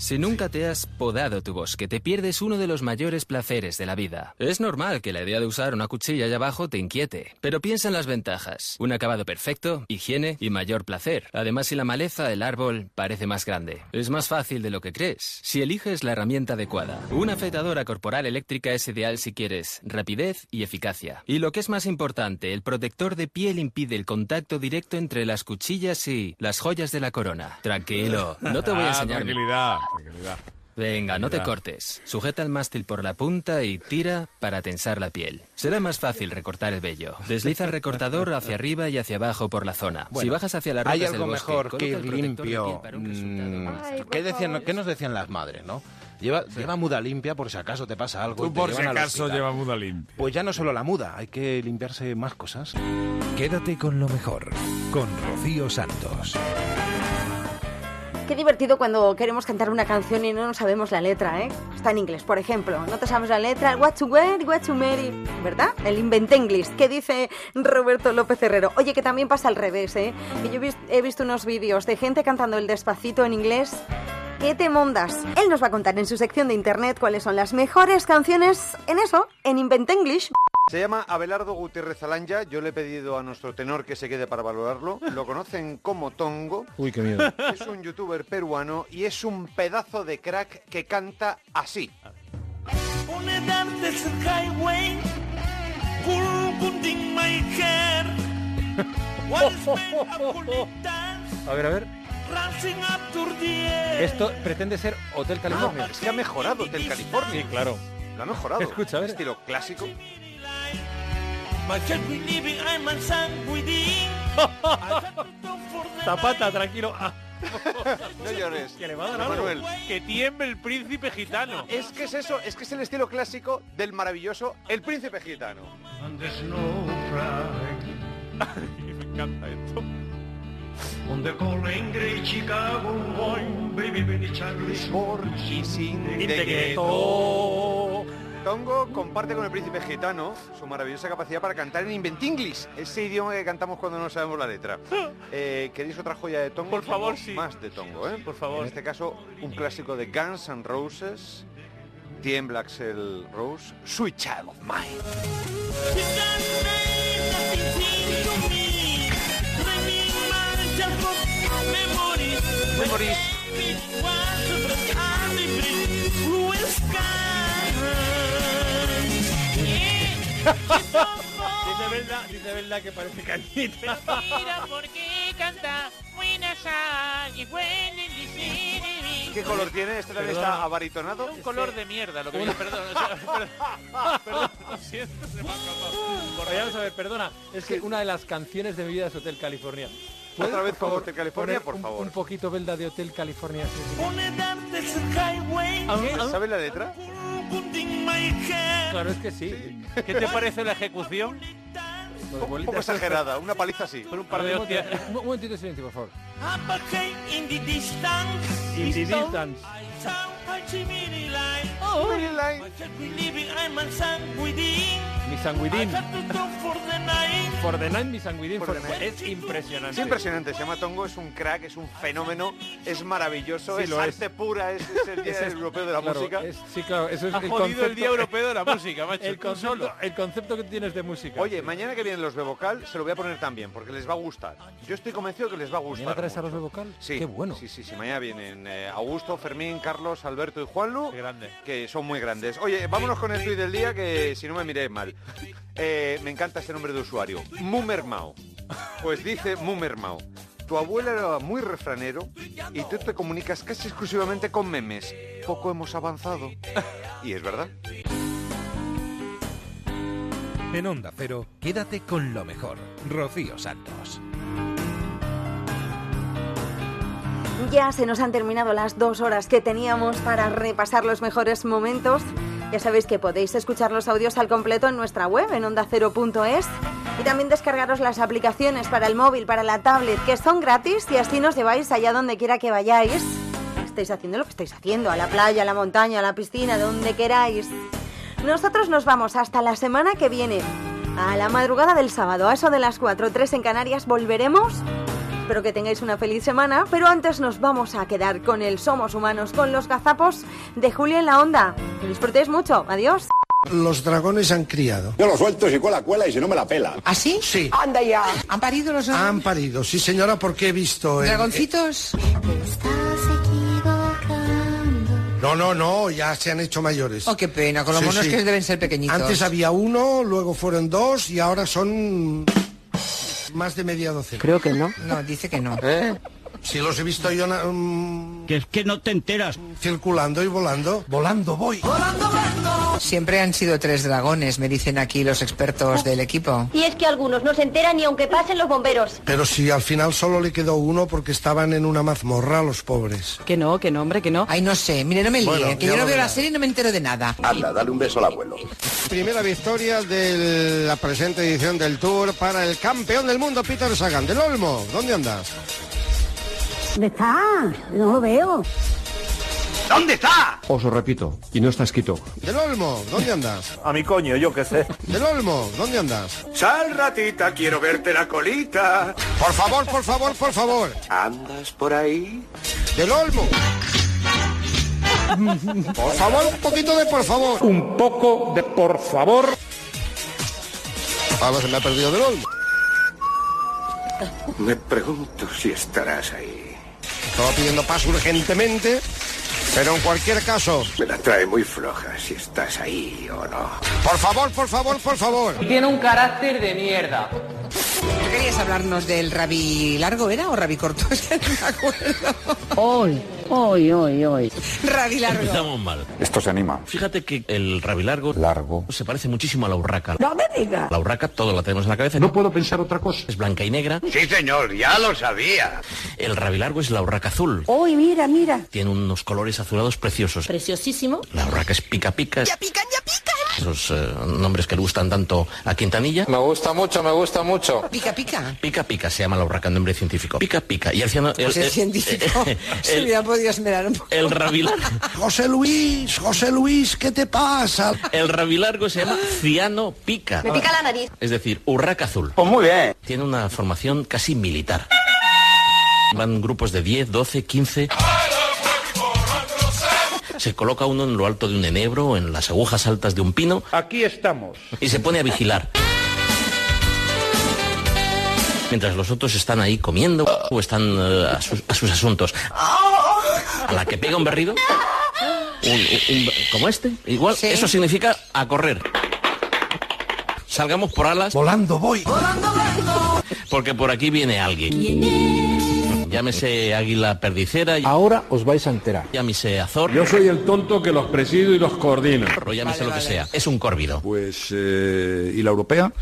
Si nunca te has podado tu bosque, te pierdes uno de los mayores placeres de la vida. Es normal que la idea de usar una cuchilla allá abajo te inquiete, pero piensa en las ventajas. Un acabado perfecto, higiene y mayor placer. Además, si la maleza del árbol parece más grande, es más fácil de lo que crees. Si eliges la herramienta adecuada, una afeitadora corporal eléctrica es ideal si quieres rapidez y eficacia. Y lo que es más importante, el protector de piel impide el contacto directo entre las cuchillas y las joyas de la corona. Tranquilo, no te voy a Ah, enseñar. Tranquilidad, tranquilidad. Venga, no te cortes. Sujeta el mástil por la punta y tira para tensar la piel. Será más fácil recortar el vello. Desliza el recortador hacia arriba y hacia abajo por la zona. si bajas hacia las rocas Hay del algo bosque, mejor que ir limpio. Mm, ¿qué, decían, ¿Qué nos decían las madres, no? Lleva, lleva muda limpia por si acaso te pasa algo. y Tú te por si acaso lleva muda limpia. Pues ya no solo la muda, hay que limpiarse más cosas. Quédate con lo mejor, con Rocío Santos. Qué divertido cuando queremos cantar una canción y no nos sabemos la letra, ¿eh? Está en inglés, por ejemplo. No te sabes la letra, what to wear, what to marry, ¿verdad? El invent English, que dice Roberto López Herrero. Oye, que también pasa al revés, ¿eh? Que yo he visto unos vídeos de gente cantando el despacito en inglés. ¿Qué te mondas? Él nos va a contar en su sección de internet cuáles son las mejores canciones en eso, en Invent English. Se llama Abelardo Gutiérrez Alanya. Yo le he pedido a nuestro tenor que se quede para valorarlo. Lo conocen como Tongo. Uy, qué miedo. Es un youtuber peruano y es un pedazo de crack que canta así. *laughs* A ver, a ver. Esto pretende ser Hotel California. es que ha mejorado Hotel California. Sí, claro. Lo ha mejorado. Escucha, a ver. Estilo clásico. Zapata, tranquilo. Ah. *laughs* No llores. Que le va a dar algo. Manuel. Que tiemble el príncipe gitano. Es que es eso, es que es el estilo clásico del maravilloso El Príncipe Gitano. *laughs* Me encanta esto. Chicago baby, baby, Charlie's Tongo comparte con el príncipe gitano su maravillosa capacidad para cantar en Invent English, ese idioma que cantamos cuando no sabemos la letra. *laughs* Eh, ¿Queréis otra joya de Tongo? Por favor, sí. Más de Tongo, ¿eh? Por favor. En este caso, un clásico de Guns N' Roses, Tiem Blaxel Rose, Sweet Child of Mine. Memories. Dice Belda, dice Belda que parece cañita. Mira por qué canta ¿Qué color tiene? ¿Este también está abaritonado? Un color de mierda, lo que viene, perdón. o sea, *laughs* perdón, perdón, lo siento, se me ha escapado. Vamos a ver, perdona. Es que una de las canciones de mi vida es Hotel California. ¿Puedes, Otra vez por Hotel California, por un- favor. Un poquito Belda de Hotel California. sí, sí. ¿Sabes la letra? Claro, es que sí. ¿Qué te parece la ejecución? Un poco exagerada, una paliza así. Con un par de hostias. Un momentito de silencio, por favor. In the distance. In the distance. Oh, Mi sanguidín. For the night, mi sanguidín. For the for- night. Es impresionante. Es impresionante, se llama Tongo, es un crack, es un fenómeno, es maravilloso, Sí, es lo es. arte pura, es, es el *laughs* Día es- Europeo de la claro, Música. es- sí, claro, eso es Ha el jodido concepto. el Día Europeo de la *laughs* Música, macho, El concepto, solo. el concepto que tienes de música. Oye, mañana que vienen los Bebocal se lo voy a poner también, porque les va a gustar. Yo estoy convencido que les va a gustar. ¿Mañana traes a mucho. los Bebocal? Sí. Qué bueno. Sí, sí, sí, mañana vienen eh, Augusto, Fermín, Carlos, Alberto y Juanlu. Que son muy grandes. Oye, vámonos con el tuit del día, que si no me miréis mal. Eh, me encanta este nombre de usuario. Mumermao. Pues dice Mumermao. Tu abuela era muy refranero y tú te comunicas casi exclusivamente con memes. Poco hemos avanzado. Y es verdad. En Onda Cero, quédate con lo mejor. Rocío Santos. Ya se nos han terminado las dos horas que teníamos para repasar los mejores momentos. Ya sabéis que podéis escuchar los audios al completo en nuestra web, en ondacero.es, y también descargaros las aplicaciones para el móvil, para la tablet, que son gratis y así nos lleváis allá donde quiera que vayáis. Estáis haciendo lo que estáis haciendo, a la playa, a la montaña, a la piscina, donde queráis. Nosotros nos vamos hasta la semana que viene. A la madrugada del sábado, a eso de las 4 3 en Canarias, volveremos. Espero que tengáis una feliz semana, pero antes nos vamos a quedar con el Somos Humanos, con los gazapos de Julio en la Onda. Que disfrutéis mucho. Adiós. Los dragones han criado. Yo lo suelto si cuela, cuela y si no me la pela. ¿Así? Sí. Anda ya. ¿Han parido los Han parido, sí señora, porque he visto... el- ¿Dragoncitos? No, no, no, ya se han hecho mayores. Oh, qué pena, con los monos que deben ser pequeñitos. Antes había uno, luego fueron dos y ahora son más de media docena. Creo que no. No, dice que no. Si los he visto yo... mm, que es que no te enteras. Circulando y volando. Volando voy. Siempre han sido tres dragones, me dicen aquí los expertos del equipo. Y es que algunos no se enteran ni aunque pasen los bomberos. Pero si al final solo le quedó uno porque estaban en una mazmorra los pobres. Que no, que no, hombre, que no. Ay, no sé, mire, no me líe, Bueno, que yo no veo la serie y no me entero de nada. Anda, dale un beso al abuelo. Primera victoria de la presente edición del Tour para el campeón del mundo, Peter Sagan. Del Olmo, ¿dónde andas? ¿Dónde está? No lo veo. ¿Dónde está? Os lo repito, y no está escrito. Del Olmo, ¿dónde andas? A mi coño, yo qué sé. Del Olmo, ¿dónde andas? Sal, ratita, quiero verte la colita. Por favor, por favor, por favor. ¿Andas por ahí? Del Olmo. Por favor, un poquito de por favor. Un poco de por favor. Ahora se me ha perdido Del Olmo. Me pregunto si estarás ahí. Estaba pidiendo paso urgentemente, pero en cualquier caso. Me la trae muy floja si estás ahí o no. Por favor, por favor, por favor. Tiene un carácter de mierda. ¿Qué querías hablarnos del rabí largo, era? ¿O rabí corto? *laughs* Es que no me acuerdo. Hoy, hoy, hoy, hoy. Rabí largo. Empezamos mal. Esto se anima. Fíjate que el rabilargo Largo. se parece muchísimo a la urraca. No me digas. La urraca, todo la tenemos en la cabeza. No puedo pensar otra cosa. Es blanca y negra. Sí, señor, ya lo sabía. El rabilargo es la urraca azul. Hoy, mira, mira. Tiene unos colores azulados preciosos. Preciosísimo. La urraca es pica pica. Ya pican, ya pican. Esos eh, nombres que le gustan tanto a Quintanilla. Me gusta mucho, me gusta mucho. Pica, pica. Pica pica se llama la urraca nombre científico. Pica pica. Y el ciano- el- Pues el el- científico *laughs* se el- hubiera podido esmerar un poco. el rabilargo. José Luis, José Luis, ¿qué te pasa? El rabilargo se llama ciano pica. Me pica la nariz. Es decir, urraca azul. Pues muy bien. Tiene una formación casi militar. Van grupos de 10, 12, 15. Se coloca uno en lo alto de un enebro, en las agujas altas de un pino, Aquí estamos. y se pone a vigilar. Mientras los otros están ahí comiendo o están eh, a, sus, a sus asuntos. A la que pega un berrido, un- un- un- como este, igual, eso significa a correr. Salgamos por alas. Volando voy. Porque por aquí viene alguien. Llámese águila perdicera. Ahora os vais a enterar. Llámese azor. Yo soy el tonto que los presido y los coordina. O llámese lo que sea. Es un córvido. Pues, eh, ¿y la europea?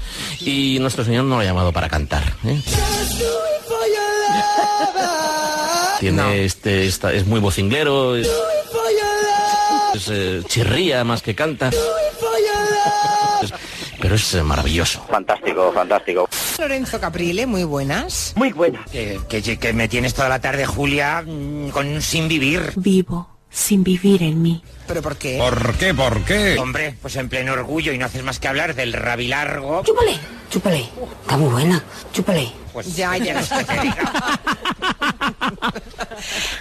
Y nuestro señor no lo ha llamado para cantar. ¿eh? Tiene este, esta- es muy vocinglero. Es, Es, eh, chirría más que canta. Pero es eh, maravilloso. Fantástico, fantástico. Lorenzo Caprile, muy buenas. Muy buenas. Que, que- que me tienes toda la tarde, Julia, mm, con un sin vivir. Vivo sin vivir en mí. ¿Pero por qué? ¿Por qué? ¿Por qué? Hombre, pues en pleno orgullo y no haces más que hablar del rabilargo. Chúpale, chúpale. Está muy buena. Chúpale. Pues Ya, ya. *laughs*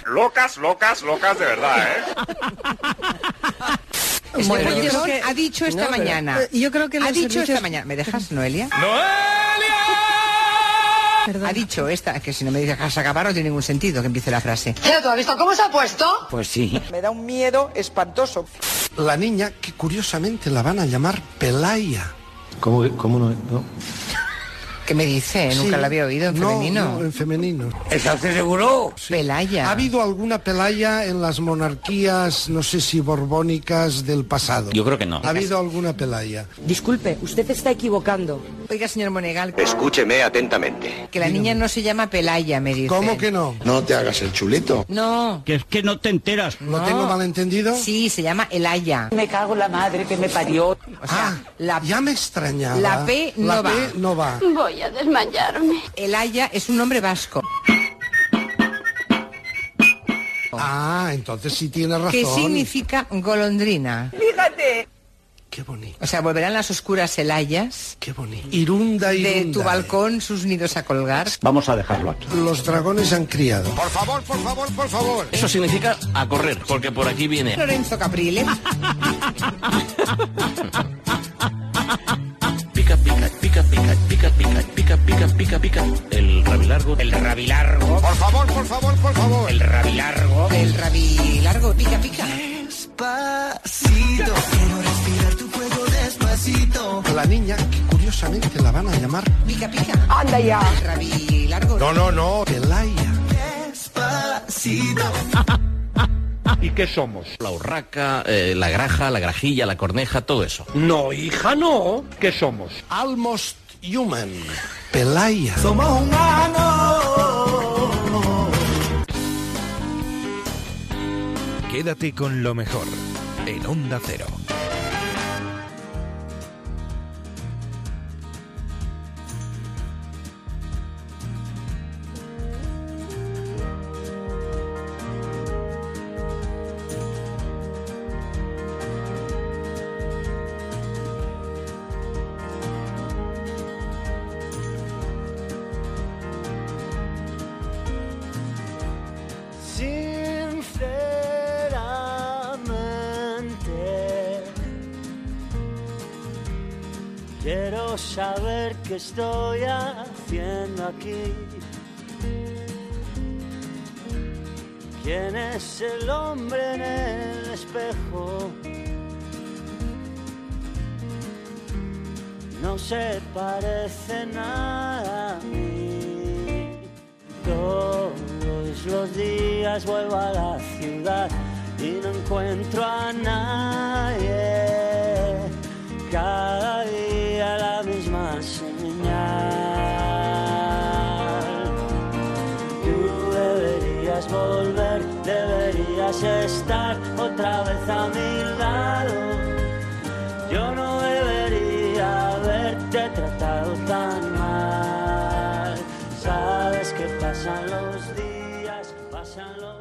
Locas, locas, locas de verdad, ¿eh? Bueno, yo creo que ha dicho esta No, mañana. eh, yo creo que ha dicho servicios- esta mañana. ¿Me dejas, Noelia? *laughs* Ha dicho esta, que si no me dejas acabar no tiene ningún sentido que empiece la frase. ¿Pero tú has visto cómo se ha puesto? Pues sí. Me da un miedo espantoso. La niña, que curiosamente la van a llamar Pelaya. ¿Cómo, cómo no? no? ¿Qué me dice? Nunca Sí. la había oído en No, femenino. no, en femenino. ¿Está usted seguro? Pelaya. ¿Ha habido alguna Pelaya en las monarquías, no sé si borbónicas del pasado? Yo creo que no. ¿Ha habido alguna Pelaya? Disculpe, usted está equivocando. Oiga, señor Monegal, Escúcheme atentamente. que la niña no se llama Pelaya, me dice. ¿Cómo que no? No te hagas el chulito. No. Que es que no te enteras. ¿Lo tengo malentendido? Sí, se llama Elaya. Me cago en la madre que me parió. O sea, la, Ya me extrañaba. la P no La va. P no va. Voy a desmayarme. Elaya es un nombre vasco. Ah, entonces sí tiene razón. ¿Qué significa golondrina? Fíjate. Qué bonito, O sea, volverán las oscuras Elayas qué bonito. Irunda, de irunda. tu balcón sus nidos a colgar. Vamos a dejarlo aquí. Los dragones han criado. Por favor, por favor, por favor. Eso significa a correr, porque por aquí viene. Lorenzo Caprile. *laughs* pica, pica, pica, pica, pica, pica, pica, pica. El rabilargo. El rabilargo. Por favor, por favor, por favor. El rabilargo. El rabilargo, pica, pica. Despacito. Quiero respirar tu cuello despacito. La niña que curiosamente la van a llamar. Pica, pica. Anda ya. El rabilargo. No, no, no. Pelaya. Despacito. *laughs* ¿Y qué somos? La urraca, eh, la graja, la grajilla, la corneja, todo eso. No, hija, no. ¿Qué somos? Almost human. Pelaya. Quédate con lo mejor en Onda Cero. Saber qué estoy haciendo aquí. ¿Quién es el hombre en el espejo? No se parece nada a mí. Todos los días vuelvo a la ciudad y no encuentro a nadie. Cada día la misma señal. Tú deberías volver, deberías estar otra vez a mi lado. Yo no debería haberte tratado tan mal. Sabes que pasan los días, pasan los